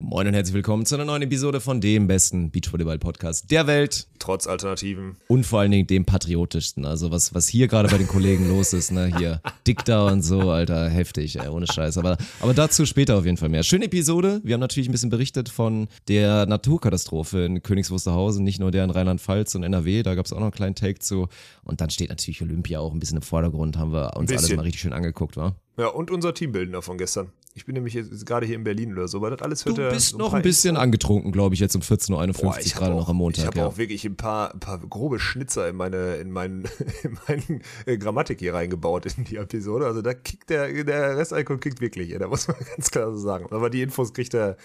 Moin und herzlich willkommen zu einer neuen Episode von dem besten Beachvolleyball-Podcast der Welt. Trotz Alternativen. Und vor allen Dingen dem patriotischsten. Also was, was hier gerade bei den Kollegen los ist, ne? Hier, Dikta und so, Alter, heftig, ey, ohne Scheiß. Aber, aber dazu später auf jeden Fall mehr. Schöne Episode. Wir haben natürlich ein bisschen berichtet von der Naturkatastrophe in Königs Wusterhausen, nicht nur der in Rheinland-Pfalz und NRW, da gab es auch noch einen kleinen Take zu. Und dann steht natürlich Olympia auch ein bisschen im Vordergrund, haben wir uns alles mal richtig schön angeguckt, wa? Ja, und unser Teambildner von gestern. Ich bin nämlich jetzt gerade hier in Berlin oder so, weil das alles hört Du bist so noch ein bisschen angetrunken, glaube ich, jetzt um 14.51 Uhr gerade noch am Montag. Ich habe ja. auch wirklich ein paar, ein paar grobe Schnitzer in meine, in meinen, in meinen äh, Grammatik hier reingebaut in die Episode. Also da kickt der, der Restalkohol kickt wirklich, da muss man ganz klar so sagen. Aber die Infos kriegt er,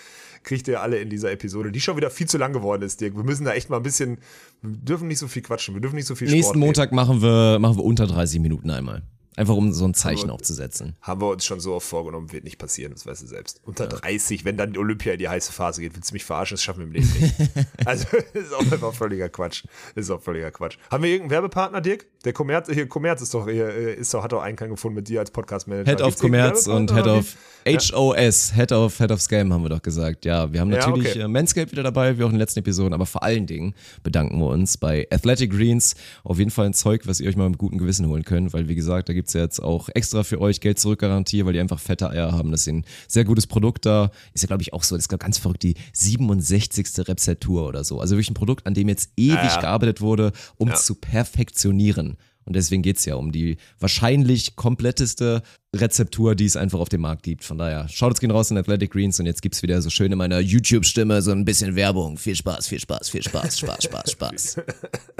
kriegt er alle in dieser Episode, die schon wieder viel zu lang geworden ist, Dirk. Wir müssen da echt mal ein bisschen, wir dürfen nicht so viel quatschen, wir dürfen nicht so viel Nächsten Sport Montag machen wir, machen wir unter 30 Minuten einmal. Einfach um so ein Zeichen Aber- auch zu setzen. Haben wir uns schon so oft vorgenommen, wird nicht passieren, das weißt du selbst. Unter 30, wenn dann die Olympia in die heiße Phase geht, willst du mich verarschen, das schaffen wir im Leben nicht. also, ist auch einfach völliger Quatsch. Ist auch völliger Quatsch. Haben wir irgendeinen Werbepartner, Dirk? Der Kommerz, hier, Kommerz ist doch, hier, äh, ist doch, hat doch Einklang gefunden mit dir als Podcast-Manager. Head of Commerz und Head of HOS, Head of Head of Scam haben wir doch gesagt. Ja, wir haben Ja, natürlich okay. äh, Manscaped wieder dabei, wie auch in den letzten Episoden, aber vor allen Dingen bedanken wir uns bei Athletic Greens. Auf jeden Fall ein Zeug, was ihr euch mal mit gutem Gewissen holen könnt, weil wie gesagt, da gibt's ja jetzt auch extra für euch Geld zurück Garantie, weil die einfach fette Eier haben. Das ist ein sehr gutes Produkt da. Ist ja, glaube ich, auch so, das ist ganz verrückt, die 67. Rezeptur oder so. Also wirklich ein Produkt, an dem jetzt ewig Ja, ja. gearbeitet wurde, um Ja. zu perfektionieren. Und deswegen geht's ja um die wahrscheinlich kompletteste Rezeptur, die es einfach auf dem Markt gibt. Von daher, schaut es gehen raus in Athletic Greens und jetzt gibt's wieder so schön in meiner YouTube-Stimme so ein bisschen Werbung. Viel Spaß, viel Spaß, viel Spaß, Spaß, Spaß, Spaß.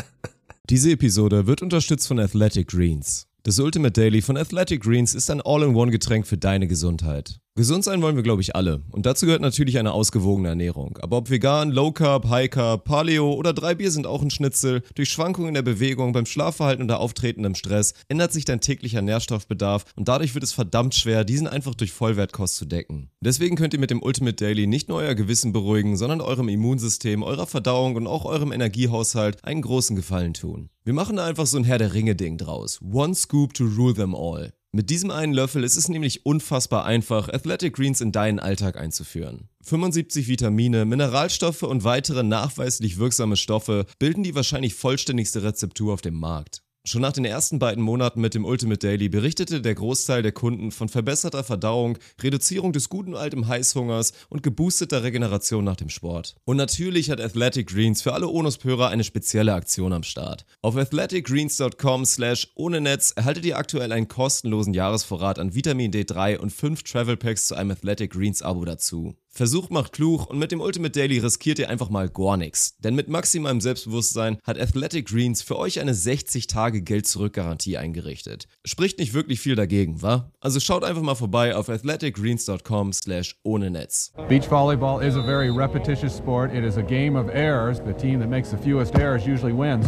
Diese Episode wird unterstützt von Athletic Greens. Das Ultimate Daily von Athletic Greens ist ein All-in-One-Getränk für deine Gesundheit. Gesund sein wollen wir, glaube ich, alle. Und dazu gehört natürlich eine ausgewogene Ernährung. Aber ob vegan, Low Carb, High Carb, Paleo oder drei Bier sind auch ein Schnitzel, durch Schwankungen in der Bewegung, beim Schlafverhalten oder auftretendem Stress ändert sich dein täglicher Nährstoffbedarf und dadurch wird es verdammt schwer, diesen einfach durch Vollwertkost zu decken. Deswegen könnt ihr mit dem Ultimate Daily nicht nur euer Gewissen beruhigen, sondern eurem Immunsystem, eurer Verdauung und auch eurem Energiehaushalt einen großen Gefallen tun. Wir machen da einfach so ein Herr der Ringe-Ding draus. One Scoop to rule them all. Mit diesem einen Löffel ist es nämlich unfassbar einfach, Athletic Greens in deinen Alltag einzuführen. 75 Vitamine, Mineralstoffe und weitere nachweislich wirksame Stoffe bilden die wahrscheinlich vollständigste Rezeptur auf dem Markt. Schon nach den ersten beiden Monaten mit dem Ultimate Daily berichtete der Großteil der Kunden von verbesserter Verdauung, Reduzierung des guten alten Heißhungers und geboosteter Regeneration nach dem Sport. Und natürlich hat Athletic Greens für alle Onuspörer eine spezielle Aktion am Start. Auf athleticgreens.com slash ohne Netz erhaltet ihr aktuell einen kostenlosen Jahresvorrat an Vitamin D3 und 5 Travel Packs zu einem Athletic Greens Abo dazu. Versucht macht klug und mit dem Ultimate Daily riskiert ihr einfach mal gar nichts. Denn mit maximalem Selbstbewusstsein hat Athletic Greens für euch eine 60-Tage-Geld-Zurück-Garantie eingerichtet. Spricht nicht wirklich viel dagegen, wa? Also schaut einfach mal vorbei auf athleticgreens.com slash ohne Netz. Beach volleyball is a very repetitious sport. It is a game of errors. The team that makes the fewest errors usually wins.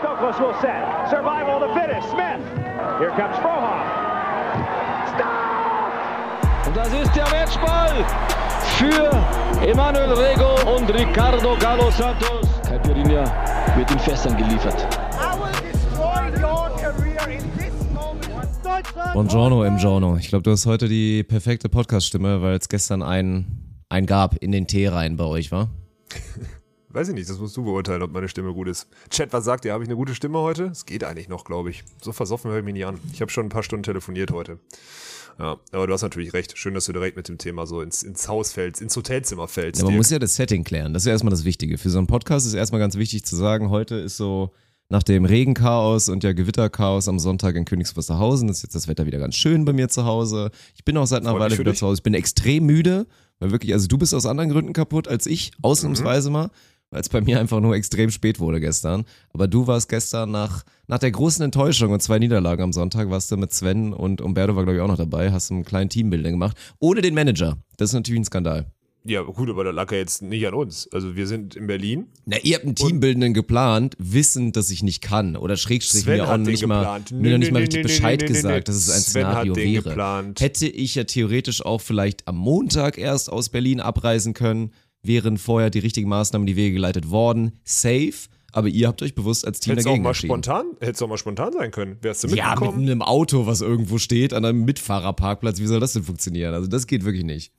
Stokos will set. Survival of the fittest. Smith. Here comes Frohoff. Das ist der Matchball für Emanuel Rego und Ricardo Galo Santos. Caipirinha wird in Fässern geliefert. I will destroy your career in this moment. Deutschland! Buongiorno im Giorno. Ich glaube, du hast heute die perfekte Podcast-Stimme, weil es gestern einen, einen gab in den Tee rein bei euch, wa? Weiß ich nicht, das musst du beurteilen, ob meine Stimme gut ist. Chat, was sagt ihr? Habe ich eine gute Stimme heute? Es geht eigentlich noch, glaube ich. So versoffen höre ich mich nicht an. Ich habe schon ein paar Stunden telefoniert heute. Ja, aber du hast natürlich recht. Schön, dass du direkt mit dem Thema so ins, ins Haus fällst, ins Hotelzimmer fällst. Ja, man muss ja das Setting klären. Das ist ja erstmal das Wichtige. Für so einen Podcast ist erstmal ganz wichtig zu sagen, heute ist so nach dem Regenchaos und ja Gewitterchaos am Sonntag in Königs Wusterhausen ist jetzt das Wetter wieder ganz schön bei mir zu Hause. Ich bin auch seit einer Freut Weile wieder dich. zu Hause. Ich bin extrem müde, weil wirklich, also du bist aus anderen Gründen kaputt als ich, ausnahmsweise Mhm. mal, weil es bei mir einfach nur extrem spät wurde gestern. Aber du warst gestern nach, nach der großen Enttäuschung und zwei Niederlagen am Sonntag, warst du mit Sven und Umberto war glaube ich auch noch dabei, hast einen kleinen Teambuilding gemacht, ohne den Manager. Das ist natürlich ein Skandal. Ja, gut, aber das lag ja jetzt nicht an uns. Also wir sind in Berlin. Na, ihr habt einen Teambildenden geplant, wissend, dass ich nicht kann. Oder schrägstrich Sven mir auch nicht mal, mir noch nicht mal richtig Bescheid gesagt, dass es ein Sven Szenario wäre. geplant. Hätte ich ja theoretisch auch vielleicht am Montag erst aus Berlin abreisen können, wären vorher die richtigen Maßnahmen in die Wege geleitet worden. Safe. Aber ihr habt euch bewusst als Team Hättest auch dagegen mal spontan, hättest auch mal spontan sein können. Wärst du Ja, mit mitgekommen? einem Auto, was irgendwo steht, an einem Mitfahrerparkplatz. Wie soll das denn funktionieren? Also das geht wirklich nicht.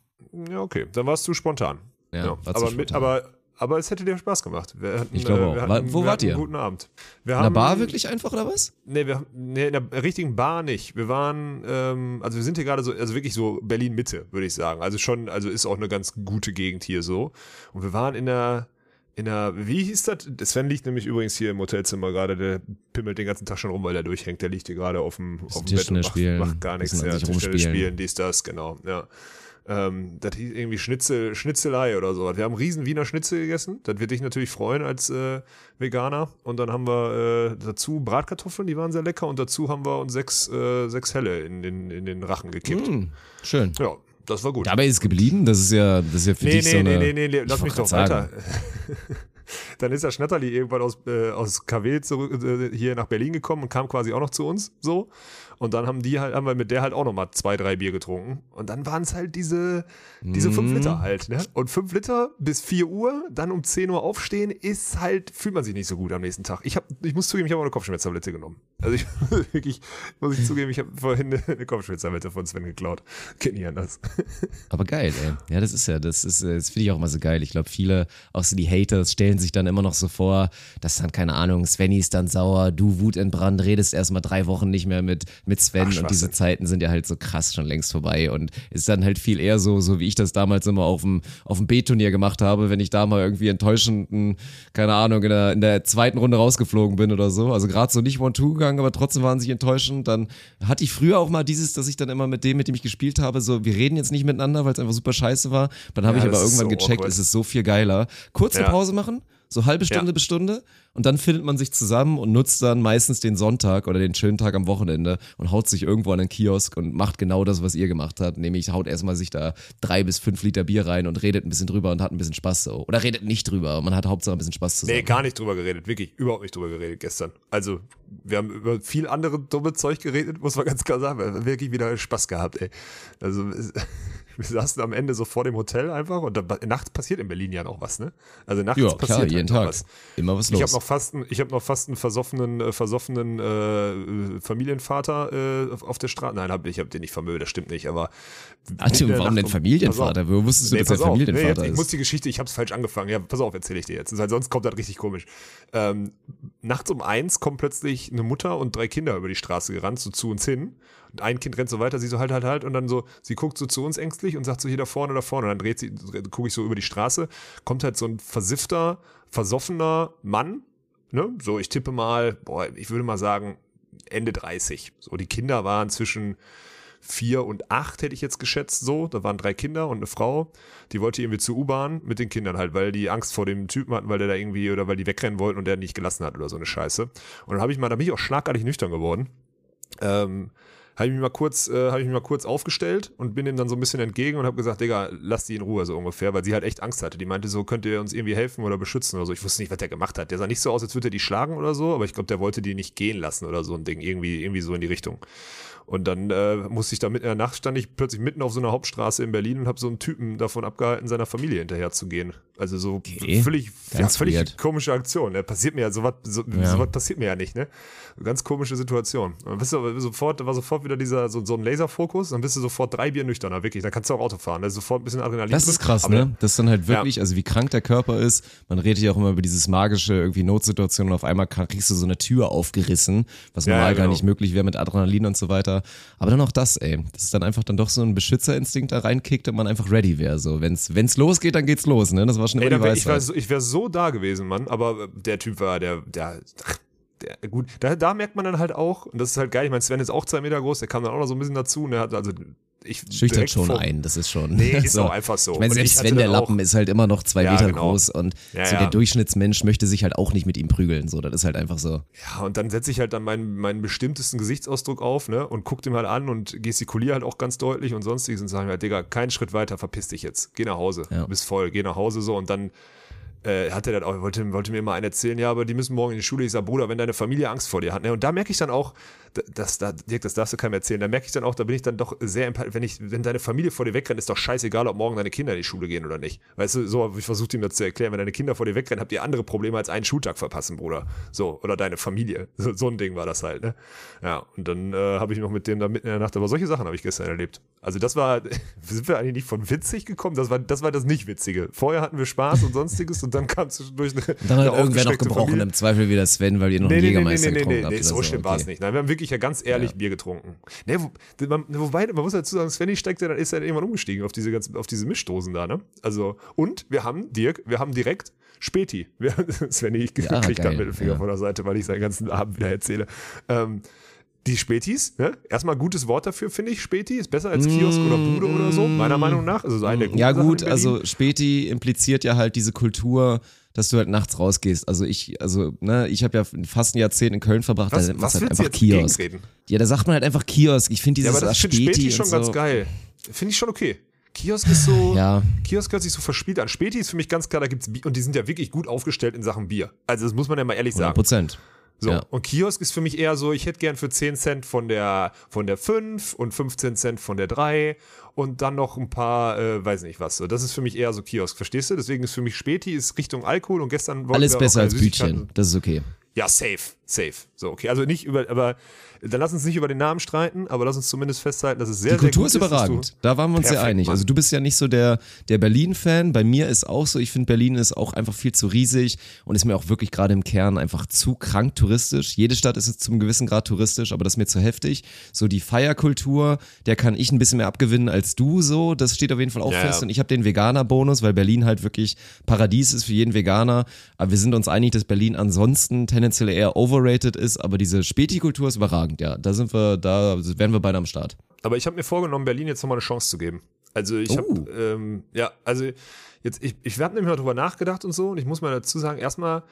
Ja, okay. Dann warst du spontan. Ja, zu aber, mit, spontan. aber, aber es hätte dir Spaß gemacht. Hatten, Ich glaube äh, auch. hatten, wo wart ihr? guten Abend. Wir In der Bar wirklich einfach oder was? Nee, wir, nee, in der richtigen Bar nicht. Wir waren, ähm, also wir sind hier gerade so, also wirklich so Berlin-Mitte, würde ich sagen. Also schon, also ist auch eine ganz gute Gegend hier so. Und wir waren in der, in der, wie hieß das? Sven liegt nämlich übrigens hier im Hotelzimmer gerade, der pimmelt den ganzen Tag schon rum, weil er durchhängt. Der liegt hier gerade auf dem, auf dem Bett und macht, macht gar nichts. Ja, Tischtennis spielen, dies, das, genau, ja. Ähm, das hieß irgendwie Schnitzel, Schnitzelei oder so. Wir haben riesen Wiener Schnitzel gegessen. Das wird dich natürlich freuen als äh, Veganer. Und dann haben wir äh, dazu Bratkartoffeln, die waren sehr lecker. Und dazu haben wir uns sechs, äh, sechs Helle in den, in den Rachen gekippt. Hm, schön. Ja, das war gut. Dabei ist es geblieben. Das ist ja, das ist ja für nee, dich nee, so nee, eine. nee, nee, nee, lass Ich mich doch weiter. Dann ist der Schnatterli irgendwann aus, äh, aus KW zurück, äh, hier nach Berlin gekommen und kam quasi auch noch zu uns. So. Und dann haben die halt, haben wir mit der halt auch nochmal zwei, drei Bier getrunken. Und dann waren es halt diese, diese fünf Mhm. Liter halt, ne? Und fünf Liter bis vier Uhr, dann um 10 Uhr aufstehen, ist halt, fühlt man sich nicht so gut am nächsten Tag. Ich hab, ich muss zugeben, ich habe auch eine Kopfschmerztablette genommen. Also ich wirklich, muss ich zugeben, ich habe vorhin eine, Kopfschmerztablette von Sven geklaut. Geht nicht anders. Aber geil, ey. Ja, das ist ja, das ist, äh, das finde ich auch immer so geil. Ich glaube, viele, auch so die Haters, stellen sich dann immer noch so vor, dass dann, keine Ahnung, Svenny ist dann sauer, du wutentbrannt, redest erstmal drei Wochen nicht mehr mit, mit Sven Ach, und diese. Zeiten sind ja halt so krass schon längst vorbei und ist dann halt viel eher so, so wie ich das damals immer auf dem, auf dem B-Turnier gemacht habe, wenn ich da mal irgendwie enttäuschenden, keine Ahnung, in der, in der zweiten Runde rausgeflogen bin oder so. Also gerade so nicht One-Two gegangen, aber trotzdem waren sie enttäuschend. Dann hatte ich früher auch mal dieses, dass ich dann immer mit dem, mit dem ich gespielt habe, so, wir reden jetzt nicht miteinander, weil es einfach super scheiße war. Dann habe Ja, ich aber irgendwann so gecheckt, awkward. es ist so viel geiler. Kurze Ja. Pause machen, so halbe Stunde Ja. bis Stunde und dann findet man sich zusammen und nutzt dann meistens den Sonntag oder den schönen Tag am Wochenende und haut sich irgendwo an den Kiosk und macht genau das, was ihr gemacht habt, nämlich haut erstmal sich da drei bis fünf Liter Bier rein und redet ein bisschen drüber und hat ein bisschen Spaß so. Oder redet nicht drüber, man hat Hauptsache ein bisschen Spaß zusammen. Nee, gar nicht drüber geredet, wirklich überhaupt nicht drüber geredet gestern. Also, wir haben über viel andere dumme Zeug geredet, muss man ganz klar sagen. Wir haben wirklich wieder Spaß gehabt, ey. Also, wir saßen am Ende so vor dem Hotel einfach und dann, nachts passiert in Berlin ja noch was, ne? Also nachts ja, passiert klar, halt jeden Tag. was. Immer was Ich habe los. noch fast ich habe noch fast einen versoffenen, äh, versoffenen äh, Familienvater äh, auf- der Straße. Nein, hab, ich habe den nicht vermögen, das stimmt nicht, aber Ach, der warum Nacht denn Familienvater? Wo wusstest du, dass er. Familienvater nee, jetzt, Ich muss ist? die Geschichte, ich habe es falsch angefangen. Ja, pass auf, erzähle ich dir jetzt. Weil sonst kommt das richtig komisch. Ähm, nachts um eins kommt plötzlich eine Mutter und drei Kinder über die Straße gerannt, so zu uns hin. Ein Kind rennt so weiter, sie so halt, halt, halt. Und dann so, sie guckt so zu uns ängstlich und sagt so hier da vorne, da vorne. Und dann dreht sie, gucke ich so über die Straße, kommt halt so ein versiffter, versoffener Mann. Ne? So, ich tippe mal, boah, ich würde mal sagen, Ende 30. So, die Kinder waren zwischen vier und acht, hätte ich jetzt geschätzt, so. Da waren drei Kinder und eine Frau. Die wollte irgendwie zur U-Bahn mit den Kindern halt, weil die Angst vor dem Typen hatten, weil der da irgendwie, oder weil die wegrennen wollten und der nicht gelassen hat oder so eine Scheiße. Und dann habe ich mal, da bin ich auch schlagartig nüchtern geworden. Ähm, habe ich mich mal kurz, äh, habe ich mich mal kurz aufgestellt und bin ihm dann so ein bisschen entgegen und habe gesagt, Digga, lass die in Ruhe so ungefähr, weil sie halt echt Angst hatte. Die meinte so, könnt ihr uns irgendwie helfen oder beschützen oder so. Ich wusste nicht, was der gemacht hat. Der sah nicht so aus, als würde er die schlagen oder so, aber ich glaube, der wollte die nicht gehen lassen oder so ein Ding, irgendwie, irgendwie so in die Richtung. Und dann äh, musste ich da mitten in der Nacht, stand ich plötzlich mitten auf so einer Hauptstraße in Berlin und habe so einen Typen davon abgehalten, seiner Familie hinterher zu gehen. Also so Okay. völlig, ja, Ganz völlig weird. komische Aktion. Ne? Passiert mir ja sowas, so, Ja. sowas passiert mir ja nicht, ne? Ganz komische Situation. Dann bist du aber sofort, da war sofort wieder dieser, so, so ein Laserfokus, dann bist du sofort drei Bier nüchterner, wirklich. Dann kannst du auch Auto fahren. Da ist sofort ein bisschen Adrenalin Das ist krass, aber ne? Das ist dann halt wirklich, also wie krank der Körper ist. Man redet ja auch immer über dieses magische irgendwie Notsituation und auf einmal kriegst du so eine Tür aufgerissen, was Ja, normal ja, gar genau. nicht möglich wäre mit Adrenalin und so weiter. Aber dann auch das, ey. Das ist dann einfach dann doch so ein Beschützerinstinkt da reinkickt und man einfach ready wäre. So, wenn's, wenn's losgeht, dann geht's los, ne? Das war schon Ey, wär, ich wäre so, ich wär so da gewesen, Mann. Aber der Typ war, der, der, der gut, da, da merkt man dann halt auch, und das ist halt geil, ich meine, Sven ist auch zwei Meter groß, der kam dann auch noch so ein bisschen dazu und der hat also, ich Schüchtert schon vor- ein, das ist schon. Nee, ist auch einfach so. Ich meine, selbst wenn der dann auch- Lappen ist halt immer noch zwei Ja, Meter genau. groß und Ja, so ja. der Durchschnittsmensch möchte sich halt auch nicht mit ihm prügeln. So, das ist halt einfach so. Ja, und dann setze ich halt dann meinen, meinen bestimmtesten Gesichtsausdruck auf, ne, und guck dem halt an und gestikuliere halt auch ganz deutlich und sonstiges und sagen halt, Digga, keinen Schritt weiter, verpiss dich jetzt. Geh nach Hause. Ja. Du bist voll, geh nach Hause so und dann äh, hat er dann auch, wollte, wollte mir immer einen erzählen, ja, aber die müssen morgen in die Schule. Ich sage, Bruder, wenn deine Familie Angst vor dir hat. Ne? Und da merke ich dann auch, das, das, Dirk, das darfst du keinem erzählen, da merke ich dann auch, da bin ich dann doch sehr, empa- wenn ich, wenn deine Familie vor dir wegrennt, ist doch scheißegal, ob morgen deine Kinder in die Schule gehen oder nicht. Weißt du, so ich versucht, ihm das zu erklären. Wenn deine Kinder vor dir wegrennen, habt ihr andere Probleme als einen Schultag verpassen, Bruder. So, oder deine Familie. So, so ein Ding war das halt, ne? Ja, und dann äh, habe ich noch mit dem da mitten in der Nacht, aber solche Sachen habe ich gestern erlebt. Also das war, sind wir eigentlich nicht von witzig gekommen? Das war, das war das nicht Witzige. Vorher hatten wir Spaß und sonstiges und dann kam zwischendurch eine, Und dann hat eine irgendwer noch gebrochen, Familie. im Zweifel wieder Sven, weil ihr noch Nee, einen nee, nee, nee, Jägermeister nee, nee, nee, habt. nee, oder so schlimm war es okay. nicht. Nein, wir haben wirklich ja ganz ehrlich Bier getrunken. Nee, wo, man, wobei, man muss dazu sagen, Svenny steigt ja, dann ist er irgendwann umgestiegen auf diese ganzen, auf diese Mischdosen da, ne? Also, und wir haben, Dirk, wir haben direkt Späti. Wir, Svenny, ich Ja, krieg da Mittelfinger ja. von der Seite, weil ich seinen ganzen Abend wieder erzähle. Ähm, die Spätis, ne? Erstmal gutes Wort dafür, finde ich. Späti ist besser als Kiosk oder Bude oder so, meiner Meinung nach. Also so eine der guten Ja gut, also Späti impliziert ja halt diese Kultur, dass du halt nachts rausgehst. Also ich, also ne, ich habe ja fast ein Jahrzehnt in Köln verbracht, was, da nennt man halt einfach Kiosk. Ja, da sagt man halt einfach Kiosk. Ich finde Ja, dieses aber das finde Späti, schon und ganz so. geil. Finde ich schon okay. Kiosk ist so, Ja. Kiosk hört sich so verspielt an. Späti ist für mich ganz klar, da gibt's Bier und die sind ja wirklich gut aufgestellt in Sachen Bier. Also das muss man ja mal ehrlich 100 sagen. Prozent. So. Ja. Und Kiosk ist für mich eher so, ich hätte gern für 10 Cent von der, von der 5 und 15 Cent von der 3 und dann noch ein paar, äh, weiß nicht was. So, das ist für mich eher so Kiosk, verstehst du? Deswegen ist für mich Späti ist Richtung Alkohol und gestern wollten Alles besser als Bütchen. Das ist okay. Ja, safe, safe. So, okay. Also nicht über, aber dann lass uns nicht über den Namen streiten, aber lass uns zumindest festhalten, dass es sehr, Die Kultur sehr ist gut du- überragend. Da waren wir uns sehr einig. Mann. Also du bist ja nicht so der, der Berlin-Fan. Bei mir ist auch so, ich finde Berlin ist auch einfach viel zu riesig und ist mir auch wirklich gerade im Kern einfach zu krank touristisch. Jede Stadt ist zum gewissen Grad touristisch, aber das ist mir zu heftig. So die Feierkultur, der kann ich ein bisschen mehr abgewinnen als du so. Das steht auf jeden Fall auch Ja, fest. Und ich habe den Veganer-Bonus, weil Berlin halt wirklich Paradies ist für jeden Veganer. Aber wir sind uns einig, dass Berlin ansonsten tendenziell eher overrated ist. Aber diese Späti-Kultur ist überragend. Ja, da sind wir, da wären wir beide am Start. Aber ich habe mir vorgenommen, Berlin jetzt nochmal eine Chance zu geben. Also ich Oh. habe, ähm, ja, also jetzt, ich, ich habe nämlich mal drüber nachgedacht und so und ich muss mal dazu sagen, erstmal,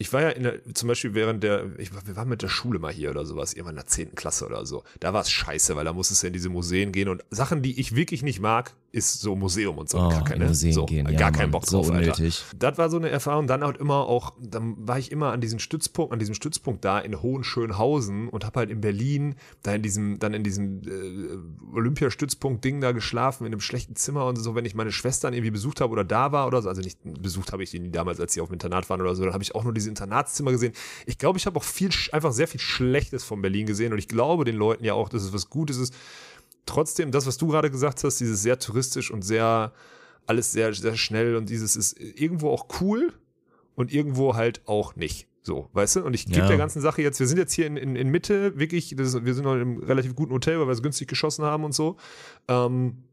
ich war ja in der, zum Beispiel während der, ich, wir waren mit der Schule mal hier oder sowas, irgendwann in der 10. Klasse oder so. Da war es scheiße, weil da musstest du in diese Museen gehen und Sachen, die ich wirklich nicht mag, ist so Museum und so. Oh, Kacke, in ne? Museen so, gehen, gar ja, keinen Bock so drauf, Alter. unnötig. Das war so eine Erfahrung. Dann halt immer auch, dann war ich immer an diesem Stützpunkt, an diesem Stützpunkt da in Hohenschönhausen und habe halt in Berlin da in diesem, dann in diesem äh, Olympiastützpunkt-Ding da geschlafen in einem schlechten Zimmer und so, wenn ich meine Schwestern irgendwie besucht habe oder da war oder so, also nicht besucht habe ich die damals, als sie auf dem Internat waren oder so, dann habe ich auch nur diese Internatszimmer gesehen. Ich glaube, ich habe auch viel, einfach sehr viel Schlechtes von Berlin gesehen und ich glaube den Leuten ja auch, dass es was Gutes ist. Trotzdem, das, was du gerade gesagt hast, dieses sehr touristisch und sehr, alles sehr, sehr schnell und dieses ist irgendwo auch cool und irgendwo halt auch nicht. So, weißt du? Und ich gebe Ja. der ganzen Sache jetzt, wir sind jetzt hier in, in, in Mitte, wirklich, das ist, wir sind noch in einem relativ guten Hotel, weil wir es günstig geschossen haben und so. Ähm,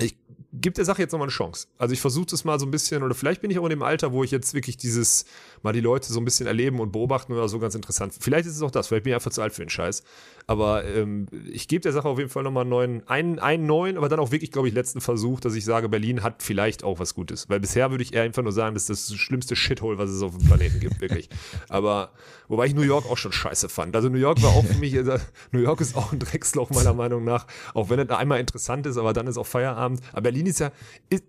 ich gebe der Sache jetzt nochmal eine Chance. Also ich versuche das mal so ein bisschen, oder vielleicht bin ich auch in dem Alter, wo ich jetzt wirklich dieses, mal die Leute so ein bisschen erleben und beobachten oder so ganz interessant. Vielleicht ist es auch das, vielleicht bin ich einfach zu alt für den Scheiß. Aber ähm, ich gebe der Sache auf jeden Fall nochmal einen neuen, einen, einen neuen, aber dann auch wirklich, glaube ich, letzten Versuch, dass ich sage, Berlin hat vielleicht auch was Gutes. Weil bisher würde ich eher einfach nur sagen, das ist das schlimmste Shithole, was es auf dem Planeten gibt, wirklich. Aber wobei ich New York auch schon scheiße fand. Also New York war auch für mich, also, New York ist auch ein Drecksloch meiner Meinung nach. Auch wenn es einmal interessant ist, aber dann ist auch Feierabend. Aber Berlin ist ja, ist,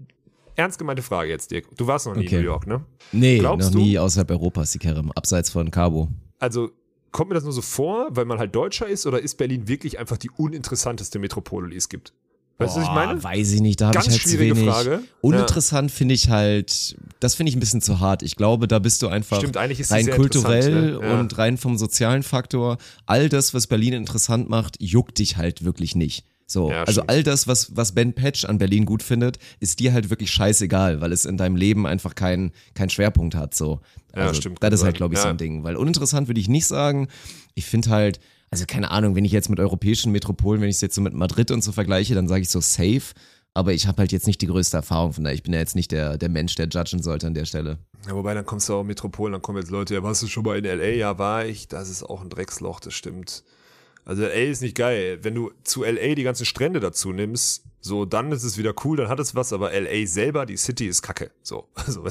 ernst gemeinte Frage jetzt, Dirk. Du warst noch nie Okay. in New York, ne? Nee, Glaubst noch du? nie außerhalb Europas, die Kerem, abseits von Cabo. Also kommt mir das nur so vor, weil man halt Deutscher ist, oder ist Berlin wirklich einfach die uninteressanteste Metropole, die es gibt? Weißt du, was ich Boah, meine? Weiß ich nicht, da habe ich Ganz halt zu schwierige wenig. Frage. Uninteressant finde ich halt, das finde ich ein bisschen zu hart. Ich glaube, da bist du einfach Stimmt, rein kulturell ne? Ja. und rein vom sozialen Faktor. All das, was Berlin interessant macht, juckt dich halt wirklich nicht. So, Ja, also stimmt. all das, was, was Ben Patch an Berlin gut findet, ist dir halt wirklich scheißegal, weil es in deinem Leben einfach keinen keinen Schwerpunkt hat. So. Ja, Also, stimmt, Das ist halt, glaube ich, so Ja. ein Ding. Weil uninteressant würde ich nicht sagen. Ich finde halt, also keine Ahnung, wenn ich jetzt mit europäischen Metropolen, wenn ich es jetzt so mit Madrid und so vergleiche, dann sage ich so safe. Aber ich habe halt jetzt nicht die größte Erfahrung von daher. Ich bin ja jetzt nicht der, der Mensch, der judgen sollte an der Stelle. Ja, wobei, dann kommst du auch in Metropolen, dann kommen jetzt Leute, ja, warst du schon mal in L.A.? Ja, war ich. Das ist auch ein Drecksloch, das stimmt. Also L.A. ist nicht geil. Wenn du zu L.A. die ganzen Strände dazu nimmst, So, dann ist es wieder cool, dann hat es was, aber LA selber, die City ist kacke. So, also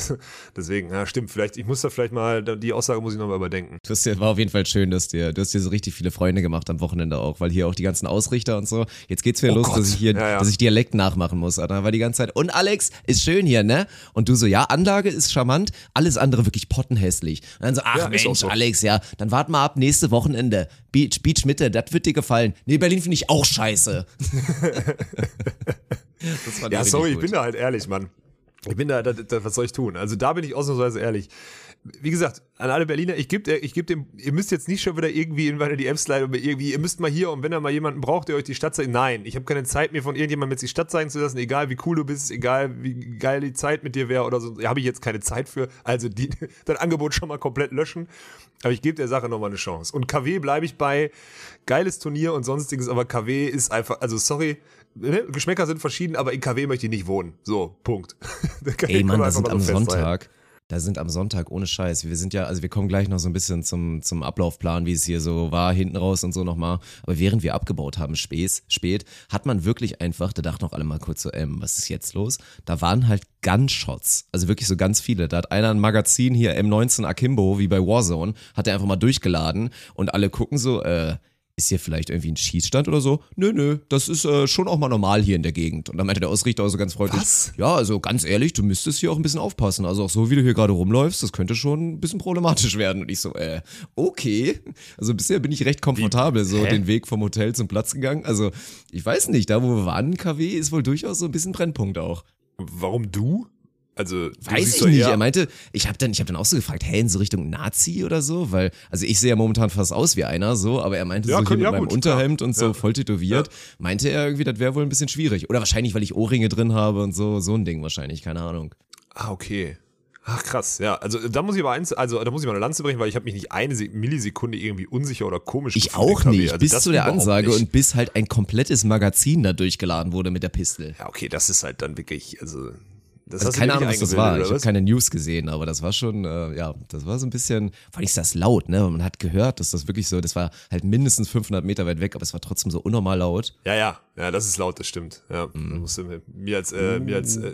deswegen, ja, stimmt, vielleicht, ich muss da vielleicht mal, die Aussage muss ich nochmal überdenken. Du hast dir, war auf jeden Fall schön, dass dir, du hast dir so richtig viele Freunde gemacht am Wochenende auch, weil hier auch die ganzen Ausrichter und so. Jetzt geht's wieder Oh los, Gott. dass ich hier, Ja, ja. dass ich Dialekt nachmachen muss. Da war die ganze Zeit, und Alex, ist schön hier, ne? Und du so, ja, Anlage ist charmant, alles andere wirklich pottenhässlich. Und dann so, ach Ja, Mensch, so. Alex, ja, dann wart mal ab nächste Wochenende. Beach, Beach Mitte, das wird dir gefallen. Nee, Berlin finde ich auch scheiße. Ja, sorry, ich bin da halt ehrlich, Mann. Ich bin da, da, da, was soll ich tun? Also da bin ich ausnahmsweise ehrlich. Wie gesagt, an alle Berliner, ich gebe ich geb dem, ihr müsst jetzt nicht schon wieder irgendwie in meine DMs mir irgendwie, ihr müsst mal hier und wenn ihr mal jemanden braucht, der euch die Stadt zeigt. Nein, ich habe keine Zeit, mir von irgendjemandem jetzt die Stadt zeigen zu lassen, egal wie cool du bist, egal wie geil die Zeit mit dir wäre oder so. Habe ich jetzt keine Zeit für. Also die, dein Angebot schon mal komplett löschen. Aber ich gebe der Sache nochmal eine Chance. Und KW bleibe ich bei. Geiles Turnier und sonstiges, aber KW ist einfach, also sorry, ne? Geschmäcker sind verschieden, aber in KW möchte ich nicht wohnen. So, Punkt. Ey Mann, wir da einfach sind am so festhalten. Da sind am Sonntag ohne Scheiß. Wir sind ja, also wir kommen gleich noch so ein bisschen zum, zum Ablaufplan, wie es hier so war, hinten raus und so nochmal. Aber während wir abgebaut haben, spät, spät, hat man wirklich einfach, da dachten auch alle mal kurz so, ähm, was ist jetzt los? Da waren halt Gunshots. Also wirklich so ganz viele. Da hat einer ein Magazin hier M19 Akimbo, wie bei Warzone, hat er einfach mal durchgeladen und alle gucken so, äh, ist hier vielleicht irgendwie ein Schießstand oder so? Nö, nö, das ist äh, schon auch mal normal hier in der Gegend. Und dann meinte der Ausrichter auch so ganz freundlich, Was? ja, also ganz ehrlich, du müsstest hier auch ein bisschen aufpassen. Also auch so, wie du hier gerade rumläufst, das könnte schon ein bisschen problematisch werden. Und ich so, äh, okay. Also bisher bin ich recht komfortabel, so Hä? den Weg vom Hotel zum Platz gegangen. Also ich weiß nicht, da wo wir waren, KW, ist wohl durchaus so ein bisschen Brennpunkt auch. Warum du? Also, Weiß ich nicht. Er meinte, ich habe dann, ich habe dann auch so gefragt, hey, in so Richtung Nazi oder so, weil, also ich sehe ja momentan fast aus wie einer, so, aber er meinte Ja, so hier könnte- mit ja, meinem gut, Unterhemd klar. und so Ja. voll tätowiert, meinte er irgendwie, das wäre wohl ein bisschen schwierig. Oder wahrscheinlich, weil ich Ohrringe drin habe und so, so ein Ding wahrscheinlich, keine Ahnung. Ah, okay. Ach krass, ja. Also da muss ich aber eins, also da muss ich mal eine Lanze brechen, weil ich habe mich nicht eine Se- Millisekunde irgendwie unsicher oder komisch Ich auch nicht, Also bis zu der Ansage nicht. und bis halt ein komplettes Magazin da durchgeladen wurde mit der Pistel. Ja, okay, das ist halt dann wirklich, also. Das Also keine Ahnung, was das war. Ich habe keine News gesehen, aber das war schon, äh, ja, das war so ein bisschen, vor allem ist das laut, ne? Man hat gehört, dass das wirklich so, das war halt mindestens 500 Meter weit weg, aber es war trotzdem so unnormal laut. Ja, ja, ja, das ist laut, das stimmt. Ja, du mir, als, äh, mir als äh,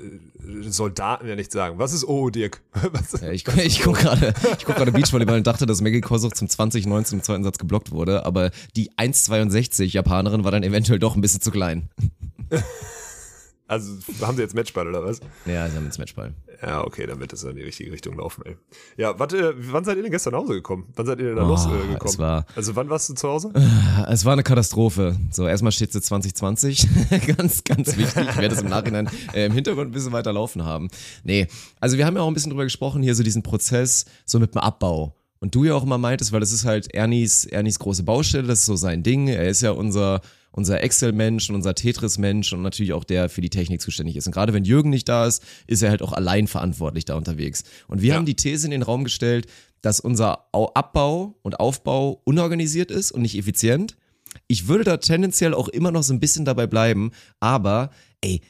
Soldaten ja nicht sagen. Was ist Oh, Dirk? Was? Ja, ich ich gucke gerade guck gerade Beachvolleyball und dachte, dass Maggie Kosuch zum 2019 im zweiten Satz geblockt wurde, aber die 1,62 Japanerin war dann eventuell doch ein bisschen zu klein. Also haben sie jetzt Matchball oder was? Ja, sie haben jetzt Matchball. Ja, okay, dann wird das in die richtige Richtung laufen, ey. Ja, warte, wann seid ihr denn gestern nach Hause gekommen? Wann seid ihr denn da Oh, losgekommen? es war- also wann warst du zu Hause? Es war eine Katastrophe. So, erstmal steht sie 2020. ganz, ganz wichtig. Ich werde es im Nachhinein äh, im Hintergrund ein bisschen weiter laufen haben. Nee, also wir haben ja auch ein bisschen drüber gesprochen, hier so diesen Prozess, so mit dem Abbau. Und du ja auch immer meintest, weil das ist halt Ernies, Ernies große Baustelle, das ist so sein Ding. Er ist ja unser, unser Excel-Mensch und unser Tetris-Mensch und natürlich auch der für die Technik zuständig ist. Und gerade wenn Jürgen nicht da ist, ist er halt auch allein verantwortlich da unterwegs. Und wir Ja. haben die These in den Raum gestellt, dass unser Au- Abbau und Aufbau unorganisiert ist und nicht effizient. Ich würde da tendenziell auch immer noch so ein bisschen dabei bleiben, aber ey,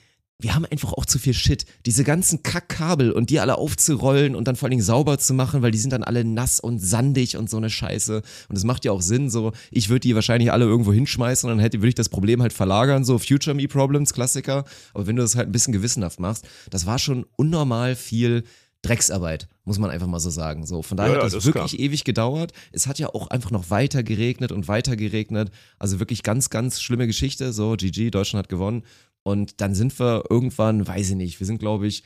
wir haben einfach auch zu viel Shit. Diese ganzen Kackkabel und die alle aufzurollen und dann vor allen Dingen sauber zu machen, weil die sind dann alle nass und sandig und so eine Scheiße. Und es macht ja auch Sinn, so, ich würde die wahrscheinlich alle irgendwo hinschmeißen und dann hätte, würde ich das Problem halt verlagern, so Future Me Problems, Klassiker. Aber wenn du das halt ein bisschen gewissenhaft machst, das war schon unnormal viel Drecksarbeit, muss man einfach mal so sagen. So, von daher Ja, ja, hat ist wirklich ewig gedauert. Es hat ja auch einfach noch weiter geregnet und weiter geregnet. Also wirklich ganz, ganz schlimme Geschichte. So, GG, Deutschland hat gewonnen. Und dann sind wir irgendwann, weiß ich nicht, wir sind, glaube ich,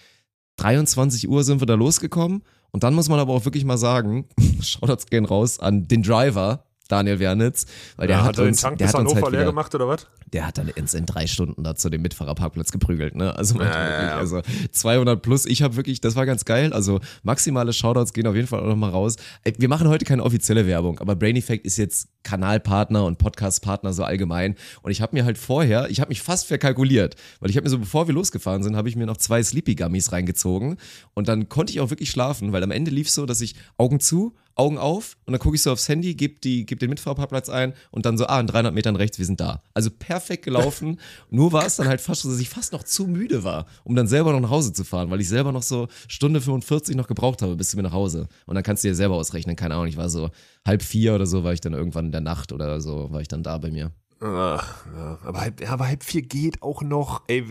23 Uhr sind wir da losgekommen. Und dann muss man aber auch wirklich mal sagen, Shoutouts gehen raus an den Driver, Daniel Wernitz, weil der Ja, hat, er den uns, Tank der bis hat uns Hannover halt leer wieder, gemacht oder was? der hat dann ins in drei Stunden da zu dem Mitfahrerparkplatz geprügelt, ne? Also, Ja, wirklich, ja. also 200 plus. Ich habe wirklich, das war ganz geil. Also maximale Shoutouts gehen auf jeden Fall auch nochmal raus. Ey, Wir machen heute keine offizielle Werbung, aber Brain Effect ist jetzt Kanalpartner und Podcastpartner so allgemein. Und ich habe mir halt vorher, ich habe mich fast verkalkuliert, weil ich habe mir so, bevor wir losgefahren sind, habe ich mir noch zwei Sleepy Gummies reingezogen und dann konnte ich auch wirklich schlafen, weil am Ende lief so, dass ich Augen zu, Augen auf und dann gucke ich so aufs Handy, gebe die, geb den Mitfahrparkplatz ein und dann so, ah, in 300 Metern rechts, wir sind da. Also perfekt gelaufen. Nur war es dann halt fast so, dass ich fast noch zu müde war, um dann selber noch nach Hause zu fahren, weil ich selber noch so Stunde 45 noch gebraucht habe bis zu mir nach Hause. Und dann kannst du dir selber ausrechnen, keine Ahnung, ich war so halb vier oder so, war ich dann irgendwann in der Nacht oder so, war ich dann da bei mir. Ah, ja, aber, halb, aber halb vier geht auch noch. Ey,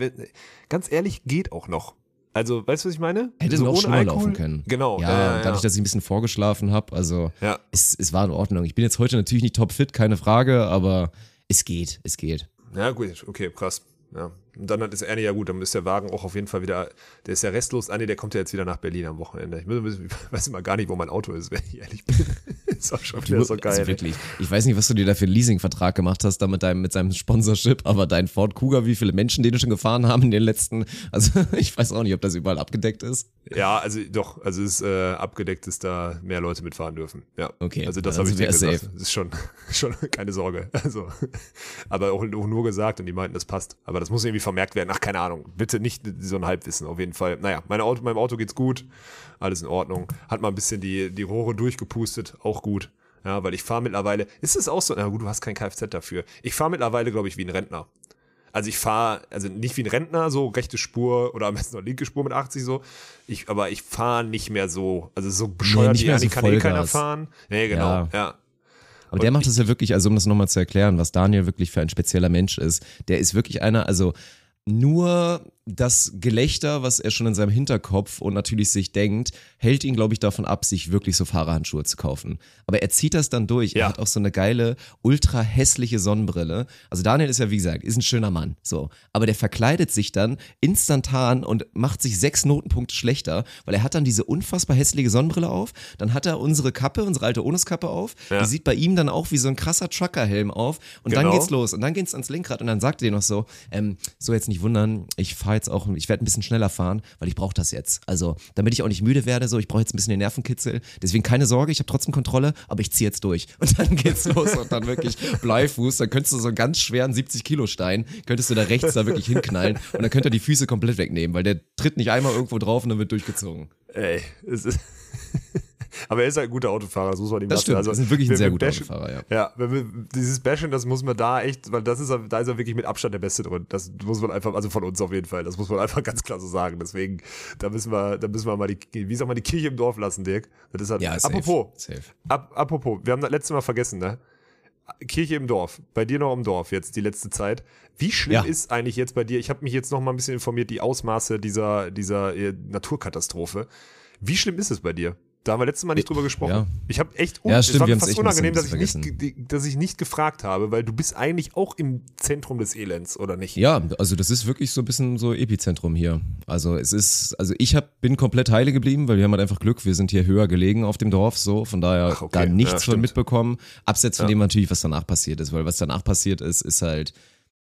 ganz ehrlich, geht auch noch. Also, weißt du, was ich meine? Hätte so noch ohne schlimmer Alkohol? laufen können. Genau. Ja, ja, ja, dadurch, dass ich ein bisschen vorgeschlafen habe, also Ja. es, es war in Ordnung. Ich bin jetzt heute natürlich nicht topfit, keine Frage, aber es geht, es geht. Ja, gut, okay, krass. Ja. Und dann ist Ernie ja gut, dann ist der Wagen auch auf jeden Fall wieder, der ist ja restlos. Ah, nee, der kommt ja jetzt wieder nach Berlin am Wochenende. Ich weiß immer gar nicht, wo mein Auto ist, wenn ich ehrlich bin. ist auch schon wieder so geil. Also wirklich. Ich weiß nicht, was du dir da für einen Leasingvertrag gemacht hast, da mit deinem, mit seinem Sponsorship, aber dein Ford Kuga, wie viele Menschen, den du schon gefahren haben in den letzten, also ich weiß auch nicht, ob das überall abgedeckt ist. Ja, also doch, also es ist äh, abgedeckt, dass da mehr Leute mitfahren dürfen. Ja. Okay, Also das habe ich dir gesagt. Das ist schon, schon keine Sorge. Also, aber auch, auch nur gesagt und die meinten, das passt. Aber das muss irgendwie vermerkt werden. Ach, keine Ahnung. Bitte nicht so ein Halbwissen, auf jeden Fall. Naja, mein Auto, meinem Auto geht's gut. Alles in Ordnung. Hat mal ein bisschen die, die Rohre durchgepustet. Auch gut. Ja, weil ich fahre mittlerweile, ist es auch so, na gut, du hast kein Kfz dafür. Ich fahre mittlerweile, glaube ich, wie ein Rentner. Also ich fahre, also nicht wie ein Rentner, so rechte Spur oder am besten noch linke Spur mit 80 so. Ich, aber ich fahre nicht mehr so, also so bescheuert nicht wie so kann eh keiner fahren. Nee, genau, Ja. ja. Aber der macht das ja wirklich, also um das nochmal zu erklären, was Daniel wirklich für ein spezieller Mensch ist, der ist wirklich einer, also nur das Gelächter, was er schon in seinem Hinterkopf und natürlich sich denkt, hält ihn, glaube ich, davon ab, sich wirklich so Fahrerhandschuhe zu kaufen. Aber er zieht das dann durch. Ja. Er hat auch so eine geile, ultra hässliche Sonnenbrille. Also Daniel ist ja, wie gesagt, ist ein schöner Mann. So. Aber der verkleidet sich dann instantan und macht sich sechs Notenpunkte schlechter, weil er hat dann diese unfassbar hässliche Sonnenbrille auf. Dann hat er unsere Kappe, unsere alte Onuskappe auf. Ja. Die sieht bei ihm dann auch wie so ein krasser Truckerhelm auf. Und dann Genau. geht's los. Und dann geht's ans Lenkrad. Und dann sagt er dir noch so, ähm, so jetzt nicht wundern, ich fahre jetzt auch, ich werde ein bisschen schneller fahren, weil ich brauche das jetzt. Also, damit ich auch nicht müde werde, so, ich brauche jetzt ein bisschen den Nervenkitzel. Deswegen keine Sorge, ich habe trotzdem Kontrolle, aber ich ziehe jetzt durch. Und dann geht's los und dann wirklich Bleifuß. Dann könntest du so einen ganz schweren 70 Kilo Stein, könntest du da rechts da wirklich hinknallen und dann könnt ihr die Füße komplett wegnehmen, weil der tritt nicht einmal irgendwo drauf und dann wird durchgezogen. Ey, es ist aber er ist halt ein guter Autofahrer, das muss man ihm Das lassen. stimmt, das ist wirklich ein sehr guter bashen- Autofahrer, ja. Ja, wenn wir, dieses Bashen, das muss man da echt, weil das ist, da ist er wirklich mit Abstand der Beste drin. Das muss man einfach, also von uns auf jeden Fall, das muss man einfach ganz klar so sagen. Deswegen, da müssen wir, da müssen wir mal die, wie sagt man, die Kirche im Dorf lassen, Dirk. Das ist halt, Ja, safe, apropos, safe. Ap apropos, wir haben das letzte Mal vergessen, ne? Kirche im Dorf, bei dir noch im Dorf jetzt die letzte Zeit. Wie schlimm Ja. ist eigentlich jetzt bei dir? Ich habe mich jetzt noch mal ein bisschen informiert, die Ausmaße dieser dieser äh, Naturkatastrophe. Wie schlimm ist es bei dir? Da haben wir letztes Mal nicht drüber gesprochen. Ja. Ich habe echt, un Ja, es stimmt, war mir haben's fast unangenehm, dass ich, nicht, dass ich nicht gefragt habe, weil du bist eigentlich auch im Zentrum des Elends, oder nicht? Ja, also das ist wirklich so ein bisschen so Epizentrum hier. Also es ist, also ich hab, bin komplett heile geblieben, weil wir haben halt einfach Glück, wir sind hier höher gelegen auf dem Dorf, so, von daher Ach, okay. da nichts Ja, von mitbekommen. Abseits von dem natürlich, was danach passiert ist, weil was danach passiert ist, ist halt,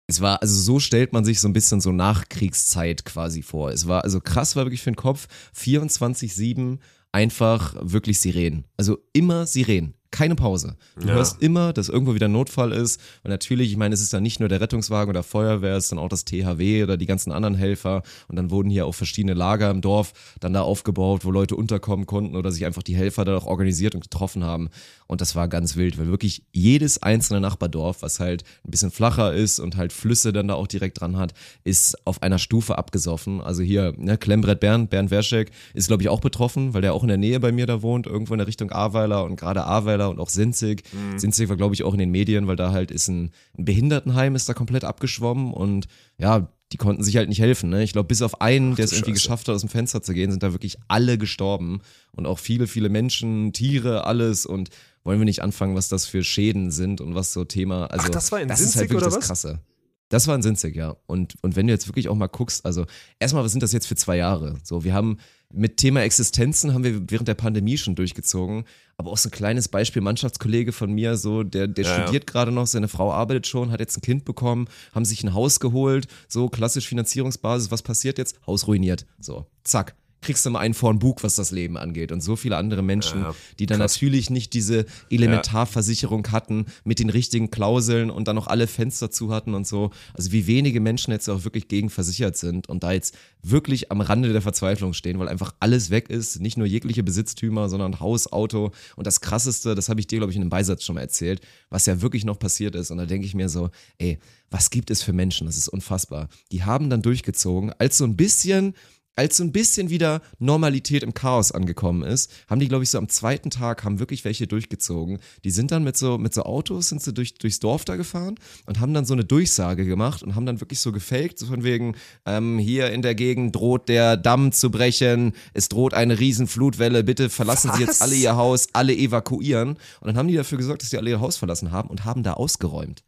es war, also so stellt man sich so ein bisschen so Nachkriegszeit quasi vor. Es war, also krass war wirklich für den Kopf, 24-7 einfach wirklich Sirenen. Also immer Sirenen. Keine Pause. Du Ja. hörst immer, dass irgendwo wieder ein Notfall ist. Und natürlich, ich meine, es ist dann nicht nur der Rettungswagen oder Feuerwehr, es ist dann auch das THW oder die ganzen anderen Helfer. Und dann wurden hier auch verschiedene Lager im Dorf dann da aufgebaut, wo Leute unterkommen konnten oder sich einfach die Helfer da auch organisiert und getroffen haben. Und das war ganz wild, weil wirklich jedes einzelne Nachbardorf, was halt ein bisschen flacher ist und halt Flüsse dann da auch direkt dran hat, ist auf einer Stufe abgesoffen. Also hier, ne, Klemmbrett Bernd, Bernd Werschek ist, glaube ich, auch betroffen, weil der auch in der Nähe bei mir da wohnt, irgendwo in der Richtung Ahrweiler und gerade Ahrweiler und auch Sinzig. Sinzig war, glaube ich, auch in den Medien, weil da halt ist ein, ein Behindertenheim ist da komplett abgeschwommen und ja, die konnten sich halt nicht helfen. Ne? Ich glaube, bis auf einen, der es irgendwie Scheiße. geschafft hat, aus dem Fenster zu gehen, sind da wirklich alle gestorben. Und auch viele, viele Menschen, Tiere, alles. Und wollen wir nicht anfangen, was das für Schäden sind und was so Thema. Also, Ach, das war in das ist Sinzig halt wirklich oder das was? Krasse. Das war in Sinzig, ja. Und, und wenn du jetzt wirklich auch mal guckst, also erstmal, was sind das jetzt für zwei Jahre? So, wir haben mit Thema Existenzen haben wir während der Pandemie schon durchgezogen. Aber auch so ein kleines Beispiel, Mannschaftskollege von mir, so, der, der Ja, ja. studiert gerade noch, seine Frau arbeitet schon, hat jetzt ein Kind bekommen, haben sich ein Haus geholt, so klassisch Finanzierungsbasis, was passiert jetzt? Haus ruiniert. So, zack. Kriegst du mal einen vor Bug, was das Leben angeht. Und so viele andere Menschen, Ja, die dann krass. natürlich nicht diese Elementarversicherung hatten mit den richtigen Klauseln und dann noch alle Fenster zu hatten und so. Also wie wenige Menschen jetzt auch wirklich gegen versichert sind und da jetzt wirklich am Rande der Verzweiflung stehen, weil einfach alles weg ist, nicht nur jegliche Besitztümer, sondern Haus, Auto und das krasseste, das habe ich dir glaube ich in einem Beisatz schon mal erzählt, was ja wirklich noch passiert ist und da denke ich mir so, ey, was gibt es für Menschen? Das ist unfassbar. Die haben dann durchgezogen, als so ein bisschen als so ein bisschen wieder Normalität im Chaos angekommen ist, haben die, glaube ich, so am zweiten Tag haben wirklich welche durchgezogen. Die sind dann mit so, mit so Autos, sind sie durch, durchs Dorf da gefahren und haben dann so eine Durchsage gemacht und haben dann wirklich so gefaked, so von wegen, ähm, hier in der Gegend droht der Damm zu brechen, es droht eine Riesenflutwelle, bitte verlassen Sie jetzt Was? alle Ihr Haus, alle evakuieren. Und dann haben die dafür gesorgt, dass die alle ihr Haus verlassen haben und haben da ausgeräumt.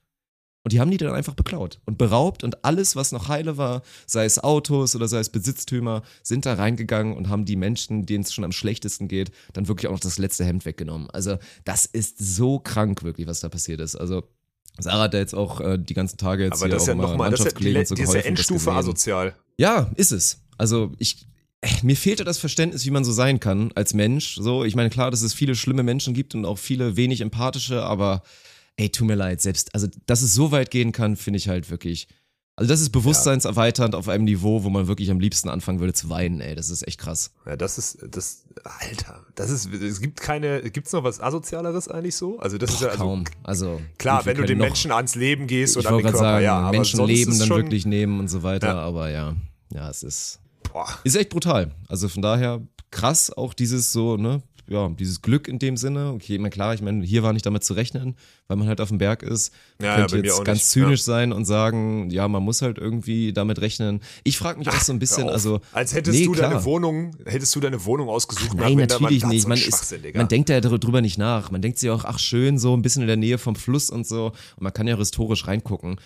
Und die haben die dann einfach beklaut und beraubt und alles, was noch heile war, sei es Autos oder sei es Besitztümer, sind da reingegangen und haben die Menschen, denen es schon am schlechtesten geht, dann wirklich auch noch das letzte Hemd weggenommen. Also das ist so krank wirklich, was da passiert ist. Also Sarah hat ja jetzt auch äh, die ganzen Tage jetzt Aber das ist ja nochmal, das ist ja, so die ist ja geholfen, Endstufe asozial. Ja, ist es. Also ich, mir fehlte das Verständnis, wie man so sein kann als Mensch. So, ich meine, klar, dass es viele schlimme Menschen gibt und auch viele wenig empathische, aber ey, tut mir leid, selbst, also dass es so weit gehen kann, finde ich halt wirklich. Also das ist bewusstseinserweiternd auf einem Niveau, wo man wirklich am liebsten anfangen würde zu weinen, ey. Das ist echt krass. Ja, das ist, das, Alter, das ist, es gibt keine, gibt's noch was Asozialeres eigentlich so? Also das ist ja, also, Kaum. Also klar, wenn du den noch- Menschen ans Leben gehst oder an den Körper, sagen, ja, Menschen leben dann schon, wirklich nehmen und so weiter, Ja. aber ja, ja, es ist. Boah. Ist echt brutal. Also von daher krass auch dieses so, ne, ja, dieses Glück in dem Sinne. Okay, ich meine, klar, ich meine, hier war nicht damit zu rechnen, weil man halt auf dem Berg ist. Man Ja, ja, könnte mir jetzt ganz nicht, zynisch ja. sein und sagen, ja, man muss halt irgendwie damit rechnen. Ich frage mich auch so ein bisschen, also. als hättest nee, du klar. deine Wohnung, hättest du deine Wohnung ausgesucht. Nein, nach Wintermann? natürlich nicht. so Man, ist, man denkt ja drüber nicht nach. Man denkt sich auch, ach schön, so ein bisschen in der Nähe vom Fluss und so. Und man kann ja auch historisch reingucken.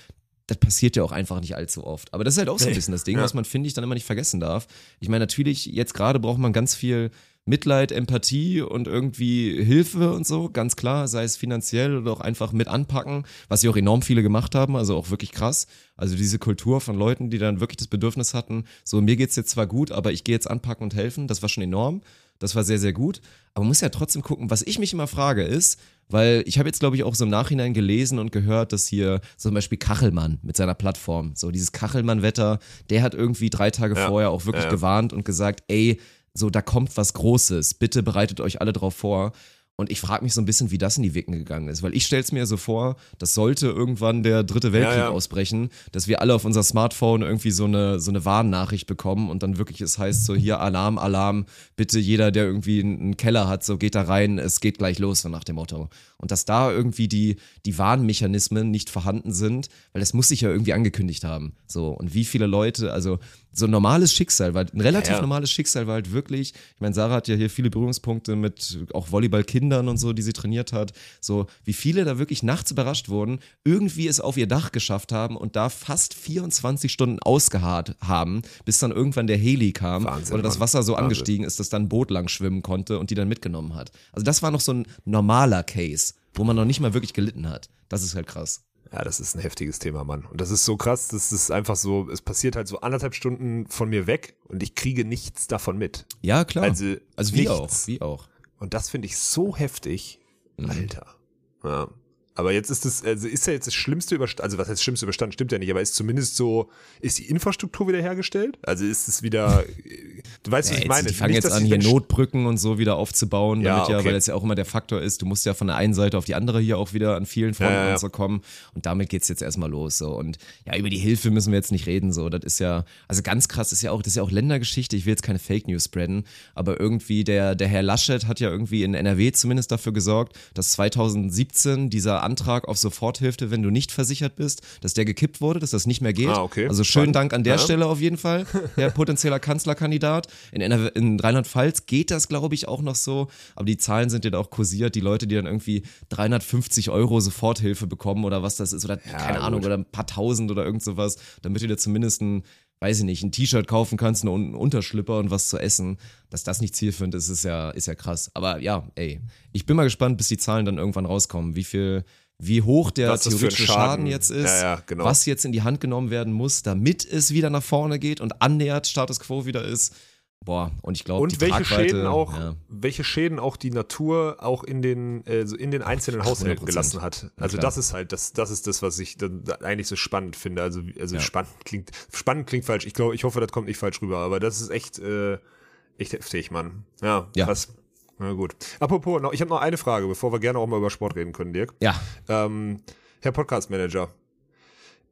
Das passiert ja auch einfach nicht allzu oft. Aber das ist halt auch so ein bisschen das Ding, Ja. was man, finde ich, dann immer nicht vergessen darf. Ich meine, natürlich, jetzt gerade braucht man ganz viel Mitleid, Empathie und irgendwie Hilfe und so, ganz klar, sei es finanziell oder auch einfach mit anpacken, was ja auch enorm viele gemacht haben, also auch wirklich krass. Also diese Kultur von Leuten, die dann wirklich das Bedürfnis hatten, so mir geht's jetzt zwar gut, aber ich gehe jetzt anpacken und helfen, das war schon enorm. Das war sehr, sehr gut. Aber man muss ja trotzdem gucken, was ich mich immer frage ist, weil ich habe jetzt, glaube ich, auch so im Nachhinein gelesen und gehört, dass hier zum Beispiel Kachelmann mit seiner Plattform, so dieses Kachelmann-Wetter, der hat irgendwie drei Tage Ja. vorher auch wirklich Ja, gewarnt und gesagt, ey, so da kommt was Großes, bitte bereitet euch alle drauf vor. Und ich frage mich so ein bisschen, wie das in die Wicken gegangen ist, weil ich stelle es mir so vor, das sollte irgendwann der dritte Weltkrieg Ja, ja. ausbrechen, dass wir alle auf unser Smartphone irgendwie so eine, so eine Warnnachricht bekommen und dann wirklich es heißt so hier Alarm, Alarm, bitte jeder, der irgendwie einen einen Keller hat, so geht da rein, es geht gleich los, so nach dem Motto. Und dass da irgendwie die, die Warnmechanismen nicht vorhanden sind, weil das muss sich ja irgendwie angekündigt haben. So, und wie viele Leute, also so ein normales Schicksal, weil ein relativ Ja, ja. normales Schicksal war halt wirklich, ich meine, Sarah hat ja hier viele Berührungspunkte mit auch Volleyballkindern und so, die sie trainiert hat. So, wie viele da wirklich nachts überrascht wurden, irgendwie es auf ihr Dach geschafft haben und da fast 24 Stunden ausgeharrt haben, bis dann irgendwann der Heli kam Wahnsinn, oder das. Wasser so Wahnsinn. angestiegen ist, dass dann ein Boot lang schwimmen konnte und die dann mitgenommen hat. Also das war noch so ein normaler Case, wo man noch nicht mal wirklich gelitten hat. Das ist halt krass. Ja, das ist ein heftiges Thema, Mann. Und das ist so krass, das ist einfach so, es passiert halt so anderthalb Stunden von mir weg und ich kriege nichts davon mit. Ja, klar. Also, also wie nichts. auch, wie auch. Und das finde ich so heftig. Mhm. Alter. Ja. Aber jetzt ist das, also ist ja jetzt das Schlimmste überstanden, also was heißt Schlimmste überstanden, stimmt ja nicht, aber ist zumindest so, ist die Infrastruktur wieder hergestellt? Also ist es wieder, du weißt, was Ja, ich jetzt, meine. die fangen Nicht, jetzt an, hier Notbrücken und so wieder aufzubauen, Ja, damit ja, okay. weil das ja auch immer der Faktor ist, du musst ja von der einen Seite auf die andere hier auch wieder an vielen Fronten Ja, ja, ja. und so kommen. Und damit geht's jetzt erstmal los. So. Und ja, über die Hilfe müssen wir jetzt nicht reden. So, das ist ja, also ganz krass ist ja auch, das ist ja auch Ländergeschichte. Ich will jetzt keine Fake News spreaden, aber irgendwie der, der Herr Laschet hat ja irgendwie in NRW zumindest dafür gesorgt, dass 2017 dieser Antrag auf Soforthilfe, wenn du nicht versichert bist, dass der gekippt wurde, dass das nicht mehr geht. Ah, okay. Also schönen. Dank an der Ja. Stelle auf jeden Fall, Herr potenzieller Kanzlerkandidat. In, in Rheinland-Pfalz geht das, glaube ich, auch noch so, aber die Zahlen sind ja da auch kursiert. Die Leute, die dann irgendwie 350 Euro Soforthilfe bekommen oder was das ist, oder keine gut. Ahnung, oder ein paar tausend oder irgend sowas, damit du dir zumindest ein, weiß ich nicht, ein T-Shirt kaufen kannst, einen Unterschlipper und was zu essen. Dass das nicht zielführend ist, ist ja, ist ja krass. Aber ja, ey, ich bin mal gespannt, bis die Zahlen dann irgendwann rauskommen, wie viel, wie hoch der theoretische Schaden- Schaden jetzt ist, Ja, ja, genau. was jetzt in die Hand genommen werden muss, damit es wieder nach vorne geht und annähernd Status Quo wieder ist. Boah, und ich glaube, Und welche Tragweite, Schäden auch, ja. welche Schäden auch die Natur auch in den, äh, in den einzelnen Haushalten 100%. gelassen hat. Also klar. das ist halt, das, das ist das, was ich eigentlich so spannend finde. Also, also Ja. spannend klingt, spannend klingt falsch. Ich glaube, ich hoffe, das kommt nicht falsch rüber, aber das ist echt, äh, echt heftig, Mann. Ja, Ja. krass. Na gut. Apropos, noch, ich habe noch eine Frage, bevor wir gerne auch mal über Sport reden können, Dirk. ja, Ähm, Herr Podcast Manager,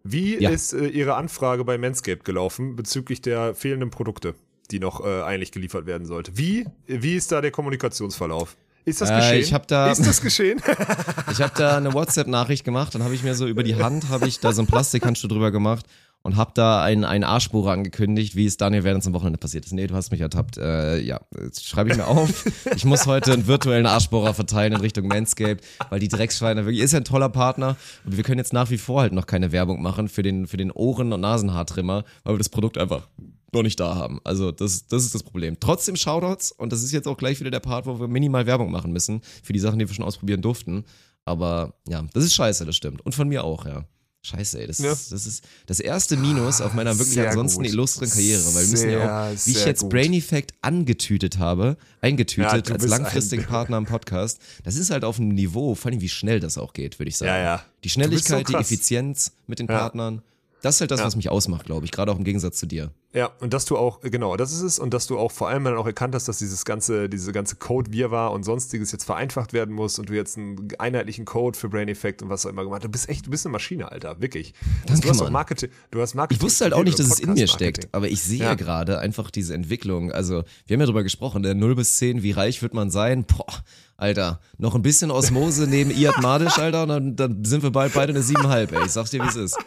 wie Ja. ist äh, Ihre Anfrage bei Manscaped gelaufen bezüglich der fehlenden Produkte? Die noch äh, eigentlich geliefert werden sollte. Wie, wie ist da der Kommunikationsverlauf? Ist das Äh, geschehen? ich hab da- ist das geschehen? Ich habe da eine WhatsApp-Nachricht gemacht, dann habe ich mir so über die Hand, habe ich da so ein Plastikhandschuh drüber gemacht und habe da einen, einen Arschbohrer angekündigt, wie es Daniel Werdens am Wochenende passiert ist. Nee, du hast mich ertappt. Äh, ja, jetzt schreibe ich mir auf. Ich muss heute einen virtuellen Arschbohrer verteilen in Richtung Manscaped, weil die Drecksschweine wirklich, ist ja ein toller Partner und wir können jetzt nach wie vor halt noch keine Werbung machen für den, für den Ohren- und Nasenhaartrimmer, weil wir das Produkt einfach noch nicht da haben. Also das, das ist das Problem. Trotzdem Shoutouts und das ist jetzt auch gleich wieder der Part, wo wir minimal Werbung machen müssen für die Sachen, die wir schon ausprobieren durften. Aber ja, das ist scheiße, das stimmt. Und von mir auch, ja. Scheiße, ey. Das, Ja. ist, das ist das erste Minus auf meiner wirklich Sehr ansonsten gut. illustren Karriere. Weil wir müssen ja auch, Sehr, wie ich sehr jetzt gut. Brain Effect angetütet habe, eingetütet Ja, als langfristigen ein- Partner im Podcast, das ist halt auf einem Niveau, vor allem wie schnell das auch geht, würde ich sagen. Ja, ja. Die Schnelligkeit, so die. Effizienz mit den. Partnern, das ist halt das, Ja. was mich ausmacht, glaube ich. Gerade auch im Gegensatz zu dir. Ja, und dass du auch, genau, das ist es, und dass du auch vor allem dann auch erkannt hast, dass dieses ganze, diese ganze Code-Wirrwarr und sonstiges jetzt vereinfacht werden muss und du jetzt einen einheitlichen Code für Brain Effect und was auch immer gemacht hast. Du bist echt, du bist eine Maschine, Alter, wirklich. Danke, du hast auch. Marketing, du hast Marketing. Ich wusste halt auch nicht, dass es in mir steckt, aber ich sehe Ja. gerade einfach diese Entwicklung. Also, wir haben ja drüber gesprochen, der 0 bis 10, wie reich wird man sein? Boah, Alter, noch ein bisschen Osmose neben Iad Madisch, Alter, und dann, dann sind wir bald beide eine 7,5, ey. Ich sag's dir, wie es ist.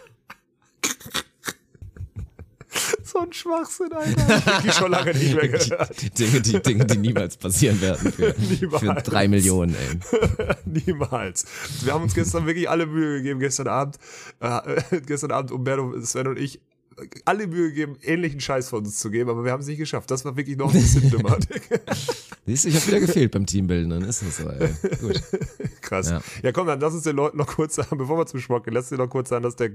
So ein Schwachsinn, Alter. Ich schon lange nicht mehr gehört. Dinge, die, Dinge, die niemals passieren werden für, für drei Millionen, ey. Niemals. Wir haben uns gestern wirklich alle Mühe gegeben, gestern Abend, äh, gestern Abend Umberto, Sven und ich, alle Mühe gegeben, ähnlichen Scheiß von uns zu geben, aber wir haben es nicht geschafft. Das war wirklich noch ein bisschen dümmer. Siehst du, ich habe wieder gefehlt beim Teambilden, dann ist das so, ey. Gut. Krass. Ja. Ja. komm, dann lass uns den Leuten noch kurz sagen, bevor wir zum Sport gehen, lass uns noch kurz sagen, dass der,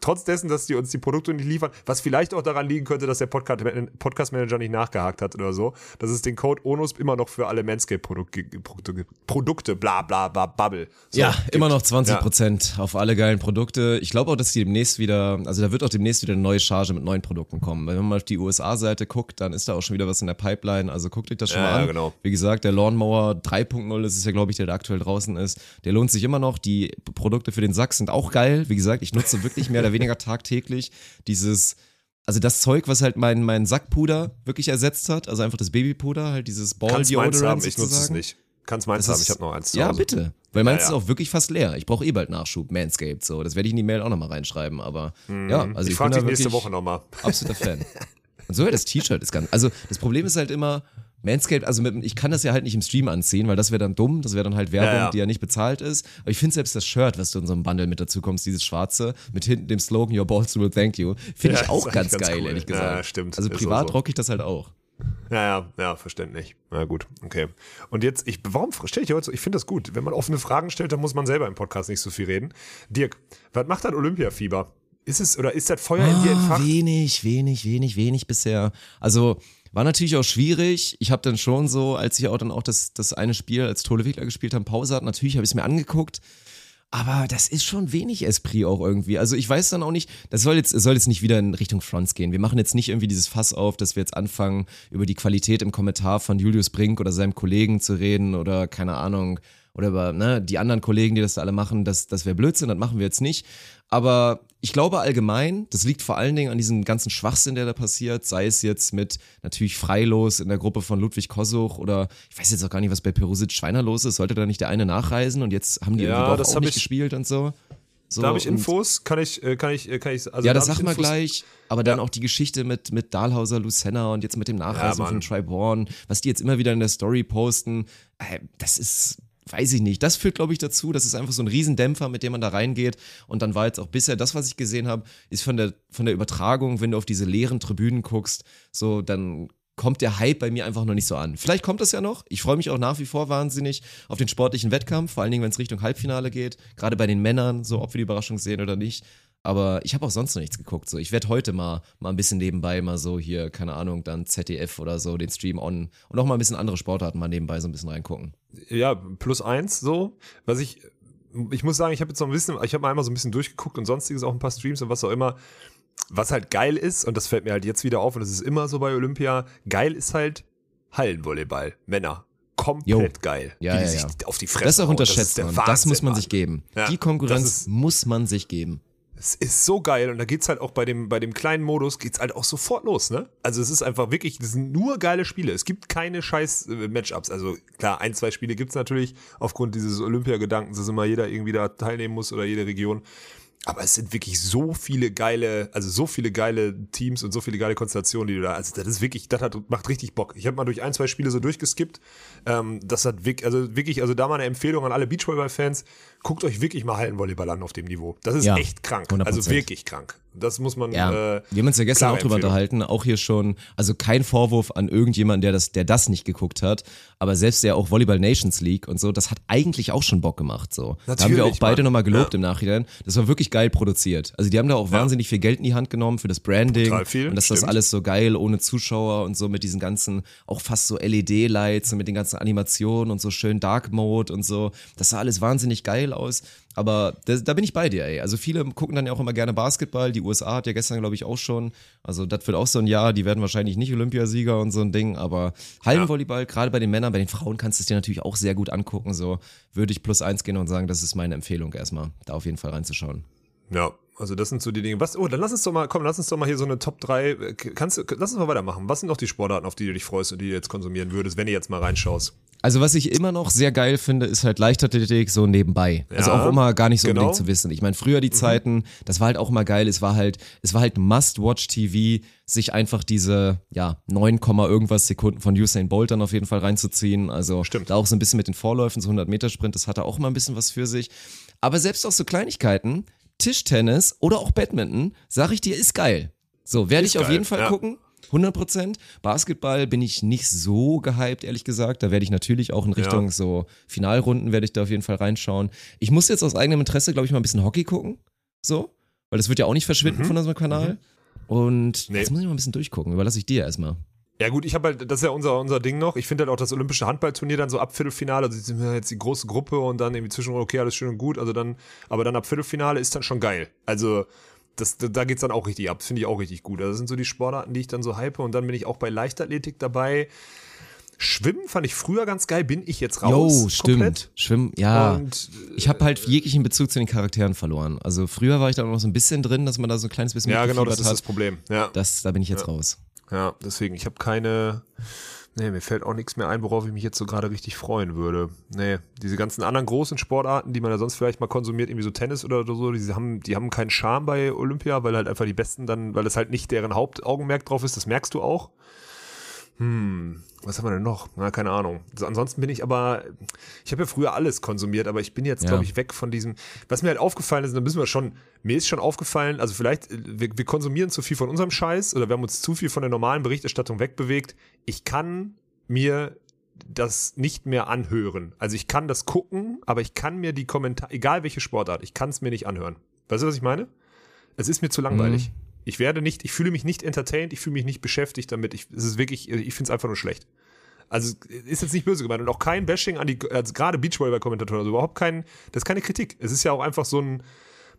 trotz dessen, dass die uns die Produkte nicht liefern, was vielleicht auch daran liegen könnte, dass der Podcast- Podcast-Manager nicht nachgehakt hat oder so, dass es den Code ONUS immer noch für alle Manscape-Produkte, Produkte, Produkte, bla, bla, bla, Bubble. So, ja, gibt. immer noch 20 Prozent auf alle geilen Produkte. Ich glaube auch, dass die demnächst wieder, also da wird auch demnächst wieder eine neue Charge mit neuen Produkten kommen. Wenn man mal auf die USA-Seite guckt, dann ist da auch schon wieder was in der Pipeline. Also guckt euch das schon Ja, mal ja, an. genau. Wie gesagt, der Lawnmower 3.0, das ist ja, glaube ich, der, der aktuell draußen ist. Der lohnt sich immer noch. Die Produkte für den Sack sind auch geil. Wie gesagt, ich nutze wirklich mehr oder weniger tagtäglich dieses also das Zeug, was halt mein, mein Sackpuder wirklich ersetzt hat, also einfach das Babypuder, halt dieses Ball Kannst Deodorant haben, ich nutze es nicht. Kannst meins haben, ist- ich habe noch eins zu Ja, bitte. Weil meins Ja, ist ja. auch wirklich fast leer. Ich brauche eh bald Nachschub, Manscaped, so. Das werde ich in die Mail auch nochmal reinschreiben, aber ja, also ich ich, frage dich nächste Woche nochmal. absoluter Fan. Und so ja, das T-Shirt ist ganz, also das Problem ist halt immer, Manscaped, also mit, ich kann das ja halt nicht im Stream anziehen, weil das wäre dann dumm, das wäre dann halt Werbung, Ja, ja. die ja nicht bezahlt ist. Aber ich finde selbst das Shirt, was du in so einem Bundle mit dazu kommst, dieses schwarze, mit hinten dem Slogan Your Balls will thank you, finde Ja, ich auch ist ganz, ganz geil, cool. ehrlich Ja, gesagt. stimmt. Also Ist privat so. rocke ich das halt auch. Ja, ja, ja, verständlich. Na gut, okay. Und jetzt, ich, warum stelle ich dir heute so, ich finde das gut. Wenn man offene Fragen stellt, dann muss man selber im Podcast nicht so viel reden. Dirk, was macht das Olympiafieber? Ist es, oder ist das Feuer in dir Ah, entfacht? wenig, wenig, wenig, wenig bisher. Also war natürlich auch schwierig. Ich habe dann schon so, als ich auch dann auch das, das eine Spiel als Tole Wickler gespielt haben, Pause hat, natürlich habe ich es mir angeguckt. Aber das ist schon wenig Esprit auch irgendwie. Also ich weiß dann auch nicht, das soll jetzt, soll jetzt nicht wieder in Richtung Fronts gehen. Wir machen jetzt nicht irgendwie dieses Fass auf, dass wir jetzt anfangen, über die Qualität im Kommentar von Julius Brink oder seinem Kollegen zu reden oder keine Ahnung, oder über ne, die anderen Kollegen, die das da alle machen, das, das wäre Blödsinn, das machen wir jetzt nicht. Aber ich glaube allgemein, das liegt vor allen Dingen an diesem ganzen Schwachsinn, der da passiert, sei es jetzt mit natürlich Freilos in der Gruppe von Ludwig Kosuch oder ich weiß jetzt auch gar nicht, was bei Perusic Schweiner los ist, sollte da nicht der eine nachreisen und jetzt haben die Ja, irgendwie das auch nicht ich- gespielt und so. so Da habe ich Infos, kann ich, äh, kann ich, äh, kann ich, also ja, da das sag mal gleich. Aber dann auch die Geschichte mit, mit Dahlhauser, Lucena und jetzt mit dem Nachreisen Ja, von. Triborn, was die jetzt immer wieder in der Story posten, äh, das ist, weiß ich nicht. Das führt, glaube ich, dazu. Das ist einfach so ein Riesendämpfer, mit dem man da reingeht. Und dann war jetzt auch bisher das, was ich gesehen habe, ist von der, von der Übertragung, wenn du auf diese leeren Tribünen guckst, so dann kommt der Hype bei mir einfach noch nicht so an. Vielleicht kommt das ja noch. Ich freue mich auch nach wie vor wahnsinnig auf den sportlichen Wettkampf, vor allen Dingen, wenn es Richtung Halbfinale geht. Gerade bei den Männern, so ob wir die Überraschung sehen oder nicht. Aber ich habe auch sonst noch nichts geguckt. So, ich werde heute mal, mal ein bisschen nebenbei mal so hier, keine Ahnung, dann ZDF oder so, den Stream on und auch mal ein bisschen andere Sportarten mal nebenbei so ein bisschen reingucken. ja, plus eins so. Was ich, ich muss sagen, ich habe jetzt noch ein bisschen, ich habe mal einmal so ein bisschen durchgeguckt und sonstiges, auch ein paar Streams und was auch immer. Was halt geil ist, und das fällt mir halt jetzt wieder auf, und das ist immer so bei Olympia, geil ist halt Hallenvolleyball, Männer. Komplett Jo. geil. Ja, Wie die ja, sich ja. auf die Fresse Das ist auch unterschätzt. Das Wahnsinn, muss man sich geben. Ja, Die das Konkurrenz muss man sich geben. Es ist so geil und da geht's halt auch bei dem, bei dem kleinen Modus geht's halt auch sofort los, ne? Also es ist einfach wirklich, das sind nur geile Spiele. Es gibt keine scheiß äh, Matchups. Also klar, ein, zwei Spiele gibt's natürlich aufgrund dieses Olympiagedankens, dass immer jeder irgendwie da teilnehmen muss oder jede Region. Aber es sind wirklich so viele geile, also so viele geile Teams und so viele geile Konstellationen, die du da, also das ist wirklich, das hat, macht richtig Bock. Ich habe mal durch ein, zwei Spiele so durchgeskippt. Ähm, das hat wirklich, also wirklich, also da mal eine Empfehlung an alle Beachvolleyball-Fans guckt euch wirklich mal Hallenvolleyball an auf dem Niveau. Das ist Ja, echt krank. 100%. Also wirklich krank. Das muss man. Ja, äh, wir haben uns ja gestern auch drüber unterhalten, auch hier schon, also kein Vorwurf an irgendjemanden, der das, der das nicht geguckt hat, aber selbst der auch Volleyball Nations League und so, das hat eigentlich auch schon Bock gemacht, so. da haben wir auch Natürlich, beide nochmal gelobt Ja. im Nachhinein. Das war wirklich geil produziert. Also die haben da auch wahnsinnig viel Geld in die Hand genommen für das Branding Total viel, und dass das stimmt. alles so geil ohne Zuschauer und so mit diesen ganzen, auch fast so LED-Lights und mit den ganzen Animationen und so schön Dark Mode und so. Das sah alles wahnsinnig geil aus. Aber da, da bin ich bei dir, ey. Also viele gucken dann ja auch immer gerne Basketball. Die USA hat ja gestern, glaube ich, auch schon. Also das wird auch so ein Jahr. Die werden wahrscheinlich nicht Olympiasieger und so ein Ding. Aber Hallenvolleyball, gerade bei den Männern, bei den Frauen kannst du es dir natürlich auch sehr gut angucken. So würde ich plus eins gehen und sagen, das ist meine Empfehlung erstmal, da auf jeden Fall reinzuschauen. Ja, also das sind so die Dinge. Was, oh, dann lass uns doch mal, komm, lass uns doch mal hier so eine Top 3, äh, kannst du, lass uns mal weitermachen. Was sind noch die Sportarten, auf die du dich freust und die du jetzt konsumieren würdest, wenn du jetzt mal reinschaust? Also was ich immer noch sehr geil finde, ist halt Leichtathletik so nebenbei. Also Ja, auch immer gar nicht so genau. unbedingt zu wissen. Ich meine, früher die Zeiten, das war halt auch immer geil. Es war halt, es war halt Must-Watch-TV, sich einfach diese, ja, 9, Komma irgendwas Sekunden von Usain Bolt dann auf jeden Fall reinzuziehen. Also Stimmt. da auch so ein bisschen mit den Vorläufen, so 100 Meter Sprint, das hatte auch immer ein bisschen was für sich. Aber selbst auch so Kleinigkeiten, Tischtennis oder auch Badminton, sag ich dir, ist geil. So, werde ich auf geil, jeden Fall ja. gucken. 100 Prozent. Basketball bin ich nicht so gehypt, ehrlich gesagt. Da werde ich natürlich auch in Richtung Ja. so Finalrunden werde ich da auf jeden Fall reinschauen. Ich muss jetzt aus eigenem Interesse, glaube ich, mal ein bisschen Hockey gucken. So. Weil das wird ja auch nicht verschwinden von unserem Kanal. Und Nee. jetzt muss ich mal ein bisschen durchgucken. Überlasse ich dir erstmal. Ja gut, ich habe halt, das ist ja unser, unser Ding noch. Ich finde halt auch das olympische Handballturnier dann so ab Viertelfinale, also sind wir jetzt die große Gruppe und dann irgendwie zwischen, okay, alles schön und gut, also dann, aber dann ab Viertelfinale ist dann schon geil. Also das, da geht's dann auch richtig ab, finde ich auch richtig gut. Also das sind so die Sportarten, die ich dann so hype und dann bin ich auch bei Leichtathletik dabei. Schwimmen fand ich früher ganz geil, bin ich jetzt raus. Jo, stimmt. komplett. Schwimmen, ja. Und ich habe halt jeglichen Bezug zu den Charakteren verloren. Also früher war ich da noch so ein bisschen drin, dass man da so ein kleines bisschen ja, genau, das ist hat. das Problem. Ja. Das, da bin ich jetzt raus. Ja, deswegen, ich habe keine. Nee, mir fällt auch nichts mehr ein, worauf ich mich jetzt so gerade richtig freuen würde. Nee, diese ganzen anderen großen Sportarten, die man ja sonst vielleicht mal konsumiert, irgendwie so Tennis oder so, die haben, die haben keinen Charme bei Olympia, weil halt einfach die Besten dann, weil das halt nicht deren Hauptaugenmerk drauf ist, das merkst du auch. Hm, was haben wir denn noch? Na, keine Ahnung. So, ansonsten bin ich aber, ich habe ja früher alles konsumiert, aber ich bin jetzt, Ja. glaube ich, weg von diesem, was mir halt aufgefallen ist, da müssen wir schon, mir ist schon aufgefallen, also vielleicht, äh, wir, wir konsumieren zu viel von unserem Scheiß oder wir haben uns zu viel von der normalen Berichterstattung wegbewegt. Ich kann mir das nicht mehr anhören. Also ich kann das gucken, aber ich kann mir die Kommentare, egal welche Sportart, ich kann es mir nicht anhören. Weißt du, was ich meine? Es ist mir zu langweilig. Ich werde nicht, ich fühle mich nicht entertained, ich fühle mich nicht beschäftigt damit. Ich, es ist wirklich, ich finde es einfach nur schlecht. Also ist jetzt nicht böse gemeint und auch kein Bashing an die, also gerade Beachvolleyball-Kommentatoren, also überhaupt kein, das ist keine Kritik. Es ist ja auch einfach so ein,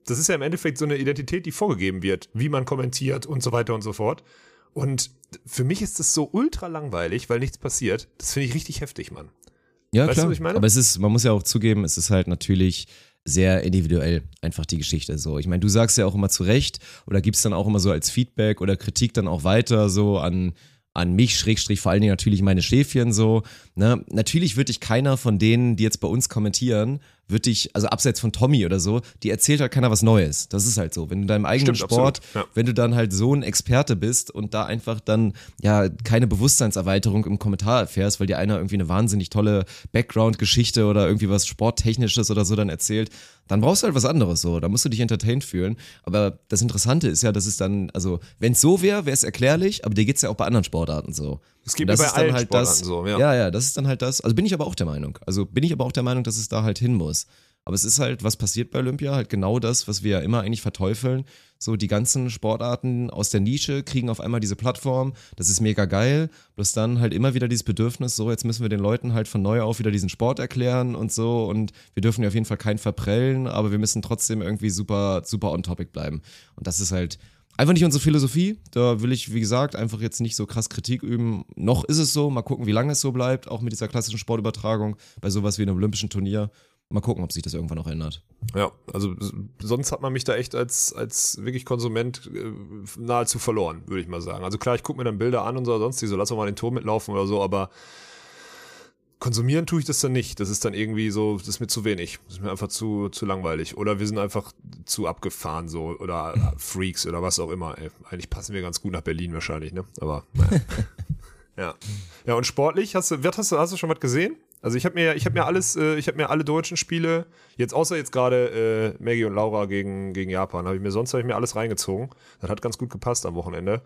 das ist ja im Endeffekt so eine Identität, die vorgegeben wird, wie man kommentiert und so weiter und so fort. Und für mich ist das so ultra langweilig, weil nichts passiert. Das finde ich richtig heftig, Mann. Ja, Weißt du, klar. was ich meine? Aber es ist, man muss ja auch zugeben, es ist halt natürlich sehr individuell einfach die Geschichte so. Ich meine, du sagst ja auch immer zu Recht oder gibst dann auch immer so als Feedback oder Kritik dann auch weiter so an an mich, Schrägstrich, vor allen Dingen natürlich meine Schäfchen so. Ne? Natürlich wird dich keiner von denen, die jetzt bei uns kommentieren, wird dich, also abseits von Tommy oder so, die erzählt halt keiner was Neues. Das ist halt so. Wenn du in deinem eigenen Stimmt, Sport, ja. wenn du dann halt so ein Experte bist und da einfach dann ja keine Bewusstseinserweiterung im Kommentar erfährst, weil dir einer irgendwie eine wahnsinnig tolle Background-Geschichte oder irgendwie was Sporttechnisches oder so dann erzählt, dann brauchst du halt was anderes so. Da musst du dich entertained fühlen. Aber das Interessante ist ja, dass es dann, also wenn es so wäre, wäre es erklärlich, aber dir geht's ja auch bei anderen Sportarten so. Es geht das mir bei allen halt das, Sportarten so, ja. ja, ja, das ist dann halt das. Also bin ich aber auch der Meinung. Also bin ich aber auch der Meinung, dass es da halt hin muss. Aber es ist halt, was passiert bei Olympia? Halt genau das, was wir ja immer eigentlich verteufeln. So die ganzen Sportarten aus der Nische kriegen auf einmal diese Plattform. Das ist mega geil. Bloß dann halt immer wieder dieses Bedürfnis, so jetzt müssen wir den Leuten halt von neu auf wieder diesen Sport erklären und so. Und wir dürfen ja auf jeden Fall keinen verprellen, aber wir müssen trotzdem irgendwie super, super on topic bleiben. Und das ist halt einfach nicht unsere Philosophie. Da will ich, wie gesagt, einfach jetzt nicht so krass Kritik üben. Noch ist es so. Mal gucken, wie lange es so bleibt. Auch mit dieser klassischen Sportübertragung bei sowas wie einem olympischen Turnier. Mal gucken, ob sich das irgendwann noch ändert. Ja, also sonst hat man mich da echt als, als wirklich Konsument äh, nahezu verloren, würde ich mal sagen. Also klar, ich gucke mir dann Bilder an und so, sonst so, lass doch mal den Tor mitlaufen oder so, aber konsumieren tue ich das dann nicht. Das ist dann irgendwie so, das ist mir zu wenig. Das ist mir einfach zu, zu langweilig. Oder wir sind einfach zu abgefahren so oder Freaks oder was auch immer. Ey, eigentlich passen wir ganz gut nach Berlin wahrscheinlich, ne? Aber naja. ja. Ja, und sportlich, hast du, hast du, hast du schon was gesehen? Also ich habe mir, ich habe mir alles, äh, ich habe mir alle deutschen Spiele, jetzt außer jetzt gerade äh, Maggie und Laura gegen, gegen Japan, habe ich mir sonst habe ich mir alles reingezogen. Das hat ganz gut gepasst am Wochenende.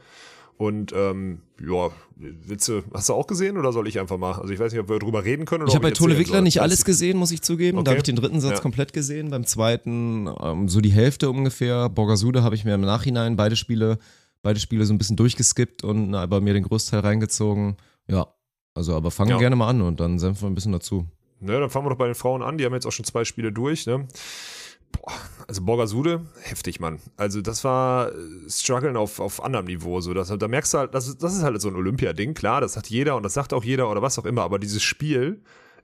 Und ähm, ja, du, hast du auch gesehen oder soll ich einfach mal? Also ich weiß nicht, ob wir drüber reden können oder Ich habe bei Tole Wickler soll. nicht alles gesehen, muss ich zugeben. Da Okay. habe ich den dritten Satz Ja. komplett gesehen. Beim zweiten ähm, so die Hälfte ungefähr. Borgasude habe ich mir im Nachhinein beide Spiele, beide Spiele so ein bisschen durchgeskippt und na, aber mir den Großteil reingezogen. Ja, also aber fangen wir Ja. gerne mal an und dann senfen wir ein bisschen dazu. Ne, dann fangen wir doch bei den Frauen an. Die haben jetzt auch schon zwei Spiele durch. Ne? Boah, also Borgasude, heftig, Mann. Also das war äh, Struggeln auf, auf anderem Niveau. So, das, da merkst du halt, das ist, das ist halt so ein Olympia-Ding. Klar, das hat jeder und das sagt auch jeder oder was auch immer. Aber dieses Spiel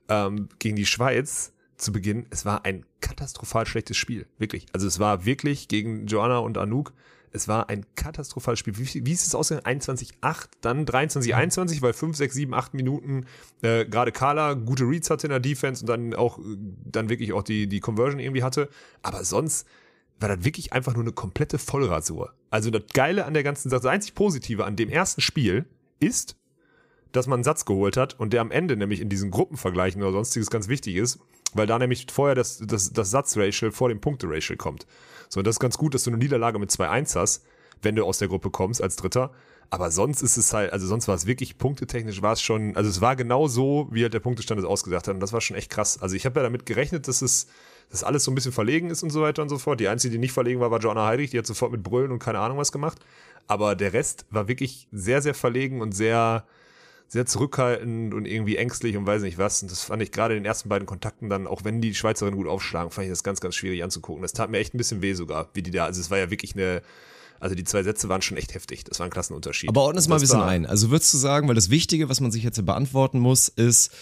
ähm, gegen die Schweiz zu Beginn, es war ein katastrophal schlechtes Spiel. Wirklich. Also es war wirklich gegen Joanna und Anouk. Es war ein katastrophales Spiel. Wie, wie ist es ausgegangen? 21-8, dann 23-21, weil 5, 6, 7, 8 Minuten äh, gerade Carla gute Reads hatte in der Defense und dann auch äh, dann wirklich auch die, die Conversion irgendwie hatte. Aber sonst war das wirklich einfach nur eine komplette Vollrasur. Also das Geile an der ganzen Sache, das einzig Positive an dem ersten Spiel ist, dass man einen Satz geholt hat und der am Ende nämlich in diesen Gruppenvergleichen oder sonstiges ganz wichtig ist, weil da nämlich vorher das, das, das Satzratio vor dem Punkteratio kommt. So, das ist ganz gut, dass du eine Niederlage mit 2-1 hast, wenn du aus der Gruppe kommst als Dritter. Aber sonst ist es halt, also sonst war es wirklich punktetechnisch war es schon, also es war genau so, wie halt der Punktestand es ausgesagt hat. Und das war schon echt krass. Also ich habe ja damit gerechnet, dass es, dass alles so ein bisschen verlegen ist und so weiter und so fort. Die einzige, die nicht verlegen war, war Joanna Heidrich, die hat sofort mit Brüllen und keine Ahnung was gemacht. Aber der Rest war wirklich sehr, sehr verlegen und sehr, sehr zurückhaltend und irgendwie ängstlich und weiß nicht was. Und das fand ich gerade in den ersten beiden Kontakten dann, auch wenn die Schweizerinnen gut aufschlagen, fand ich das ganz, ganz schwierig anzugucken. Das tat mir echt ein bisschen weh sogar, wie die da, also es war ja wirklich eine, also die zwei Sätze waren schon echt heftig. Das war ein Klassenunterschied. Aber ordne es mal ein bisschen ein. Also würdest du sagen, weil das Wichtige, was man sich jetzt beantworten muss, ist,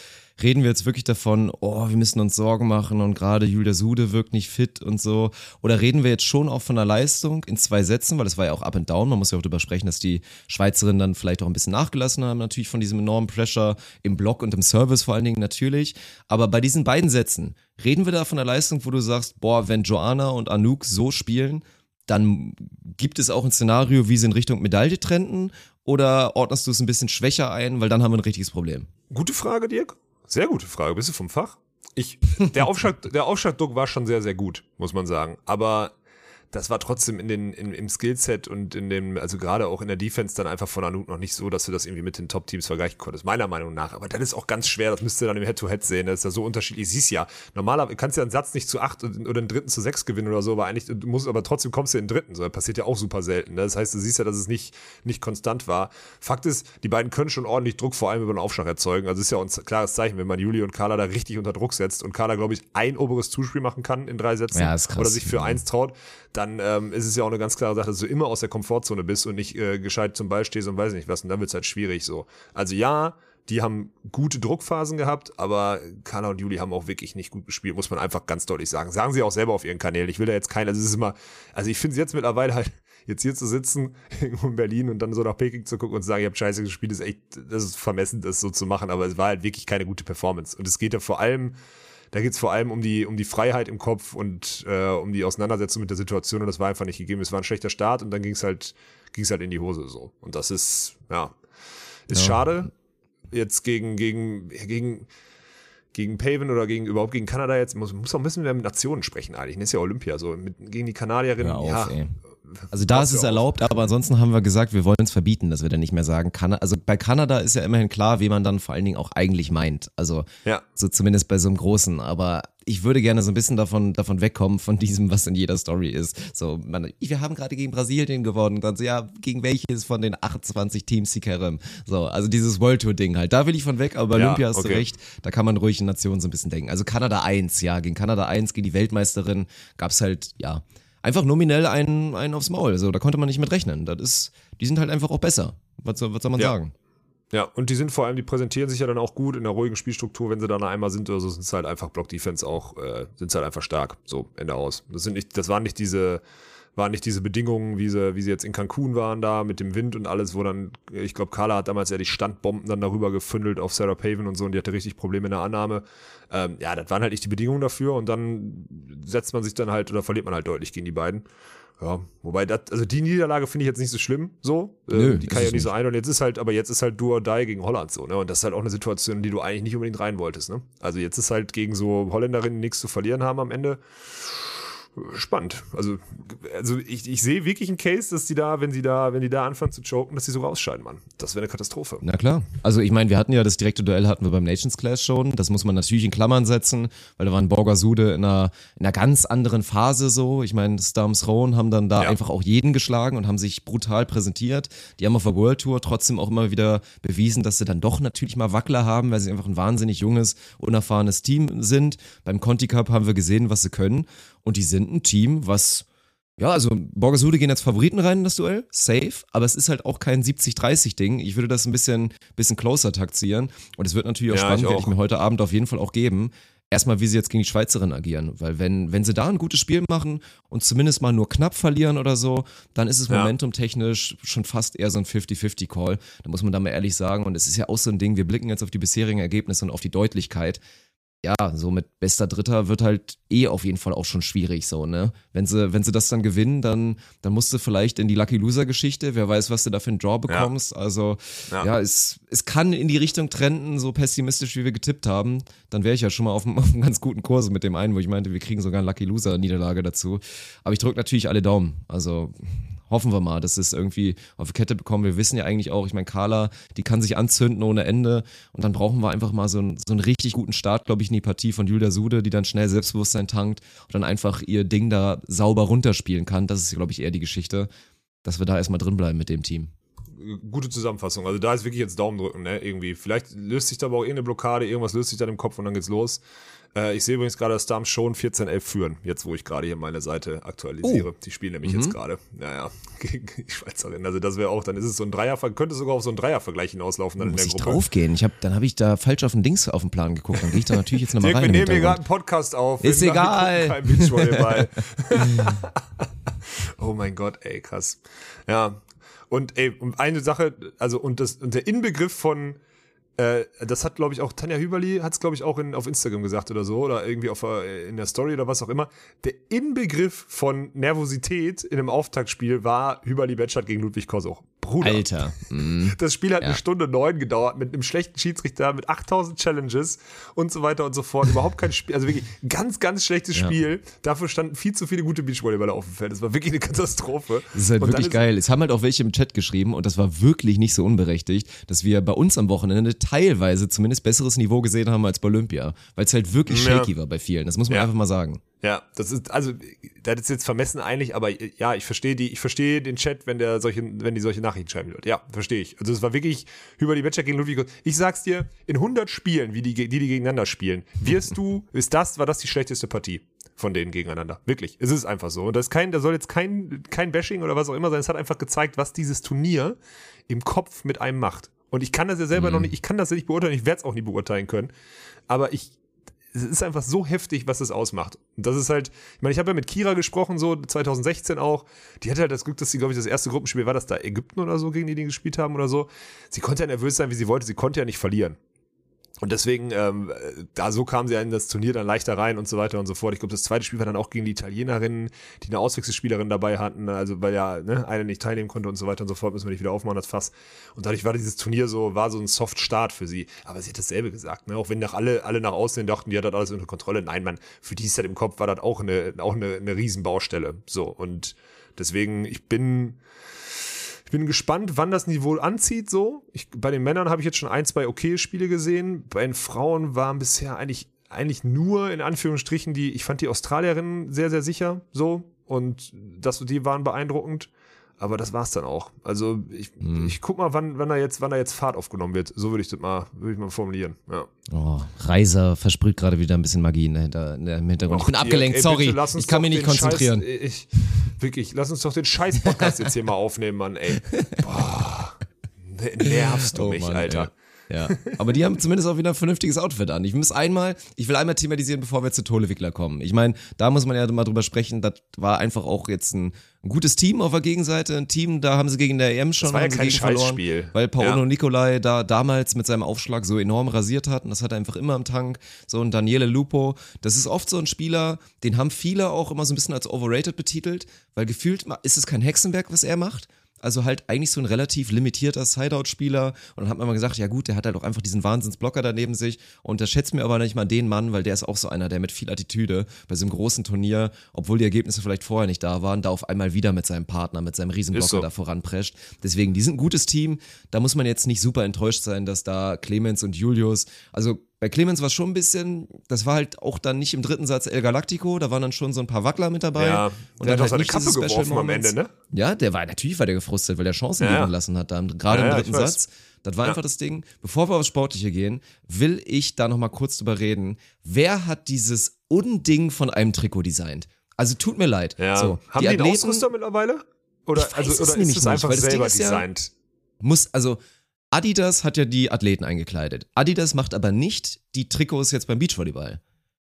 reden wir jetzt wirklich davon, oh, wir müssen uns Sorgen machen und gerade Julia Sude wirkt nicht fit und so? Oder reden wir jetzt schon auch von der Leistung in zwei Sätzen, weil das war ja auch up and down. Man muss ja auch darüber sprechen, dass die Schweizerinnen dann vielleicht auch ein bisschen nachgelassen haben, natürlich von diesem enormen Pressure im Block und im Service vor allen Dingen natürlich. Aber bei diesen beiden Sätzen, reden wir da von der Leistung, wo du sagst, boah, wenn Joanna und Anouk so spielen, dann gibt es auch ein Szenario, wie sie in Richtung Medaille trenden? Oder ordnest du es ein bisschen schwächer ein, weil dann haben wir ein richtiges Problem? Gute Frage, Dirk. Sehr gute Frage. Bist du vom Fach? Ich, der Aufschlag, der Aufschlagdruck war schon sehr, sehr gut, muss man sagen. Aber das war trotzdem in den, in, im Skillset und in dem, also gerade auch in der Defense dann einfach von Anouk noch nicht so, dass du das irgendwie mit den Top-Teams vergleichen konntest. Meiner Meinung nach. Aber das ist auch ganz schwer. Das müsst ihr dann im Head-to-Head sehen. Das ist ja so unterschiedlich. Siehst ja. Normalerweise kannst du ja einen Satz nicht zu acht oder einen dritten zu sechs gewinnen oder so, aber eigentlich, du musst, aber trotzdem kommst du in den dritten. So, das passiert ja auch super selten. Ne? Das heißt, du siehst ja, dass es nicht, nicht konstant war. Fakt ist, die beiden können schon ordentlich Druck vor allem über den Aufschlag erzeugen. Also ist ja ein klares Zeichen, wenn man Juli und Carla da richtig unter Druck setzt und Carla, glaube ich, ein oberes Zuspiel machen kann in drei Sätzen Ja, krass. oder sich für Mhm. eins traut, dann ähm, ist es ja auch eine ganz klare Sache, dass du immer aus der Komfortzone bist und nicht äh, gescheit zum Ball stehst und weiß nicht was. Und dann wird's halt schwierig so. Also ja, die haben gute Druckphasen gehabt, aber Carla und Juli haben auch wirklich nicht gut gespielt, muss man einfach ganz deutlich sagen. Sagen sie auch selber auf ihren Kanälen. Ich will da jetzt keinen, also es ist immer, also ich finde es jetzt mittlerweile halt, jetzt hier zu sitzen, irgendwo in Berlin und dann so nach Peking zu gucken und zu sagen, ich habe scheiße gespielt, ist echt, das ist vermessen, das so zu machen, aber es war halt wirklich keine gute Performance. Und es geht ja vor allem, da geht's vor allem um die, um die Freiheit im Kopf und äh, um die Auseinandersetzung mit der Situation und das war einfach nicht gegeben. Es war ein schlechter Start und dann ging's halt, ging's halt in die Hose so. Und das ist, ja, ist Ja. schade. Jetzt gegen, gegen, gegen, gegen Paven oder gegen überhaupt gegen Kanada jetzt, muss, muss auch ein bisschen mehr mit Nationen sprechen eigentlich. Das ist ja Olympia. So mit, gegen die Kanadierinnen, Hör auf, ja. ey. Also da ist es erlaubt, aber ansonsten haben wir gesagt, wir wollen es verbieten, dass wir dann nicht mehr sagen kann. Also bei Kanada ist ja immerhin klar, wie man dann vor allen Dingen auch eigentlich meint. Also Ja. so zumindest bei so einem großen. Aber ich würde gerne so ein bisschen davon, davon wegkommen, von diesem, was in jeder Story ist. So, man, wir haben gerade gegen Brasilien gewonnen. Dann so, ja, gegen welches von den 28 Teams Sikerem? So, also dieses World Tour Ding halt. Da will ich von weg, aber bei Ja, Olympia hast du okay. recht. Da kann man ruhig in Nationen so ein bisschen denken. Also Kanada 1, ja, gegen Kanada 1, gegen die Weltmeisterin gab's halt, ja, einfach nominell einen, einen aufs Maul. So, da konnte man nicht mit rechnen. Das ist, die sind halt einfach auch besser. Was soll, was soll man Ja. sagen? Ja, und die sind vor allem, die präsentieren sich ja dann auch gut in der ruhigen Spielstruktur, wenn sie dann einmal sind oder so, sind es halt einfach Block-Defense auch, äh, sind es halt einfach stark. So, Ende aus. Das sind nicht, das waren nicht diese, waren nicht diese Bedingungen, wie sie, wie sie jetzt in Cancun waren da mit dem Wind und alles, wo dann, ich glaube, Carla hat damals ja die Standbomben dann darüber gefündelt auf Sarah Paven und so und die hatte richtig Probleme in der Annahme. Ähm, ja, das waren halt nicht die Bedingungen dafür und dann setzt man sich dann halt oder verliert man halt deutlich gegen die beiden. Ja, wobei das, also die Niederlage finde ich jetzt nicht so schlimm, so. Äh, Nö, die ist kann ja nicht so ein und jetzt ist halt, aber jetzt ist halt do or die gegen Holland so, ne? Und das ist halt auch eine Situation, in die du eigentlich nicht unbedingt rein wolltest, ne? Also jetzt ist halt gegen so Holländerinnen nichts zu verlieren haben am Ende. Spannend. Also, also ich, ich sehe wirklich einen Case, dass die da, wenn sie da, wenn die da anfangen zu choken, dass die sogar ausscheiden, Mann. Das wäre eine Katastrophe. Na klar. Also ich meine, wir hatten ja das direkte Duell hatten wir beim Nations Clash schon. Das muss man natürlich in Klammern setzen, weil da waren Borgasude in einer, in einer ganz anderen Phase so. Ich meine, Stams Rowan haben dann da Ja. einfach auch jeden geschlagen und haben sich brutal präsentiert. Die haben auf der World Tour trotzdem auch immer wieder bewiesen, dass sie dann doch natürlich mal Wackler haben, weil sie einfach ein wahnsinnig junges, unerfahrenes Team sind. Beim Conti Cup haben wir gesehen, was sie können. Und die sind ein Team, was ja, also Borgasude gehen als Favoriten rein in das Duell, safe, aber es ist halt auch kein 70-30-Ding. Ich würde das ein bisschen, bisschen closer taktieren und es wird natürlich auch Ja, spannend, ich werde ich mir heute Abend auf jeden Fall auch geben. Erstmal, wie sie jetzt gegen die Schweizerin agieren, weil wenn, wenn sie da ein gutes Spiel machen und zumindest mal nur knapp verlieren oder so, dann ist es Ja. momentumtechnisch schon fast eher so ein 50-50-Call. Da muss man da mal ehrlich sagen und es ist ja auch so ein Ding, wir blicken jetzt auf die bisherigen Ergebnisse und auf die Deutlichkeit ja, so mit bester Dritter wird halt eh auf jeden Fall auch schon schwierig so, ne? Wenn sie, wenn sie das dann gewinnen, dann, dann musst du vielleicht in die Lucky Loser Geschichte, wer weiß, was du da für einen Draw bekommst. Also, ja, Ja. es, es kann in die Richtung trenden, so pessimistisch wie wir getippt haben. Dann wäre ich ja schon mal auf einem, auf einem ganz guten Kurs mit dem einen, wo ich meinte, wir kriegen sogar eine Lucky Loser Niederlage dazu. Aber ich drücke natürlich alle Daumen. Also, hoffen wir mal, dass es irgendwie auf die Kette bekommen. Wir wissen ja eigentlich auch, ich meine, Carla, die kann sich anzünden ohne Ende und dann brauchen wir einfach mal so einen, so einen richtig guten Start, glaube ich, in die Partie von Julia Sude, die dann schnell Selbstbewusstsein tankt und dann einfach ihr Ding da sauber runterspielen kann. Das ist, glaube ich, eher die Geschichte, dass wir da erstmal drin bleiben mit dem Team. Gute Zusammenfassung. Also da ist wirklich jetzt Daumen drücken, ne? Irgendwie. Vielleicht löst sich da aber auch irgendeine Blockade, irgendwas löst sich dann im Kopf und dann geht's los. Äh, ich sehe übrigens gerade, dass Darm schon 14-11 führen, jetzt wo ich gerade hier meine Seite aktualisiere. Oh. Die spielen nämlich jetzt gerade. Naja, gegen die Schweizerin. Also das wäre auch, dann ist es so ein Dreier, könnte sogar auf so einen Dreiervergleich hinauslaufen dann in Muss der ich Gruppe. draufgehen? Ich hab, dann habe ich da falsch auf den Dings auf den Plan geguckt. Dann gehe ich da natürlich jetzt nochmal rein. wir nehmen hier gerade einen Podcast auf. Ist egal. Kein Beachvolleyball. oh mein Gott, ey, krass. Ja. Und ey, und eine Sache, also und das und der Inbegriff von äh, das hat, glaube ich, auch Tanja Hüberli, hat es, glaube ich, auch in, auf Instagram gesagt oder so, oder irgendwie auf, äh, in der Story oder was auch immer. Der Inbegriff von Nervosität in einem Auftaktspiel war Hüberli Betschert gegen Ludwig Kosuch. Bruder. Alter. Mhm. Das Spiel hat Ja. eine Stunde neun gedauert mit einem schlechten Schiedsrichter, mit 8000 Challenges und so weiter und so fort. Überhaupt kein Spiel, also wirklich ganz, ganz schlechtes Ja. Spieler. Dafür standen viel zu viele gute Beachvolleyballer auf dem Feld. Das war wirklich eine Katastrophe. Das ist halt Und wirklich geil. Es haben halt auch welche im Chat geschrieben und das war wirklich nicht so unberechtigt, dass wir bei uns am Wochenende teilweise zumindest besseres Niveau gesehen haben als bei Olympia, weil es halt wirklich Ja. shaky war bei vielen. Das muss man einfach mal sagen. Ja, das ist, also, das ist jetzt vermessen eigentlich, aber ja, ich verstehe die, ich verstehe den Chat, wenn der solche, wenn die solche Nachrichten schreiben wird. Ja, verstehe ich. Also, es war wirklich über die Matchup gegen Ludwig. Ich sag's dir, in 100 Spielen, wie die, die, die gegeneinander spielen, wirst du, ist das, war das die schlechteste Partie von denen gegeneinander. Wirklich. Es ist einfach so. Und das ist kein, da soll jetzt kein, kein Bashing oder was auch immer sein. Es hat einfach gezeigt, was dieses Turnier im Kopf mit einem macht. Und ich kann das ja selber noch nicht, ich kann das ja nicht beurteilen, ich werde es auch nie beurteilen können. Aber ich, es ist einfach so heftig, was es ausmacht. Und das ist halt, ich meine, ich habe ja mit Kira gesprochen, so 2016 auch. Die hatte halt das Glück, dass sie, glaube ich, das erste Gruppenspiel war das da Ägypten oder so, gegen die die gespielt haben oder so. Sie konnte ja nervös sein, wie sie wollte. Sie konnte ja nicht verlieren. Und deswegen, ähm, da so kam sie in das Turnier dann leichter rein und so weiter und so fort. Ich glaube, das zweite Spiel war dann auch gegen die Italienerinnen, die eine Auswechselspielerin dabei hatten, also weil ja ne, eine nicht teilnehmen konnte und so weiter und so fort, müssen wir nicht wieder aufmachen, das Fass. Und dadurch war dieses Turnier so, war so ein Soft-Start für sie. Aber sie hat dasselbe gesagt, ne? Auch wenn nach alle, alle nach außen dachten, die hat das alles unter Kontrolle. Nein, man, für die ist das im Kopf, war das auch eine, auch eine, eine Riesenbaustelle. So. Und deswegen, ich bin, bin gespannt, wann das Niveau anzieht. So, ich, bei den Männern habe ich jetzt schon ein, zwei okay Spiele gesehen. Bei den Frauen waren bisher eigentlich eigentlich nur in Anführungsstrichen die. Ich fand die Australierinnen sehr sehr sicher. So und das die waren beeindruckend. Aber das war's dann auch. Also ich, ich guck mal, wann, wann da jetzt, wann da jetzt Fahrt aufgenommen wird. So würde ich das mal, würde ich mal formulieren. Ja. Oh, Reiser versprüht gerade wieder ein bisschen Magie in der Hinter, in der, im Hintergrund. ich bin Dirk, abgelenkt, ey, sorry. bitte Ich kann mich nicht konzentrieren. Scheiß, ich, wirklich, lass uns doch den Scheiß-Podcast jetzt hier mal aufnehmen, Mann, ey. Boah. nervst du Oh mich, Mann, Alter. Ja. Ja. Aber die haben zumindest auch wieder ein vernünftiges Outfit an. Ich muss einmal, ich will einmal thematisieren, bevor wir zu Tolewickler kommen. Ich meine, da muss man ja mal drüber sprechen, das war einfach auch jetzt ein, ein gutes Team auf der Gegenseite. Ein Team, da haben sie gegen der EM schon war ja kein gegen verloren, Scheißspiel. weil Paolo Ja. Nicolai da damals mit seinem Aufschlag so enorm rasiert hat und das hat er einfach immer im Tank. So ein Daniele Lupo, das ist oft so ein Spieler, den haben viele auch immer so ein bisschen als overrated betitelt, weil gefühlt ist es kein Hexenwerk, was er macht. Also halt eigentlich so ein relativ limitierter Sideout-Spieler. Und dann hat man mal gesagt, ja gut, der hat halt auch einfach diesen Wahnsinnsblocker da neben sich. Und das schätzt mir aber nicht mal den Mann, weil der ist auch so einer, der mit viel Attitüde bei so einem großen Turnier, obwohl die Ergebnisse vielleicht vorher nicht da waren, da auf einmal wieder mit seinem Partner, mit seinem Riesenblocker so. da voranprescht. Deswegen, die sind ein gutes Team. Da muss man jetzt nicht super enttäuscht sein, dass da Clemens und Julius, also bei Clemens war es schon ein bisschen, das war halt auch dann nicht im dritten Satz El Galactico, da waren dann schon so ein paar Wackler mit dabei. Ja, und der dann hat auch seine nicht Kappe geworfen am. Ende, ne? Ja, der war, natürlich war der gefrustet, weil der Chancen Ja, ja. lassen hat, dann gerade Ja, im dritten. Satz. Das war einfach das Ding. Bevor wir aufs Sportliche gehen, will ich da nochmal kurz drüber reden. Wer hat dieses Unding von einem Trikot designt? Also tut mir leid. Ja. So, Haben die die, einen Ausrüster mittlerweile? Oder, Ich weiß also, oder ist es einfach weil das Ding selber designt? muss, also Adidas hat ja die Athleten eingekleidet. Adidas macht aber nicht die Trikots jetzt beim Beachvolleyball.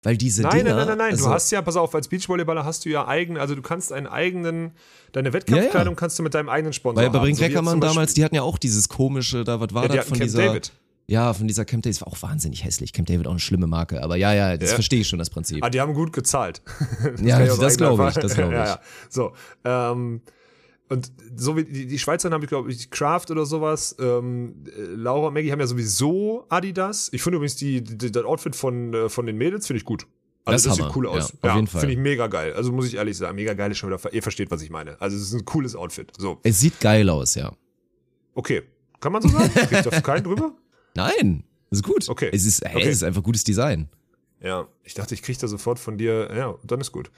Weil diese Nein, Dinger, nein, nein, nein, nein. Also, du hast ja, pass auf, als Beachvolleyballer hast du ja eigen, also du kannst einen eigenen, deine Wettkampfkleidung kannst du mit deinem eigenen Sponsor weil bei. Brink so Reckermann damals, die hatten ja auch dieses komische, da was war ja, das von Camp dieser. David. Ja, von dieser Camp David, das war auch wahnsinnig hässlich. Camp David auch eine schlimme Marke, aber ja, ja, das Ja. verstehe ich schon, das Prinzip. Ah, die haben gut gezahlt. Ja, ich aus das glaube ich, das glaube ich. ja, ja. So, ähm, und so wie die, die Schweizer haben, ich glaube, ich, Kraft oder sowas. Ähm, äh, Laura und Maggie haben ja sowieso Adidas. Ich finde übrigens die, die, das Outfit von, äh, von den Mädels finde ich gut. Das Also das, ist sieht cool Ja, aus. auf jeden Fall. Finde ich mega geil. Also muss ich ehrlich sagen, mega geil ist schon wieder. Ihr versteht, was ich meine. Also es ist ein cooles Outfit. So, Es sieht geil aus, ja. okay. Kann man so sagen? Kriegt da keinen drüber? Nein, das ist gut. Okay. Es ist, hey, Okay. es ist einfach gutes Design. Ja, ich dachte, ich kriege da sofort von dir, ja, dann ist gut.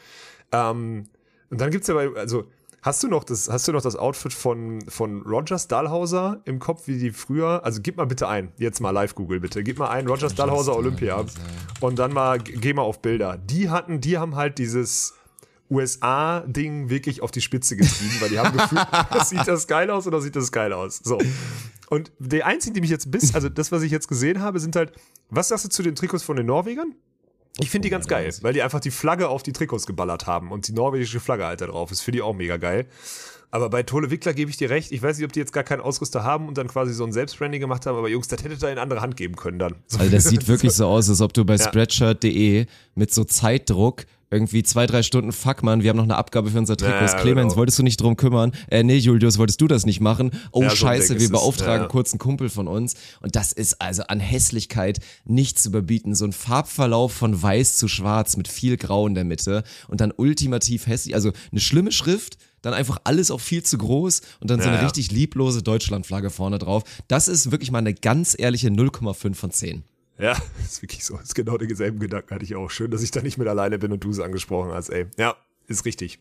Ähm, und dann gibt's ja bei, also, hast du noch das, hast du noch das Outfit von, von Roger Stahlhauser im Kopf, wie die früher, also gib mal bitte ein, jetzt mal live Google bitte, gib mal ein, Roger Stahlhauser Olympia und dann mal, geh mal auf Bilder. Die hatten, die haben halt dieses USA-Ding wirklich auf die Spitze getrieben, weil die haben gefühlt, sieht das geil aus oder sieht das geil aus? So. Und der einzige, die mich jetzt bis, also das, was ich jetzt gesehen habe, sind halt, was sagst du zu den Trikots von den Norwegern? Ich finde die ganz geil, weil die einfach die Flagge auf die Trikots geballert haben und die norwegische Flagge halt da drauf ist. Finde ich auch mega geil. Aber bei Tole Wickler gebe ich dir recht. Ich weiß nicht, ob die jetzt gar keinen Ausrüster haben und dann quasi so ein Selbstbranding gemacht haben, aber Jungs, das hätte da in andere Hand geben können dann. So. Also das sieht wirklich so aus, als ob du bei Ja. Spreadshirt.de mit so Zeitdruck irgendwie zwei, drei Stunden, fuck man, wir haben noch eine Abgabe für unser Trikots. Ja, Clemens, genau. wolltest du nicht drum kümmern? Äh, nee, Julius, wolltest du das nicht machen? Oh, Ja, scheiße, wir beauftragen Ja. kurz einen Kumpel von uns. Und das ist also an Hässlichkeit nicht zu überbieten. So ein Farbverlauf von weiß zu schwarz mit viel Grau in der Mitte und dann ultimativ hässlich. Also eine schlimme Schrift, dann einfach alles auch viel zu groß und dann so Ja, eine ja. richtig lieblose Deutschlandflagge vorne drauf. Das ist wirklich mal eine ganz ehrliche 0,5 von 10. Ja, ist wirklich so. Ist genau denselben Gedanken hatte ich auch. Schön, dass ich da nicht mit alleine bin und du es angesprochen hast, ey. Ja, ist richtig.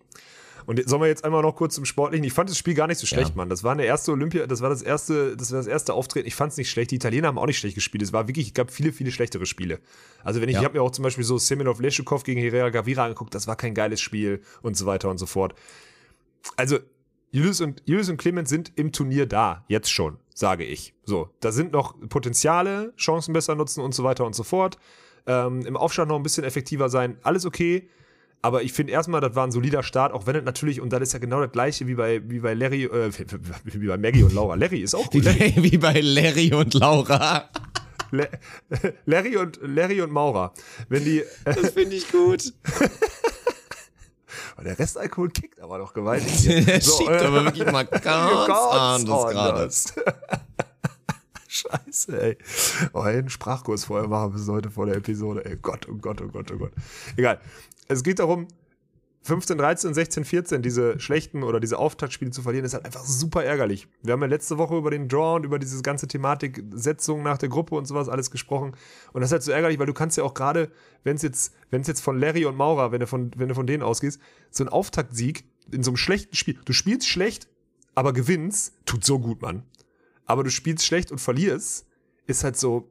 Und sollen wir jetzt einmal noch kurz zum Sportlichen? Ich fand das Spiel gar nicht so schlecht, Ja. Mann. Das war eine erste Olympia, das war das erste, das war das erste Auftreten. Ich fand es nicht schlecht. Die Italiener haben auch nicht schlecht gespielt. Es war wirklich, es gab viele, viele schlechtere Spiele. Also wenn ich, Ja. ich habe mir auch zum Beispiel so Semenov Leshukov gegen Herrera Gavira angeguckt, das war kein geiles Spiel und so weiter und so fort. Also Julius und, Julius und Clemens sind im Turnier da, jetzt schon, sage ich. So, da sind noch Potenziale, Chancen besser nutzen und so weiter und so fort. Ähm, Im Aufstand noch ein bisschen effektiver sein, alles okay. Aber ich finde erstmal, das war ein solider Start, auch wenn es natürlich, und das ist ja genau das gleiche wie bei, wie bei Larry, äh, wie bei Maggie und Laura. Larry ist auch Wie gut. Larry, bei, wie bei Larry und Laura. La- Larry und Larry und Maura. Wenn die, äh, Das finde ich gut. der Restalkohol kickt aber doch gewaltig. Der So, schiebt äh, aber wirklich mal ganz anders gerade. Scheiße, ey. Oh, einen Sprachkurs vorher machen bis heute vor der Episode. Ey, Gott, oh Gott, oh Gott, oh Gott. Egal. Es geht darum, 15, 13, 16, 14, diese schlechten oder diese Auftaktspiele zu verlieren, ist halt einfach super ärgerlich. Wir haben ja letzte Woche über den Draw und über diese ganze Thematik Setzung nach der Gruppe und sowas alles gesprochen. Und das ist halt so ärgerlich, weil du kannst ja auch gerade, wenn es jetzt, wenn es jetzt von Larry und Maurer, wenn du von, wenn du von denen ausgehst, so ein Auftaktsieg in so einem schlechten Spiel, du spielst schlecht, aber gewinnst, tut so gut, Mann. Aber du spielst schlecht und verlierst, ist halt so,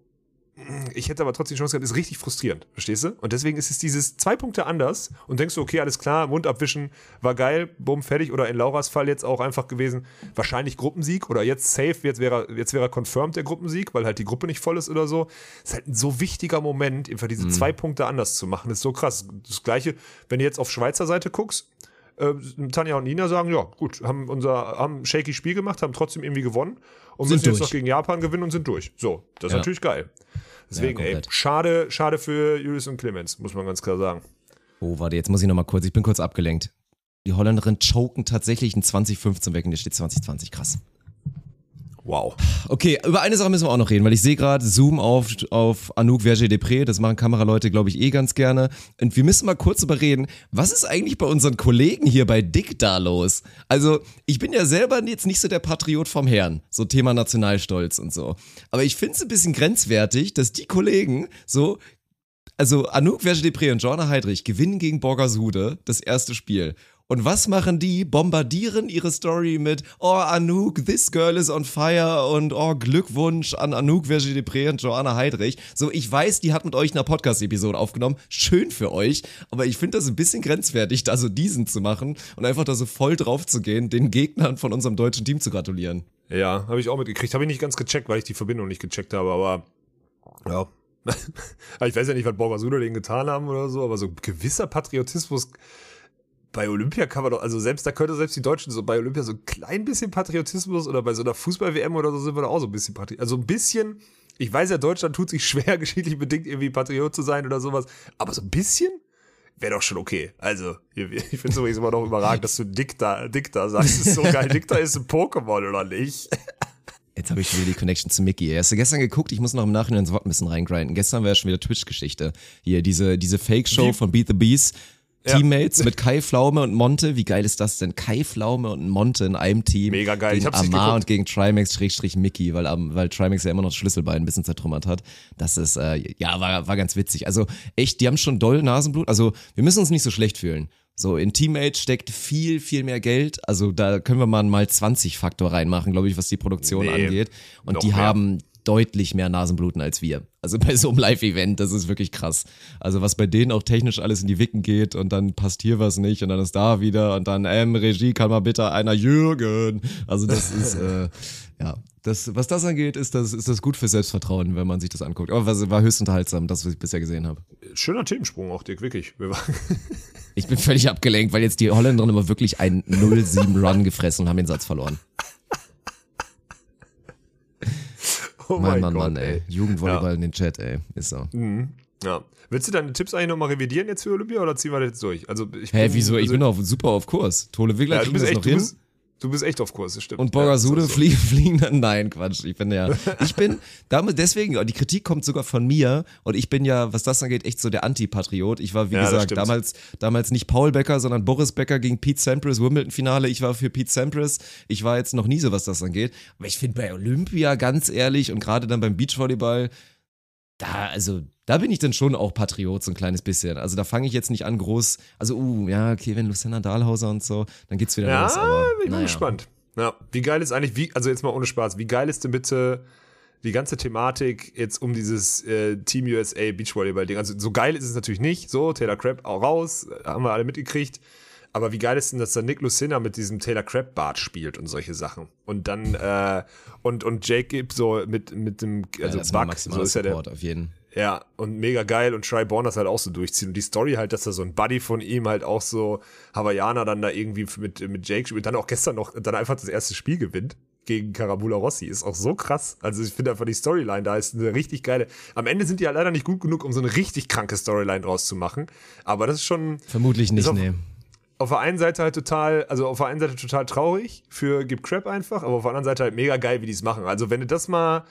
ich hätte aber trotzdem die Chance gehabt, ist richtig frustrierend, verstehst du? Und deswegen ist es dieses zwei Punkte anders und denkst du, okay, alles klar, Mund abwischen, war geil, bumm, fertig. Oder in Lauras Fall jetzt auch einfach gewesen, wahrscheinlich Gruppensieg oder jetzt safe, jetzt wäre jetzt wäre confirmed der Gruppensieg, weil halt die Gruppe nicht voll ist oder so. Ist halt ein so wichtiger Moment, einfach diese zwei Punkte anders zu machen. Ist so krass. Das gleiche, wenn du jetzt auf Schweizer Seite guckst, äh, Tanja und Nina sagen, ja, gut, haben unser haben ein shaky Spiel gemacht, haben trotzdem irgendwie gewonnen und Sind müssen jetzt noch gegen Japan gewinnen und sind durch. So, das ist Ja. natürlich geil. Deswegen, Ja, ey, schade, schade für Julius und Clemens, muss man ganz klar sagen. Oh, warte, jetzt muss ich nochmal kurz, ich bin kurz abgelenkt. Die Holländerinnen choken tatsächlich in 2015 weg und jetzt steht 2020, krass. Wow. Okay, über eine Sache müssen wir auch noch reden, weil ich sehe gerade Zoom auf, auf Anouk Verger-Depré, das machen Kameraleute, glaube ich, eh ganz gerne. Und wir müssen mal kurz darüber reden, was ist eigentlich bei unseren Kollegen hier bei Dick da los? Also, ich bin ja selber jetzt nicht so der Patriot vom Herrn, so Thema Nationalstolz und so. Aber ich finde es ein bisschen grenzwertig, dass die Kollegen so also Anouk Verge-Depré und Jorna Heidrich gewinnen gegen Borgasude das erste Spiel. Und was machen die? Bombardieren ihre Story mit Oh, Anouk, this girl is on fire und oh, Glückwunsch an Anouk Verge-Depré und Joanna Heidrich. So, ich weiß, die hat mit euch eine Podcast-Episode aufgenommen. Schön für euch. Aber ich finde das ein bisschen grenzwertig, da so diesen zu machen und einfach da so voll drauf zu gehen, den Gegnern von unserem deutschen Team zu gratulieren. Ja, habe ich auch mitgekriegt. Habe ich nicht ganz gecheckt, weil ich die Verbindung nicht gecheckt habe, aber ja. ich weiß ja nicht, was Borgasudo denen getan haben oder so, aber so gewisser Patriotismus bei Olympia kann man doch, also selbst da könnte selbst die Deutschen so bei Olympia so ein klein bisschen Patriotismus oder bei so einer Fußball-WM oder so sind wir da auch so ein bisschen Patriot. Also ein bisschen, ich weiß ja, Deutschland tut sich schwer, geschichtlich bedingt irgendwie Patriot zu sein oder sowas, aber so ein bisschen wäre doch schon okay. Also, ich finde es übrigens immer noch überragend, dass du Dicta, Dicta sagst. Das ist so geil. Dicta ist ein Pokémon, oder nicht? Jetzt habe ich schon wieder die Connection zu Mickey. ey. Hast du gestern geguckt? Ich muss noch im Nachhinein ins Wort ein bisschen reingrinden. Gestern war ja schon wieder Twitch-Geschichte. Hier, diese, diese Fake-Show von Beat the Beast. Ja. Teammates mit Kai Pflaume und Monte. Wie geil ist das denn? Kai Pflaume und Monte in einem Team. Mega geil. Ich Gegen hab's nicht Amar und gegen Trimax-Mickey, weil, am- weil Trimax ja immer noch Schlüsselbein ein bisschen zertrümmert hat. Das ist, äh, ja, war, war ganz witzig. Also echt, die haben schon doll Nasenblut. Also wir müssen uns nicht so schlecht fühlen. So, in Teammates steckt viel, viel mehr Geld. Also da können wir mal einen mal 20 Faktor reinmachen, glaube ich, was die Produktion Nee, angeht. Und die mehr. haben deutlich mehr Nasenbluten als wir. Also bei so einem Live-Event, das ist wirklich krass. Also was bei denen auch technisch alles in die Wicken geht und dann passt hier was nicht und dann ist da wieder und dann, ähm, Regie, kann mal bitte einer Jürgen. Also das ist, äh, ja, das, was das angeht, ist das, ist das gut für Selbstvertrauen, wenn man sich das anguckt. Aber was war höchst unterhaltsam, das, was ich bisher gesehen habe. Schöner Themensprung auch, Dick, wirklich. Ich bin völlig abgelenkt, weil jetzt die Holländerinnen aber wirklich einen 0-7-Run gefressen und haben den Satz verloren. Oh Mann, mein Mann, Gott, Mann, ey. Jugendvolleyball in den Chat, ey. Ist so. Ja. Willst du deine Tipps eigentlich nochmal revidieren jetzt für Olympia oder ziehen wir das jetzt durch? Also ich Hä, bin- wieso? Ich also, bin auf, super auf Kurs. Tole Wiggler ja, du bist echt, noch du hin. bist, du bist echt auf Kurs, das stimmt. Und Borgasude ja, so. fliegen, fliegen dann, nein, Quatsch. Ich bin ja, ich bin, damit, deswegen, die Kritik kommt sogar von mir und ich bin ja, was das angeht, echt so der Antipatriot. Ich war, wie Ja, gesagt, damals, damals nicht Paul Becker, sondern Boris Becker gegen Pete Sampras, Wimbledon-Finale. Ich war für Pete Sampras. Ich war jetzt noch nie so, was das angeht. Aber ich finde bei Olympia, ganz ehrlich, und gerade dann beim Beachvolleyball, da, also, da bin ich dann schon auch Patriot, so ein kleines bisschen. Also da fange ich jetzt nicht an groß, also, uh, ja, okay, wenn Luciana Dahlhauser und so, dann geht's wieder Ja, los. Aber, bin ich naja. gespannt. Ja, wie geil ist eigentlich, wie, also jetzt mal ohne Spaß, wie geil ist denn bitte die ganze Thematik jetzt um dieses äh, Team USA Beachvolleyball-Ding? Also so geil ist es natürlich nicht, so, Taylor Crabb auch raus, äh, haben wir alle mitgekriegt. Aber wie geil ist denn, dass da Nick Lucina mit diesem Taylor Crabb Bart spielt und solche Sachen? Und dann, äh, und, und Jake Gibb so mit, mit dem, also ja, Buck, so ist ja der, auf jeden. Ja, und mega geil und Try Born das halt auch so durchziehen. Und die Story halt, dass da so ein Buddy von ihm halt auch so Hawaiianer dann da irgendwie mit, mit Jake spielt, dann auch gestern noch, dann einfach das erste Spiel gewinnt gegen Karabula Rossi. Ist auch so krass. Also ich finde einfach die Storyline da ist eine richtig geile. Am Ende sind die ja leider nicht gut genug, um so eine richtig kranke Storyline draus zu machen. Aber das ist schon Vermutlich nicht, auf- nee. auf der einen Seite halt total, also auf der einen Seite total traurig für Gib Crap einfach, aber auf der anderen Seite halt mega geil, wie die es machen. Also wenn du das mal,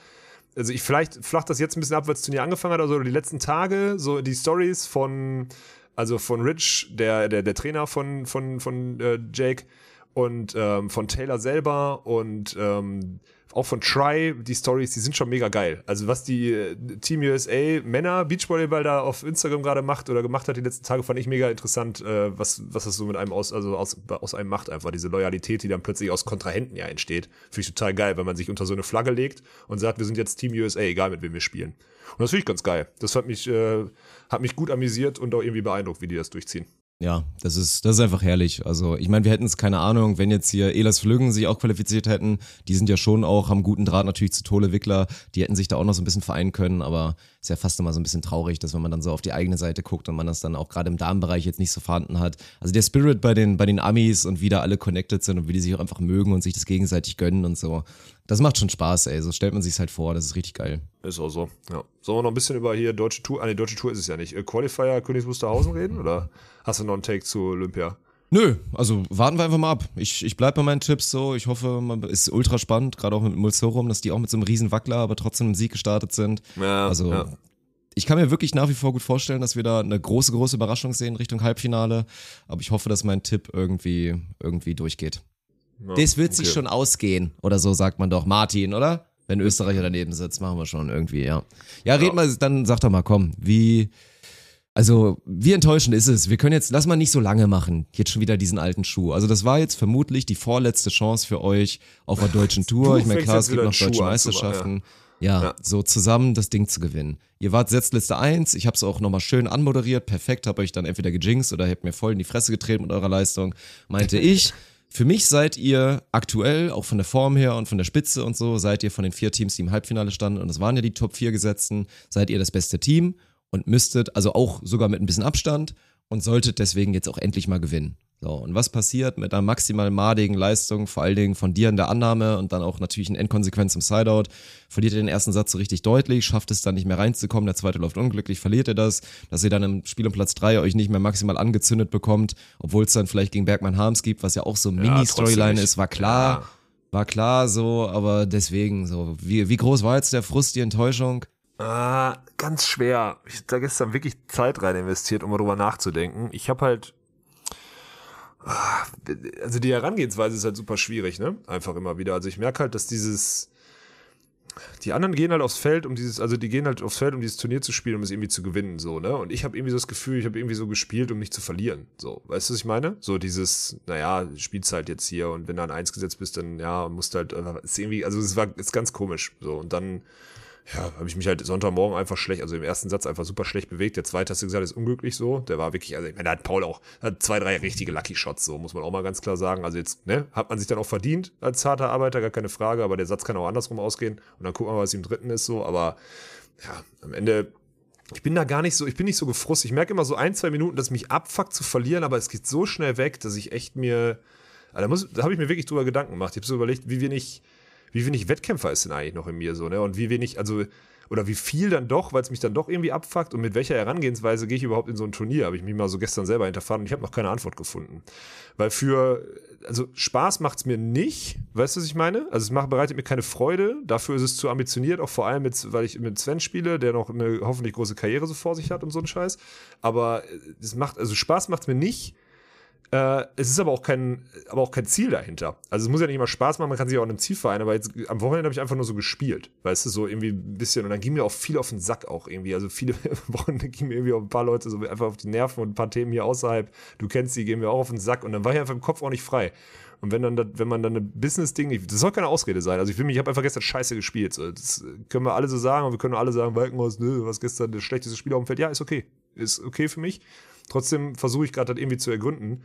also ich vielleicht flacht das jetzt ein bisschen ab, weil das Turnier angefangen hat oder so, oder die letzten Tage, so die Stories von, also von Rich, der, der, der Trainer von, von, von äh, Jake, und ähm, von Taylor selber und ähm, auch von Try, die Stories, die sind schon mega geil. Also was die äh, Team USA Männer Beachvolleyball da auf Instagram gerade macht oder gemacht hat die letzten Tage, fand ich mega interessant, äh, was, was das so mit einem aus, also aus, aus einem macht einfach. Diese Loyalität, die dann plötzlich aus Kontrahenten ja entsteht. Finde ich total geil, wenn man sich unter so eine Flagge legt und sagt, wir sind jetzt Team USA, egal mit wem wir spielen. Und das finde ich ganz geil. Das hat mich, äh, hat mich gut amüsiert und auch irgendwie beeindruckt, wie die das durchziehen. Ja, das ist, das ist einfach herrlich. Also, ich meine, wir hätten es, keine Ahnung, wenn jetzt hier Elas Flüggen sich auch qualifiziert hätten, die sind ja schon auch, haben guten Draht natürlich zu Tole Wickler, die hätten sich da auch noch so ein bisschen vereinen können, aber ist ja fast immer so ein bisschen traurig, dass wenn man dann so auf die eigene Seite guckt und man das dann auch gerade im Damenbereich jetzt nicht so vorhanden hat. Also der Spirit bei den, bei den Amis und wie da alle connected sind und wie die sich auch einfach mögen und sich das gegenseitig gönnen und so. Das macht schon Spaß, ey. So stellt man sich's halt vor, das ist richtig geil. Ist auch so, ja. Sollen wir noch ein bisschen über hier deutsche Tour, ah nee, deutsche Tour ist es ja nicht. Äh, Qualifier Königs Wusterhausen reden oder hast du noch einen Take zu Olympia? Nö, also warten wir einfach mal ab. Ich, ich bleibe bei meinen Tipps so. Ich hoffe, man ist ultra spannend, gerade auch mit Mulsorum, dass die auch mit so einem riesen Wackler, aber trotzdem im Sieg gestartet sind. Ja, also ja. ich kann mir wirklich nach wie vor gut vorstellen, dass wir da eine große, große Überraschung sehen Richtung Halbfinale. Aber ich hoffe, dass mein Tipp irgendwie, irgendwie durchgeht. Ja, das wird sich okay. schon ausgehen. Oder so sagt man doch. Martin, oder? Wenn Österreicher daneben sitzt, machen wir schon irgendwie, ja. Ja, red Ja. mal, dann sag doch mal, komm, wie, also, wie enttäuschend ist es? Wir können jetzt, lass mal nicht so lange machen, jetzt schon wieder diesen alten Schuh. Also, das war jetzt vermutlich die vorletzte Chance für euch auf der deutschen Tour. Ich meine, klar, es gibt noch deutsche Schuh Meisterschaften. Ja, Ja. so zusammen das Ding zu gewinnen. Ihr wart Setzliste 1, ich habe es auch nochmal schön anmoderiert, perfekt, habe euch dann entweder gejinxt oder habt mir voll in die Fresse getreten mit eurer Leistung. Meinte ich, für mich seid ihr aktuell, auch von der Form her und von der Spitze und so, seid ihr von den vier Teams, die im Halbfinale standen, und es waren ja die Top 4 Gesetzten, seid ihr das beste Team und müsstet, also auch sogar mit ein bisschen Abstand und solltet deswegen jetzt auch endlich mal gewinnen. So, und was passiert mit einer maximal madigen Leistung, vor allen Dingen von dir in der Annahme und dann auch natürlich in Endkonsequenz im Sideout? Verliert ihr den ersten Satz so richtig deutlich, schafft es dann nicht mehr reinzukommen, der zweite läuft unglücklich, verliert ihr das, dass ihr dann im Spiel um Platz drei euch nicht mehr maximal angezündet bekommt, obwohl es dann vielleicht gegen Bergmann Harms gibt, was ja auch so Ja, Mini-Storyline ist, war klar, Ja. war klar so, aber deswegen so, wie, wie groß war jetzt der Frust, die Enttäuschung? Ah, ganz schwer. Ich hab da gestern wirklich Zeit rein investiert, um mal drüber nachzudenken. Ich habe halt. Ah, Also die Herangehensweise ist halt super schwierig, ne? Einfach immer wieder. Also ich merke halt, dass dieses. Die anderen gehen halt aufs Feld, um dieses, also die gehen halt aufs Feld, um dieses Turnier zu spielen, um es irgendwie zu gewinnen, so, ne? Und ich habe irgendwie so das Gefühl, ich habe irgendwie so gespielt, um nicht zu verlieren. So, weißt du, was ich meine? So dieses, naja, spielst halt jetzt hier und wenn du an eins gesetzt bist, dann ja, musst du halt, einfach- ist irgendwie, also es war, ist ganz komisch. So, und dann, ja, habe ich mich halt Sonntagmorgen einfach schlecht, also im ersten Satz einfach super schlecht bewegt. Der zweite, hast du gesagt, ist unglücklich so. Der war wirklich, also ich meine, da hat Paul auch hat zwei, drei richtige Lucky Shots, so muss man auch mal ganz klar sagen. Also jetzt, ne, hat man sich dann auch verdient als harter Arbeiter, gar keine Frage, aber der Satz kann auch andersrum ausgehen. Und dann gucken wir mal, was im dritten ist so. Aber ja, am Ende ich bin da gar nicht so, ich bin nicht so gefrustet. Ich merke immer so ein, zwei Minuten, dass mich abfuckt zu verlieren, aber es geht so schnell weg, dass ich echt mir, also da, muss- da habe ich mir wirklich drüber Gedanken gemacht. Ich habe so überlegt, wie wenig, wie wenig Wettkämpfer ist denn eigentlich noch in mir so, ne? Und wie wenig, also, oder wie viel dann doch, weil es mich dann doch irgendwie abfuckt und mit welcher Herangehensweise gehe ich überhaupt in so ein Turnier, habe ich mich mal so gestern selber hinterfragt und ich habe noch keine Antwort gefunden. Weil für, also Spaß macht es mir nicht, weißt du, was ich meine? Also es macht, bereitet mir keine Freude, dafür ist es zu ambitioniert, auch vor allem, mit, weil ich mit Sven spiele, der noch eine hoffentlich große Karriere so vor sich hat und so ein Scheiß. Aber es macht, also Spaß macht es mir nicht. Äh, es ist aber auch kein, aber auch kein Ziel dahinter. Also es muss ja nicht immer Spaß machen, man kann sich auch an einem Ziel vereinen, aber jetzt am Wochenende habe ich einfach nur so gespielt, weißt du, so irgendwie ein bisschen und dann ging mir auch viel auf den Sack auch irgendwie. Also viele Wochenende gingen mir irgendwie auch ein paar Leute so einfach auf die Nerven und ein paar Themen hier außerhalb, du kennst die, gehen mir auch auf den Sack und dann war ich einfach im Kopf auch nicht frei. Und wenn dann, wenn man dann ein Business-Ding, das soll keine Ausrede sein. Also ich will mich, ich habe einfach gestern scheiße gespielt. Das können wir alle so sagen und wir können alle sagen, Walkenhaus, nö, was gestern das schlechteste Spiel auf dem Feld. Ja, ist okay. Ist okay für mich. Trotzdem versuche ich gerade das irgendwie zu ergründen.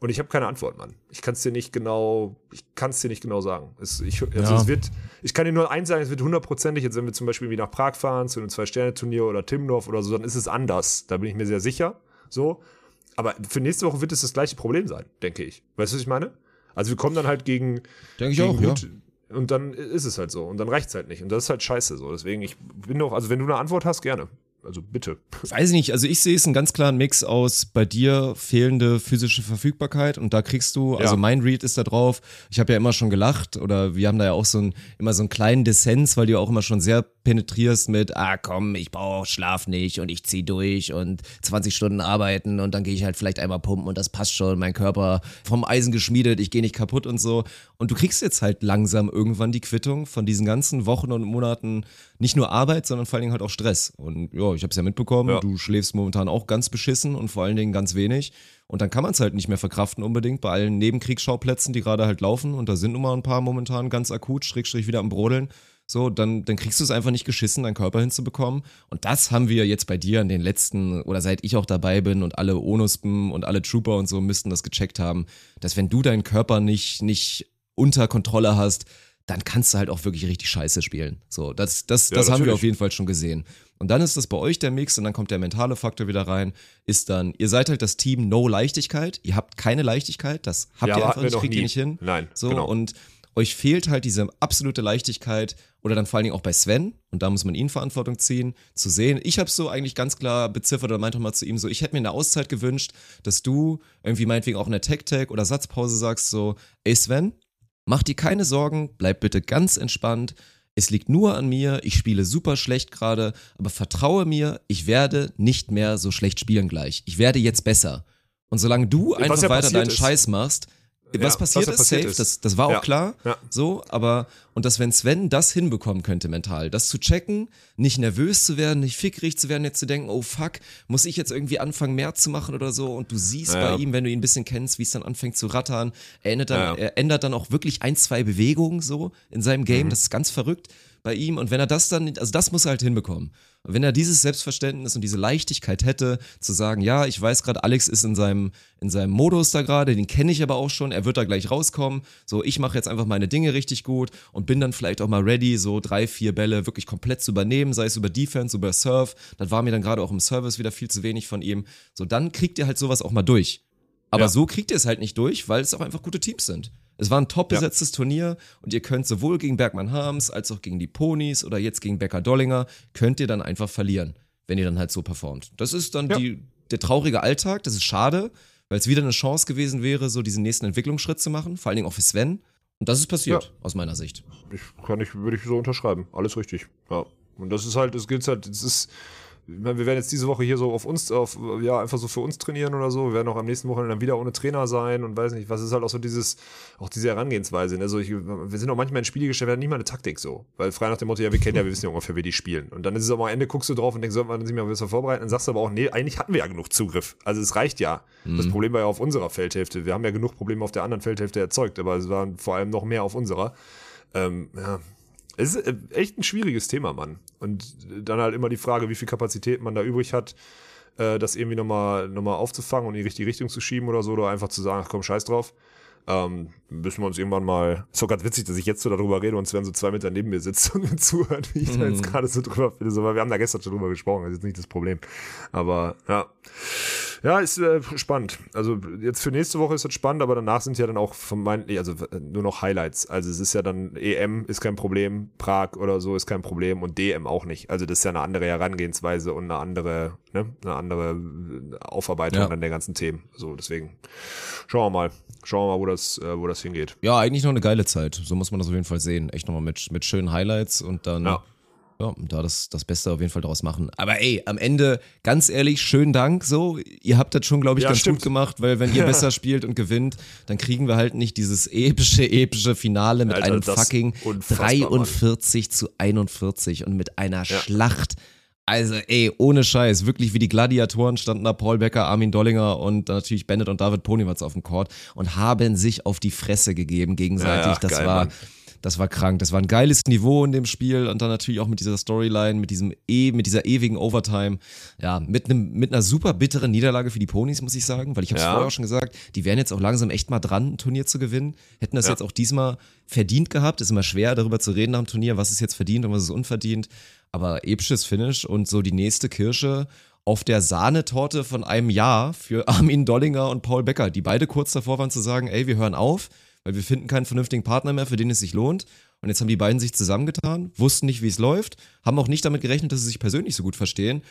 Und ich habe keine Antwort, Mann. Ich kann es dir nicht genau, ich kann es dir nicht genau sagen. Es, ich, also Ja. es wird, ich kann dir nur eins sagen, es wird hundertprozentig, jetzt wenn wir zum Beispiel wie nach Prag fahren, zu einem Zwei-Sterne-Turnier oder Timdorf oder so, dann ist es anders. Da bin ich mir sehr sicher. So. Aber für nächste Woche wird es das gleiche Problem sein, denke ich. Weißt du, was ich meine? Also wir kommen dann halt gegen, Denke ich gegen auch, ja. gut- Und dann ist es halt so. Und dann reicht's halt nicht. Und das ist halt scheiße so. Deswegen, ich bin doch, also wenn du eine Antwort hast, gerne. Also bitte. Weiß ich nicht, also ich sehe es einen ganz klaren Mix aus bei dir fehlende physische Verfügbarkeit und da kriegst du, also Ja. mein Read ist da drauf. Ich habe ja immer schon gelacht oder wir haben da ja auch so ein, immer so einen kleinen Dissens, weil du auch immer schon sehr penetrierst mit, ah komm, ich brauche Schlaf nicht und ich zieh durch und 20 Stunden arbeiten und dann gehe ich halt vielleicht einmal pumpen und das passt schon, mein Körper vom Eisen geschmiedet, ich gehe nicht kaputt und so. Und du kriegst jetzt halt langsam irgendwann die Quittung von diesen ganzen Wochen und Monaten, nicht nur Arbeit, sondern vor allen Dingen halt auch Stress. Und ja, ich habe es ja mitbekommen, Ja. du schläfst momentan auch ganz beschissen und vor allen Dingen ganz wenig. Und dann kann man es halt nicht mehr verkraften unbedingt bei allen Nebenkriegsschauplätzen, die gerade halt laufen. Und da sind nun mal ein paar momentan ganz akut, Schrägstrich wieder am Brodeln. So, dann, dann kriegst du es einfach nicht geschissen, deinen Körper hinzubekommen. Und das haben wir jetzt bei dir in den letzten, oder seit ich auch dabei bin und alle Onuspen und alle Trooper und so müssten das gecheckt haben, dass wenn du deinen Körper nicht, nicht unter Kontrolle hast, dann kannst du halt auch wirklich richtig scheiße spielen. So, das, das, Ja, das haben wir auf jeden Fall schon gesehen. Und dann ist das bei euch der Mix und dann kommt der mentale Faktor wieder rein. Ist dann, ihr seid halt das Team No Leichtigkeit. Ihr habt keine Leichtigkeit, das habt Ja, ihr einfach nicht, kriegt ihr nicht hin. Nein, So, genau. und euch fehlt halt diese absolute Leichtigkeit oder dann vor allen Dingen auch bei Sven und da muss man ihn Verantwortung ziehen, zu sehen. Ich habe so eigentlich ganz klar beziffert oder meinte mal zu ihm so, ich hätte mir eine Auszeit gewünscht, dass du irgendwie meinetwegen auch in der Tech-Tag oder Satzpause sagst so, ey Sven, mach dir keine Sorgen, bleib bitte ganz entspannt. Es liegt nur an mir, ich spiele super schlecht gerade, aber vertraue mir, ich werde nicht mehr so schlecht spielen gleich. Ich werde jetzt besser. Und solange du einfach ja weiter deinen ist. Scheiß machst, was passiert was ist, passiert safe, ist. Das, das war auch klar. So, aber, und dass wenn Sven das hinbekommen könnte mental, das zu checken, nicht nervös zu werden, nicht fickrig zu werden, jetzt zu denken, oh fuck, muss ich jetzt irgendwie anfangen, mehr zu machen oder so, und du siehst bei ihm, wenn du ihn ein bisschen kennst, wie es dann anfängt zu rattern, er ändert dann, er ändert dann auch wirklich ein, zwei Bewegungen so in seinem Mhm. Game, das ist ganz verrückt bei ihm, und wenn er das dann, also das muss er halt hinbekommen. Und wenn er dieses Selbstverständnis und diese Leichtigkeit hätte, zu sagen, ja, ich weiß gerade, Alex ist in seinem, in seinem Modus da gerade, den kenne ich aber auch schon, er wird da gleich rauskommen. So, ich mache jetzt einfach meine Dinge richtig gut und bin dann vielleicht auch mal ready, so drei, vier Bälle wirklich komplett zu übernehmen, sei es über Defense, über Surf. Das war mir dann gerade auch im Service wieder viel zu wenig von ihm. So, dann kriegt ihr halt sowas auch mal durch. Aber Ja. so kriegt ihr es halt nicht durch, weil es auch einfach gute Teams sind. Es war ein top Ja. besetztes Turnier und ihr könnt sowohl gegen Bergmann Harms als auch gegen die Ponys oder jetzt gegen Becker Dollinger, könnt ihr dann einfach verlieren, wenn ihr dann halt so performt. Das ist dann Ja. die, der traurige Alltag, das ist schade, weil es wieder eine Chance gewesen wäre, so diesen nächsten Entwicklungsschritt zu machen, vor allen Dingen auch für Sven. Und das ist passiert, Ja. aus meiner Sicht. Ich kann ich, würde ich so unterschreiben. Alles richtig. Ja. Und das ist halt, das gilt halt, das ist, meine, wir werden jetzt diese Woche hier so auf uns, auf, ja, einfach so für uns trainieren oder so. Wir werden auch am nächsten Wochenende dann wieder ohne Trainer sein und weiß nicht, was ist halt auch so dieses, auch diese Herangehensweise. Ne? Also ich, wir sind auch manchmal in Spielgeschäft, wir haben nicht mal eine Taktik so. Weil frei nach dem Motto, ja, wir kennen ja, wir wissen ja ungefähr, wie die spielen. Und dann ist es aber am Ende, guckst du drauf und denkst, sollten wir sich mal besser vorbereiten? Dann sagst du aber auch, nee, eigentlich hatten wir ja genug Zugriff. Also es reicht ja. Das Problem war ja auf unserer Feldhälfte. Wir haben ja genug Probleme auf der anderen Feldhälfte erzeugt, aber es waren vor allem noch mehr auf unserer. Ähm, ja, es ist äh, echt ein schwieriges Thema, Mann. Und dann halt immer die Frage, wie viel Kapazität man da übrig hat, äh, das irgendwie nochmal noch mal aufzufangen und in die richtige Richtung zu schieben oder so, oder einfach zu sagen, ach komm, scheiß drauf. Ähm, müssen wir uns irgendwann mal. Ist doch ganz witzig, dass ich jetzt so darüber rede und Sven so zwei Meter neben mir sitzt und mir zuhört, wie ich da jetzt gerade so drüber finde. So, weil wir haben da gestern schon drüber gesprochen, das ist jetzt nicht das Problem. Aber ja. Ja, ist äh, spannend. Also jetzt für nächste Woche ist das spannend, aber danach sind ja dann auch nee, also äh, nur noch Highlights. Also es ist ja dann EM ist kein Problem, Prag oder so ist kein Problem und DM auch nicht. Also das ist ja eine andere Herangehensweise und eine andere, ne, eine andere äh, Aufarbeitung Ja. an der ganzen Themen. So deswegen schauen wir mal, schauen wir mal, wo das, äh, wo das hingeht. Ja, eigentlich noch eine geile Zeit. So muss man das auf jeden Fall sehen. Echt nochmal mit, mit schönen Highlights und dann. Ja. Ja, und da das, das Beste auf jeden Fall draus machen. Aber ey, am Ende, ganz ehrlich, schönen Dank so. Ihr habt das schon, glaube ich, Ja, ganz stimmt. gut gemacht, weil wenn ihr besser spielt und gewinnt, dann kriegen wir halt nicht dieses epische, epische Finale mit Alter, einem fucking unfassbar, 43 zu 41 und mit einer Schlacht. Also, ey, ohne Scheiß, wirklich wie die Gladiatoren standen da Paul Becker, Armin Dollinger und natürlich Bennett und David Ponywatz auf dem Court und haben sich auf die Fresse gegeben gegenseitig. Ja, ja, das geil, war, Mann. Das war krank. Das war ein geiles Niveau in dem Spiel und dann natürlich auch mit dieser Storyline, mit diesem e, mit dieser ewigen Overtime. Ja, mit einem mit einer super bitteren Niederlage für die Ponys, muss ich sagen, weil ich habe es Ja. vorher auch schon gesagt, die wären jetzt auch langsam echt mal dran, ein Turnier zu gewinnen. Hätten das Ja. jetzt auch diesmal verdient gehabt. Ist immer schwer darüber zu reden nach dem Turnier, was ist jetzt verdient und was ist unverdient. Aber episches Finish und so die nächste Kirsche auf der Sahnetorte von einem Jahr für Armin Dollinger und Paul Becker, die beide kurz davor waren zu sagen, ey, wir hören auf, weil wir finden keinen vernünftigen Partner mehr, für den es sich lohnt. Und jetzt haben die beiden sich zusammengetan, wussten nicht, wie es läuft, haben auch nicht damit gerechnet, dass sie sich persönlich so gut verstehen.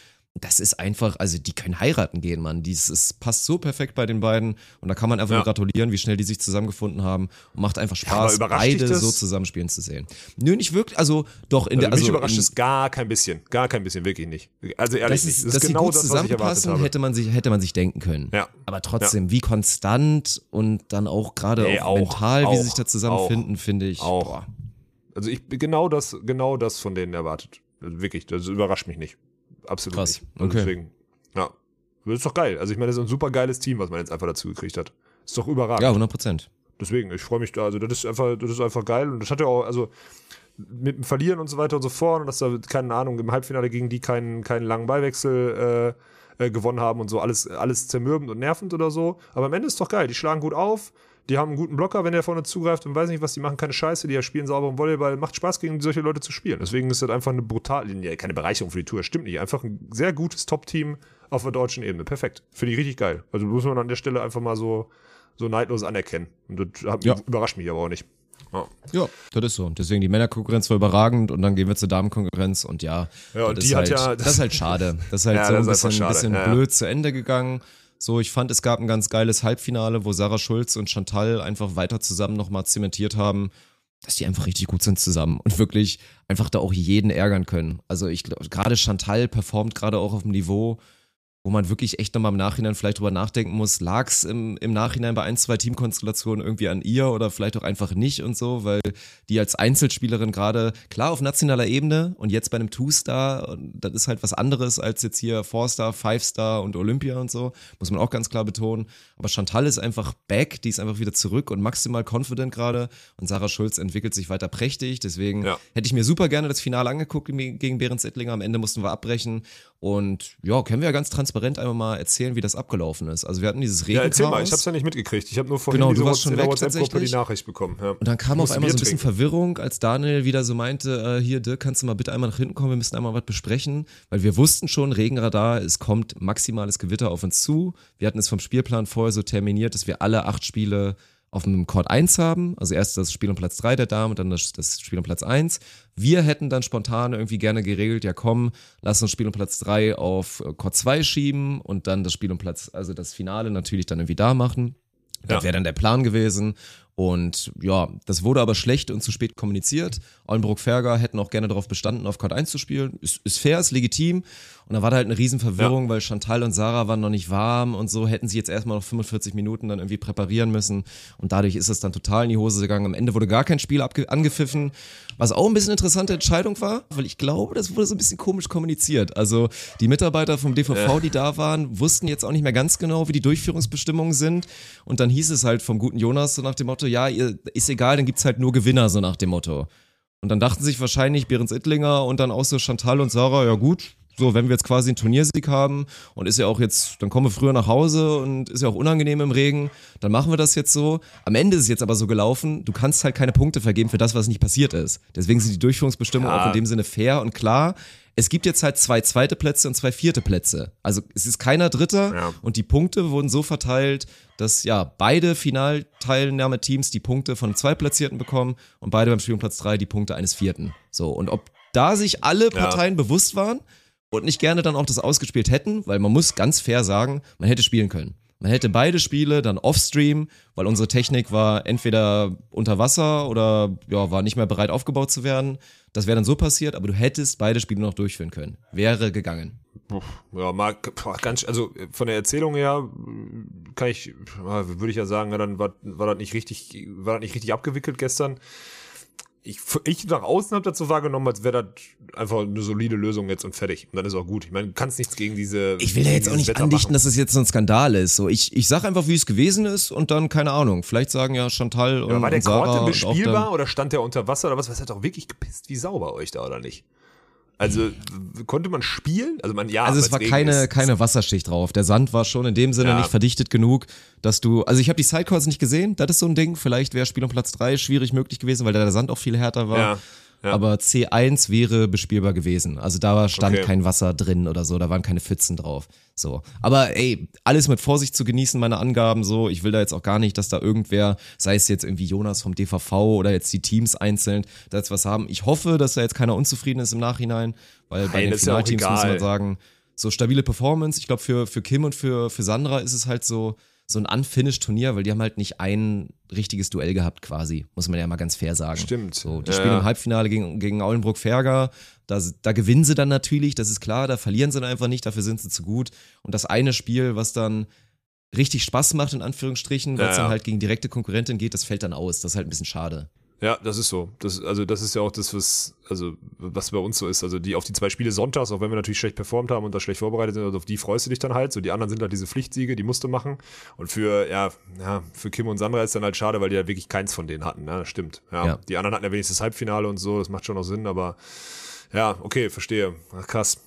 Das ist einfach, also die können heiraten gehen, Mann. Dies es passt so perfekt bei den beiden und da kann man einfach Ja. nur gratulieren, wie schnell die sich zusammengefunden haben und macht einfach Spaß, überrascht dich beide das? so zusammenspielen zu sehen. Nö, nicht wirklich, also doch in Also der, mich also überrascht in, es gar kein bisschen. Gar kein bisschen, wirklich nicht. Also ehrlich das ist, nicht. dass sie genau gut das, was ich erwartet zusammenpassen, hätte man sich, hätte man sich denken können. Ja. Aber trotzdem, wie konstant und dann auch gerade Nee, auch, auch, mental, wie auch, sie sich da zusammenfinden, finde ich. Auch. Boah. Also ich genau das, genau das von denen erwartet. Also wirklich, das überrascht mich nicht. Absolut Krass, nicht. Also okay. Deswegen, ja. Das ist doch geil. Also ich meine, das ist ein super geiles Team, was man jetzt einfach dazu gekriegt hat. Ist doch überragend. Ja, 100 Prozent. Deswegen, ich freue mich da. Also das ist einfach, das ist einfach geil. Und das hat ja auch, also mit dem Verlieren und so weiter und so fort und dass da, keine Ahnung, im Halbfinale gegen die keinen, keinen langen Ballwechsel äh, äh, gewonnen haben und so, alles, alles zermürbend und nervend oder so. Aber am Ende ist doch geil. Die schlagen gut auf. Die haben einen guten Blocker, wenn der vorne zugreift und weiß nicht, was die machen, keine Scheiße, die spielen sauberen Volleyball, macht Spaß gegen solche Leute zu spielen. Deswegen ist das einfach eine brutal, ja, keine Bereicherung für die Tour, stimmt nicht, einfach ein sehr gutes Top-Team auf der deutschen Ebene. Perfekt. Finde ich richtig geil. Also muss man an der Stelle einfach mal so, so neidlos anerkennen. Und das hat, Ja. überrascht mich aber auch nicht. Ja. Ja, das ist so. Deswegen die Männerkonkurrenz war überragend und dann gehen wir zur Damenkonkurrenz und ja, Ja, und das die ist hat halt, ja- das ist halt schade. Das ist halt Ja, so ein das bisschen, bisschen Ja, ja. blöd zu Ende gegangen. So, ich fand, es gab ein ganz geiles Halbfinale, wo Sarah Schulz und Chantal einfach weiter zusammen nochmal zementiert haben, dass die einfach richtig gut sind zusammen und wirklich einfach da auch jeden ärgern können. Also ich glaube, gerade Chantal performt gerade auch auf dem Niveau, wo man wirklich echt nochmal im Nachhinein vielleicht drüber nachdenken muss, lag es im, im Nachhinein bei ein, zwei Teamkonstellationen irgendwie an ihr oder vielleicht auch einfach nicht und so, weil die als Einzelspielerin gerade, klar auf nationaler Ebene und jetzt bei einem Two-Star, das ist halt was anderes als jetzt hier Four-Star, Five-Star und Olympia und so, muss man auch ganz klar betonen. Aber Chantal ist einfach back, die ist einfach wieder zurück und maximal confident gerade und Sarah Schulz entwickelt sich weiter prächtig, deswegen Ja. hätte ich mir super gerne das Finale angeguckt gegen Behrens Ettlinger, am Ende mussten wir abbrechen und ja, können wir ja ganz transparent einmal mal erzählen, wie das abgelaufen ist. Also wir hatten dieses Ja, erzähl mal, ich hab's ja nicht mitgekriegt. Ich habe nur vorhin Genau, du warst schon in der weg WhatsApp-Gruppe die. Nachricht bekommen. Ja. Und dann kam auf einmal so ein bisschen trinken. Verwirrung, als Daniel wieder so meinte, äh, hier Dirk, kannst du mal bitte einmal nach hinten kommen, wir müssen einmal was besprechen, weil wir wussten schon, Regenradar, es kommt maximales Gewitter auf uns zu. Wir hatten es vom Spielplan vorher so terminiert, dass wir alle acht Spiele auf dem Court 1 haben, also erst das Spiel um Platz 3 der Damen und dann das, das Spiel um Platz 1. Wir hätten dann spontan irgendwie gerne geregelt, ja komm, lass uns Spiel um Platz 3 auf äh, Court 2 schieben und dann das Spiel um Platz, also das Finale natürlich dann irgendwie da machen. Das Ja. wäre dann der Plan gewesen. Und ja, das wurde aber schlecht und zu spät kommuniziert. Oldenburg-Ferger hätten auch gerne darauf bestanden, auf Court 1 zu spielen. Ist, ist fair, ist legitim. Und da war da halt eine Riesenverwirrung, weil Chantal und Sarah waren noch nicht warm und so hätten sie jetzt erstmal noch 45 Minuten dann irgendwie präparieren müssen. Und dadurch ist es dann total in die Hose gegangen. Am Ende wurde gar kein Spiel angepfiffen, was auch ein bisschen interessante Entscheidung war, weil ich glaube, das wurde so ein bisschen komisch kommuniziert. Also die Mitarbeiter vom DVV, die da waren, wussten jetzt auch nicht mehr ganz genau, wie die Durchführungsbestimmungen sind. Und dann hieß es halt vom guten Jonas so nach dem Motto, ja, ihr, ist egal, dann gibt's halt nur Gewinner, so nach dem Motto. Und dann dachten sich wahrscheinlich Behrens Ittlinger und dann auch so Chantal und Sarah, ja gut, so, wenn wir jetzt quasi einen Turniersieg haben und ist ja auch jetzt, dann kommen wir früher nach Hause und ist ja auch unangenehm im Regen, dann machen wir das jetzt so. Am Ende ist es jetzt aber so gelaufen, du kannst halt keine Punkte vergeben für das, was nicht passiert ist. Deswegen sind die Durchführungsbestimmungen Ja. auch in dem Sinne fair und klar. Es gibt jetzt halt zwei zweite Plätze und zwei vierte Plätze. Also es ist keiner Dritter Ja. und die Punkte wurden so verteilt, dass ja beide Finalteilnahmeteams die Punkte von zwei Platzierten bekommen und beide beim Spiel um Platz drei die Punkte eines vierten. So, und ob da sich alle Parteien bewusst waren und nicht gerne dann auch das ausgespielt hätten, weil man muss ganz fair sagen, man hätte spielen können. Man hätte beide Spiele dann offstream, weil unsere Technik war entweder unter Wasser oder ja, war nicht mehr bereit aufgebaut zu werden. Das wäre dann so passiert, aber du hättest beide Spiele noch durchführen können. Wäre gegangen. Ja, boah, ganz, also von der Erzählung her kann ich, würde ich ja sagen, dann war, war das nicht richtig, war das nicht richtig abgewickelt gestern. Ich, ich nach außen habe dazu wahrgenommen, als wäre das einfach eine solide Lösung jetzt und fertig. Und dann ist auch gut. Ich meine, du kannst nichts gegen diese. Ich will ja jetzt auch nicht Wetter andichten, machen. dass es jetzt so ein Skandal ist. So, ich, ich sag einfach, wie es gewesen ist und dann, keine Ahnung, vielleicht sagen ja Chantal und, Ja, war der und Korte bespielbar oder stand der unter Wasser oder was? Was hat doch wirklich gepisst wie sauber euch da oder nicht? Also konnte man spielen? Also man ja. Also es war keine, ist. keine Wasserschicht drauf. Der Sand war schon in dem Sinne Ja. nicht verdichtet genug, dass du. Also ich habe die Sidecourts nicht gesehen, das ist so ein Ding. Vielleicht wäre Spiel um Platz drei schwierig möglich gewesen, weil da der Sand auch viel härter war. Ja, ja. Aber C1 wäre bespielbar gewesen. Also da stand Okay. kein Wasser drin oder so, da waren keine Pfützen drauf. So. Aber ey, alles mit Vorsicht zu genießen, meine Angaben so. Ich will da jetzt auch gar nicht, dass da irgendwer, sei es jetzt irgendwie Jonas vom DVV oder jetzt die Teams einzeln, da jetzt was haben. Ich hoffe, dass da jetzt keiner unzufrieden ist im Nachhinein, weil bei den ist ja Finalteams muss man sagen, so stabile Performance. Ich glaube, für, für Kim und für, für Sandra ist es halt so, so ein unfinished Turnier, weil die haben halt nicht ein richtiges Duell gehabt quasi, muss man ja mal ganz fair sagen. Stimmt. So, die Ja, spielen ja. im Halbfinale gegen, gegen Aulenbrook-Ferger, da, da gewinnen sie dann natürlich, das ist klar, da verlieren sie dann einfach nicht, dafür sind sie zu gut. Und das eine Spiel, was dann richtig Spaß macht, in Anführungsstrichen, weil es Ja, dann halt gegen direkte Konkurrentin geht, das fällt dann aus. Das ist halt ein bisschen schade. Ja, das ist so. Das, also das ist ja auch das, was, also, was bei uns so ist. Also die auf die zwei Spiele sonntags, auch wenn wir natürlich schlecht performt haben und da schlecht vorbereitet sind, also auf die freust du dich dann halt. So die anderen sind halt diese Pflichtsiege, die musst du machen. Und für, ja, ja, für Kim und Sandra ist dann halt schade, weil die ja wirklich keins von denen hatten. Ja, das stimmt. Ja. Ja. Die anderen hatten ja wenigstens das Halbfinale und so, das macht schon noch Sinn, aber ja, okay, verstehe. Ach, krass.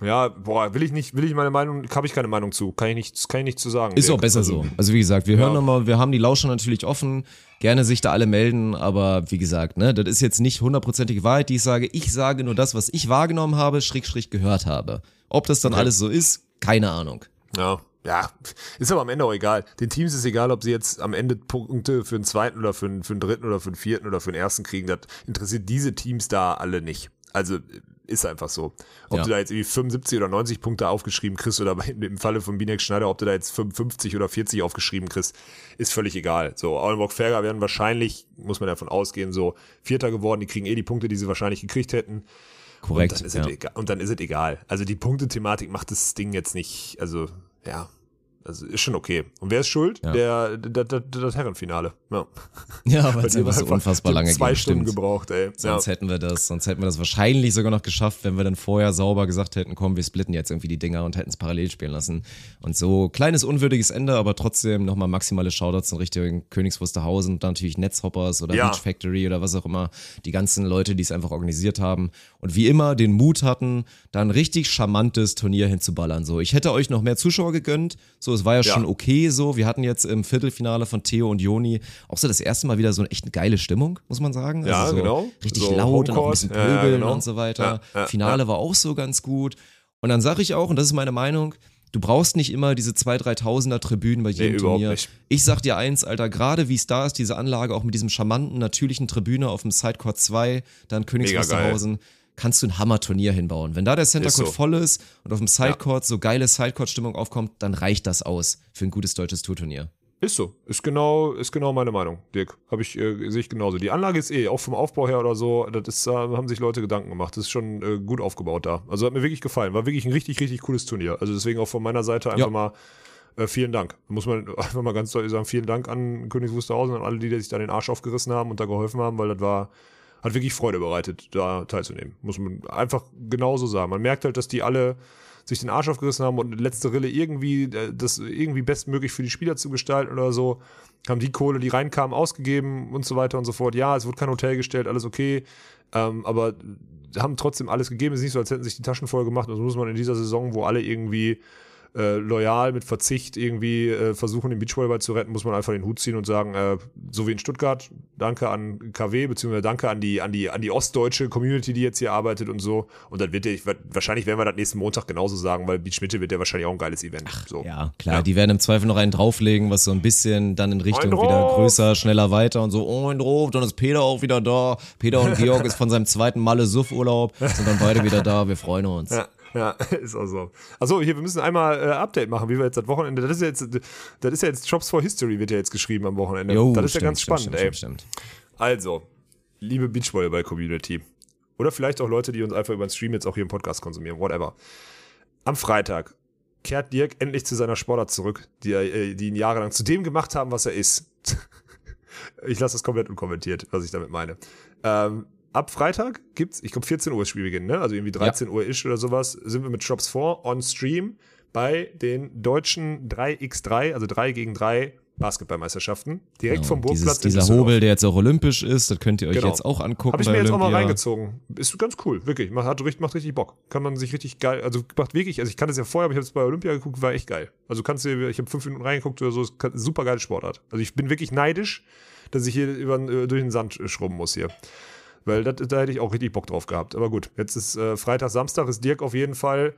Ja, boah, will ich nicht, will ich meine Meinung, habe ich keine Meinung zu. Kann ich nicht, kann ich nicht zu sagen. Ist Dirk. auch besser Also, so. Also wie gesagt, wir hören Ja. nochmal, wir haben die Lauscher natürlich offen, gerne sich da alle melden, aber wie gesagt, ne, das ist jetzt nicht hundertprozentige Wahrheit, die ich sage. Ich sage nur das, was ich wahrgenommen habe, schräg, schräg gehört habe. Ob das dann alles so ist, keine Ahnung. Ja, ja, ist aber am Ende auch egal. Den Teams ist egal, ob sie jetzt am Ende Punkte für den zweiten oder für den, für den dritten oder für den vierten oder für den ersten kriegen. Das interessiert diese Teams da alle nicht. Also ist einfach so. Ob Ja. du da jetzt irgendwie 75 oder 90 Punkte aufgeschrieben kriegst oder im Falle von Binek Schneider, ob du da jetzt 55 oder 40 aufgeschrieben kriegst, ist völlig egal. So, Aulenburg Ferger werden wahrscheinlich, muss man davon ausgehen, so Vierter geworden. Die kriegen eh die Punkte, die sie wahrscheinlich gekriegt hätten. Korrekt. Und dann, ist ja. es egal, und dann ist es egal. Also die Punktethematik macht das Ding jetzt nicht, also ja, also ist schon okay. Und wer ist schuld? Ja. Der, das, das, das Herrenfinale. Ja. Ja, weil es einfach so unfassbar lange Zwei ging. Stunden Stimmt. gebraucht, ey. Ja. Sonst hätten wir das, sonst hätten wir das wahrscheinlich sogar noch geschafft, wenn wir dann vorher sauber gesagt hätten, komm, wir splitten jetzt irgendwie die Dinger und hätten es parallel spielen lassen. Und so kleines unwürdiges Ende, aber trotzdem nochmal maximale Shoutouts in Richtung Königs Wusterhausen und dann natürlich Netzhoppers oder Ja. Beach Factory oder was auch immer. Die ganzen Leute, die es einfach organisiert haben und wie immer den Mut hatten, da ein richtig charmantes Turnier hinzuballern. So, ich hätte euch noch mehr Zuschauer gegönnt. So, es war ja, Ja. schon okay so. Wir hatten jetzt im Viertelfinale von Theo und Joni auch so das erste Mal wieder so eine echt geile Stimmung, muss man sagen. Also Ja, so genau. Richtig So laut und auch ein Homecourt. bisschen Ja, ja, pöbeln genau. und so weiter. Ja, Finale war auch so ganz gut. Und dann sage ich auch, und das ist meine Meinung, du brauchst nicht immer diese 2.000, 3.000er Tribünen bei jedem Nee, Turnier. nicht. Ich sag dir eins, Alter, gerade wie es da ist, diese Anlage auch mit diesem charmanten, natürlichen Tribüne auf dem Sidecourt 2, dann Königs. Wusterhausen, kannst du ein Hammer-Turnier hinbauen. Wenn da der Center Court so. voll ist und auf dem Sidecourt so geile Sidecourt-Stimmung aufkommt, dann reicht das aus für ein gutes deutsches Tourturnier. Ist so. Ist genau, ist genau meine Meinung, Dirk. Habe ich, äh, sehe ich genauso. Die Anlage ist eh, auch vom Aufbau her oder so, das ist, äh, haben sich Leute Gedanken gemacht. Das ist schon äh, gut aufgebaut da. Also hat mir wirklich gefallen. War wirklich ein richtig, richtig cooles Turnier. Also deswegen auch von meiner Seite einfach Ja. mal äh, vielen Dank. Muss man einfach mal ganz deutlich sagen, vielen Dank an Königs Wusterhausen und alle, die sich da den Arsch aufgerissen haben und da geholfen haben, weil das war, hat wirklich Freude bereitet, da teilzunehmen. Muss man einfach genauso sagen. Man merkt halt, dass die alle sich den Arsch aufgerissen haben und letzte Rille irgendwie äh, das irgendwie bestmöglich für die Spieler zu gestalten oder so, haben die Kohle, die reinkam, ausgegeben und so weiter und so fort. Ja, es wurde kein Hotel gestellt, alles okay, ähm, aber haben trotzdem alles gegeben. Es ist nicht so, als hätten sich die Taschen voll gemacht. Das muss man in dieser Saison, wo alle irgendwie äh, loyal mit Verzicht irgendwie äh, versuchen, den Beachvolleyball zu retten, muss man einfach den Hut ziehen und sagen, äh, so wie in Stuttgart, danke an KW, beziehungsweise danke an die, an die, an die ostdeutsche Community, die jetzt hier arbeitet und so. Und dann wird der, ich, wahrscheinlich werden wir das nächsten Montag genauso sagen, weil Beach Mitte wird ja wahrscheinlich auch ein geiles Event. so. Ja, klar, Ja. die werden im Zweifel noch einen drauflegen, was so ein bisschen dann in Richtung wieder größer, schneller weiter und so, oh, ein drauf, dann ist Peter auch wieder da. Peter und Georg ist von seinem zweiten Malle Suff-Urlaub, sind dann beide wieder da, wir freuen uns. Ja, ja, ist auch so. Also hier, wir müssen einmal äh, Update machen, wie wir jetzt das Wochenende, das ist ja jetzt, das ist ja jetzt Jobs for History, wird ja jetzt geschrieben am Wochenende. Jo, das ist ja stimmt, ganz stimmt, spannend, stimmt, ey. Also, liebe Beachvolleyball-Community. Oder vielleicht auch Leute, die uns einfach über den Stream jetzt auch hier im Podcast konsumieren, whatever. Am Freitag kehrt Dirk endlich zu seiner Sportart zurück, die, er, äh, die ihn jahrelang zu dem gemacht haben, was er ist. ich lasse das komplett unkommentiert, was ich damit meine. Ähm, ab Freitag gibt's, ich glaube 14 Uhr ist Spielbeginn, ne? Also irgendwie 13 Uhr ist oder sowas, sind wir mit Drops 4 on Stream bei den deutschen 3x3, also 3 gegen 3 Basketballmeisterschaften. Direkt Genau, vom Burgplatz Dieses, dieser. Hobel, der jetzt auch olympisch ist, das könnt ihr euch Genau. jetzt auch angucken. Habe ich mir jetzt auch mal Olympia. reingezogen. Ist ganz cool, wirklich. Macht, macht richtig Bock. Kann man sich richtig geil, also macht wirklich, also ich kann das ja vorher, aber ich habe es bei Olympia geguckt, war echt geil. Also kannst du, ich habe fünf Minuten reingeguckt oder so, super geile Sportart. Also ich bin wirklich neidisch, dass ich hier über, äh, durch den Sand äh, schrubben muss hier. Weil das, da hätte ich auch richtig Bock drauf gehabt. Aber gut, jetzt ist äh, Freitag, Samstag ist Dirk auf jeden Fall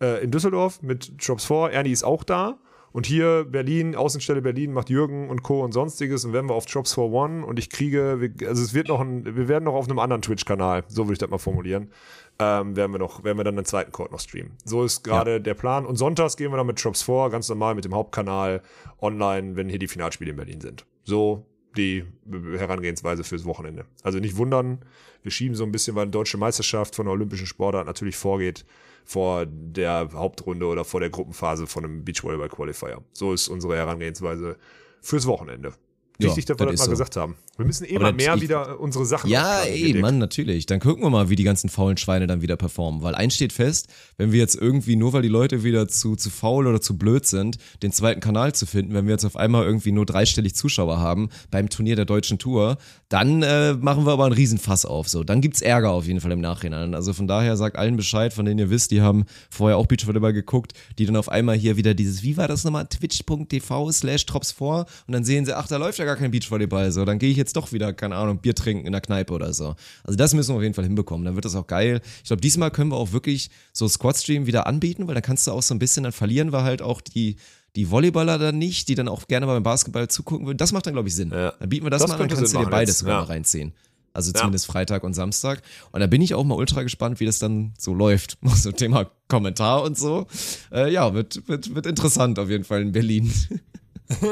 äh, in Düsseldorf mit Drops 4. Ernie ist auch da. Und hier Berlin, Außenstelle Berlin macht Jürgen und Co. und sonstiges und werden wir auf Drops for One und ich kriege, also es wird noch ein, wir werden noch auf einem anderen Twitch-Kanal, so würde ich das mal formulieren, ähm, werden wir noch, werden wir dann den zweiten Court noch streamen. So ist gerade der Plan. Und sonntags gehen wir dann mit Drops vor, ganz normal mit dem Hauptkanal online, wenn hier die Finalspiele in Berlin sind. So die Herangehensweise fürs Wochenende. Also nicht wundern, wir schieben so ein bisschen, weil eine deutsche Meisterschaft von der olympischen Sportart natürlich vorgeht vor der Hauptrunde oder vor der Gruppenphase von einem Beachvolleyball Qualifier. So ist unsere Herangehensweise fürs Wochenende. Ja, Wichtig, dass wir das mal so. gesagt haben. Wir müssen eh Aber mehr ich- wieder unsere Sachen Ja, ey. Mann, natürlich. Dann gucken wir mal, wie die ganzen faulen Schweine dann wieder performen. Weil eins steht fest, wenn wir jetzt irgendwie, nur weil die Leute wieder zu, zu faul oder zu blöd sind, den zweiten Kanal zu finden, wenn wir jetzt auf einmal irgendwie nur dreistellig Zuschauer haben beim Turnier der deutschen Tour, dann äh, machen wir aber einen Riesenfass auf. So, dann gibt's Ärger auf jeden Fall im Nachhinein. Also von daher sagt allen Bescheid, von denen ihr wisst, die haben vorher auch Beachvolleyball geguckt, die dann auf einmal hier wieder dieses, wie war das nochmal, twitch.tv slash drops vor und dann sehen sie, ach, da läuft ja gar kein Beachvolleyball, so, dann gehe ich jetzt doch wieder, keine Ahnung, Bier trinken in der Kneipe oder so. Also das müssen wir auf jeden Fall hinbekommen, dann wird das auch geil. Ich glaube, diesmal können wir auch wirklich so Squad-Stream wieder anbieten, weil dann kannst du auch so ein bisschen, dann verlieren wir halt auch die die Volleyballer dann nicht, die dann auch gerne beim Basketball zugucken würden. Das macht dann, glaube ich, Sinn. Ja. Dann bieten wir das, Das mal, an, dann kannst Sinn du dir beides jetzt, sogar ja. mal reinziehen. Also zumindest Freitag und Samstag. Und da bin ich auch mal ultra gespannt, wie das dann so läuft. So Thema Kommentar und so. Äh, ja, wird, wird, wird interessant auf jeden Fall in Berlin.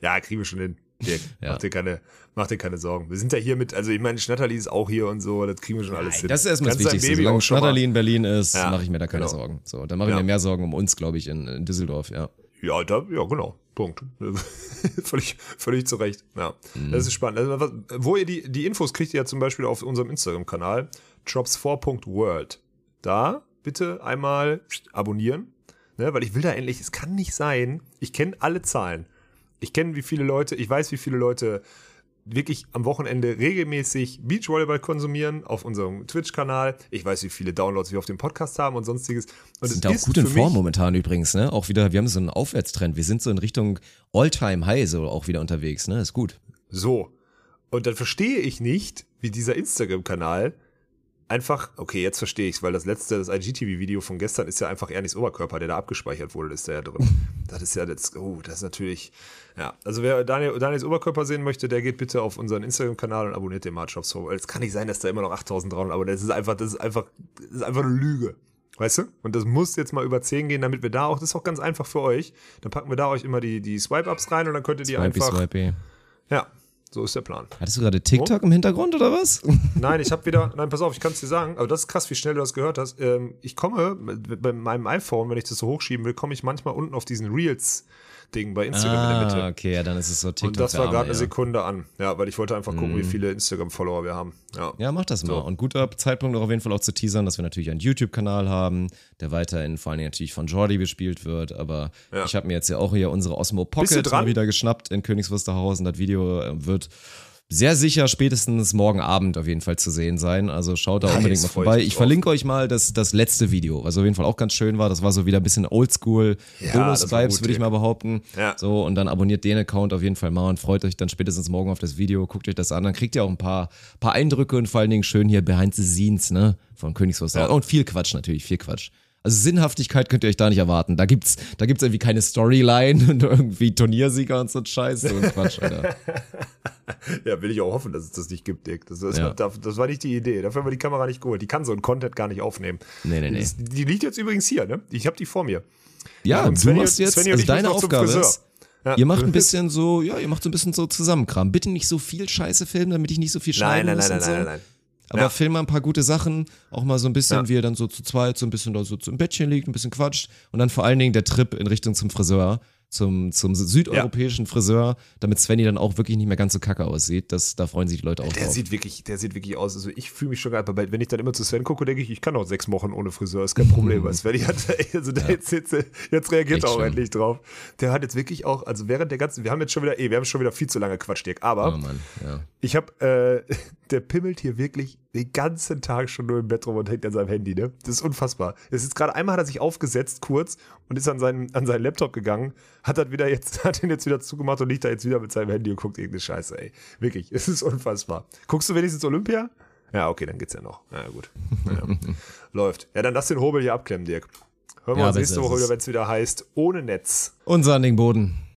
Ja, kriegen wir schon hin. Dirk, Ja. mach, dir keine, mach dir keine Sorgen. Wir sind ja hier mit, also ich meine, Schnatterli ist auch hier und so, das kriegen wir schon alles hin. Das ist erstmal das Kannst Wichtigste. Baby Solange Schnatterli in Berlin ist, Ja, mache ich mir da keine genau. Sorgen. So, dann mache ich Ja. mir mehr Sorgen um uns, glaube ich, in, in Düsseldorf, ja. Ja, da, ja, genau. Punkt. völlig, völlig zu Recht. Ja, Mhm. das ist spannend. Also, was, wo ihr die, die Infos kriegt ihr ja zum Beispiel auf unserem Instagram-Kanal, drops4.world. Da bitte einmal abonnieren, ne, weil ich will da endlich, es kann nicht sein, ich kenne alle Zahlen. Ich kenne, wie viele Leute, ich weiß, wie viele Leute wirklich am Wochenende regelmäßig Beachvolleyball konsumieren auf unserem Twitch-Kanal. Ich weiß, wie viele Downloads wir auf dem Podcast haben und sonstiges. Und sind auch ist gut in Form momentan übrigens, ne? Auch wieder, wir haben so einen Aufwärtstrend. Wir sind so in Richtung All-Time-High so auch wieder unterwegs, ne? Ist gut. So. Und dann verstehe ich nicht, wie dieser Instagram-Kanal einfach, okay, jetzt verstehe ich's, weil das letzte, das IGTV-Video von gestern ist ja einfach Ernis Oberkörper, der da abgespeichert wurde, das ist da ja drin. Das ist ja jetzt, oh, das ist natürlich, ja. Also wer Daniel, Daniels Oberkörper sehen möchte, der geht bitte auf unseren Instagram-Kanal und abonniert den March of Soul. Es kann nicht sein, dass da immer noch 8300 aber das ist einfach, das ist einfach, das ist einfach eine Lüge. Weißt du? Und das muss jetzt mal über 10 gehen, damit wir da auch, das ist auch ganz einfach für euch. Dann packen wir da euch immer die, die Swipe-Ups rein und dann könnt ihr die Swipey, einfach, swipey. ja, so ist der Plan. Hattest du gerade TikTok im Hintergrund oder was? Nein, ich habe wieder, nein, pass auf, ich kann es dir sagen, aber das ist krass, wie schnell du das gehört hast. Ähm, ich komme bei meinem iPhone, wenn ich das so hochschieben will, komme ich manchmal unten auf diesen Reels-Ding bei Instagram in der Ah, Mitte. okay, ja, dann ist es so TikTok. Und das war gerade eine. Sekunde an. Ja, weil ich wollte einfach gucken, Mhm. wie viele Instagram-Follower wir haben. Ja. Ja, mach das mal. So. Und guter Zeitpunkt auch auf jeden Fall auch zu teasern, dass wir natürlich einen YouTube-Kanal haben, der weiterhin vor allen Dingen natürlich von Jordi bespielt wird. Aber Ja. ich habe mir jetzt ja auch hier unsere Osmo Pocket mal wieder geschnappt in Königs Wusterhausen. Das Video äh, wird sehr sicher spätestens morgen Abend auf jeden Fall zu sehen sein. Also schaut da Nice, unbedingt mal ich vorbei. Ich drauf. verlinke euch mal das, das letzte Video, was auf jeden Fall auch ganz schön war. Das war so wieder ein bisschen oldschool, Ja, Bonus-Vibes, würde ich mal behaupten. Ja. So, und dann abonniert den Account auf jeden Fall mal und freut euch dann spätestens morgen auf das Video. Guckt euch das an. Dann kriegt ihr auch ein paar, paar Eindrücke und vor allen Dingen schön hier behind the scenes, ne? Von Königswurst. Ja. Und viel Quatsch natürlich, viel Quatsch. Also Sinnhaftigkeit könnt ihr euch da nicht erwarten. Da gibt's, da gibt's irgendwie keine Storyline und irgendwie Turniersieger und so ein Scheiß. So ein Quatsch, Alter. ja, will ich auch hoffen, dass es das nicht gibt, Dick. Das, das, Ja. das, das war nicht die Idee. Dafür haben wir die Kamera nicht geholt. Die kann so ein Content gar nicht aufnehmen. Nee, nee, nee. Das, die liegt jetzt übrigens hier, ne? Ich habe die vor mir. Ja, und du machst jetzt, und also deine Aufgabe ist, Ja. ihr macht ein bisschen so, ja, ihr macht so ein bisschen so Zusammenkram. Bitte nicht so viel Scheiße filmen, damit ich nicht so viel Nein, schneiden nein, muss nein, nein, so. nein, nein. Aber Ja. film mal ein paar gute Sachen, auch mal so ein bisschen, Ja. wie er dann so zu zweit so ein bisschen da so im Bettchen liegt, ein bisschen quatscht und dann vor allen Dingen der Trip in Richtung zum Friseur, zum, zum südeuropäischen Friseur, damit Svenny dann auch wirklich nicht mehr ganz so kacke aussieht. Das, da freuen sich die Leute auch Der drauf. sieht wirklich, der sieht wirklich aus. Also ich fühle mich schon gerade, wenn ich dann immer zu Sven gucke, denke ich, ich kann auch sechs Wochen ohne Friseur, ist kein Problem. Weil Sven hat, also der jetzt, jetzt, jetzt reagiert Echt er auch schlimm. endlich drauf. Der hat jetzt wirklich auch, also während der ganzen, wir haben jetzt schon wieder, eh, wir haben schon wieder viel zu lange Quatsch, Dirk, aber Oh Mann, ja. ich habe, äh, der pimmelt hier wirklich den ganzen Tag schon nur im Bett rum und hängt an seinem Handy, ne? Das ist unfassbar. Es ist gerade einmal hat er sich aufgesetzt, kurz, und ist an seinen, an seinen Laptop gegangen, hat dann wieder jetzt, hat ihn jetzt wieder zugemacht und liegt da jetzt wieder mit seinem Handy und guckt irgendeine Scheiße, ey. Wirklich, es ist unfassbar. Guckst du wenigstens Olympia? Ja, okay, dann geht's ja noch. Ja, gut. Ja. Läuft. Ja, dann lass den Hobel hier abklemmen, Dirk. Hören wir Ja, uns nächste Woche wieder, wenn es wieder heißt, ohne Netz. Und Sanding Boden.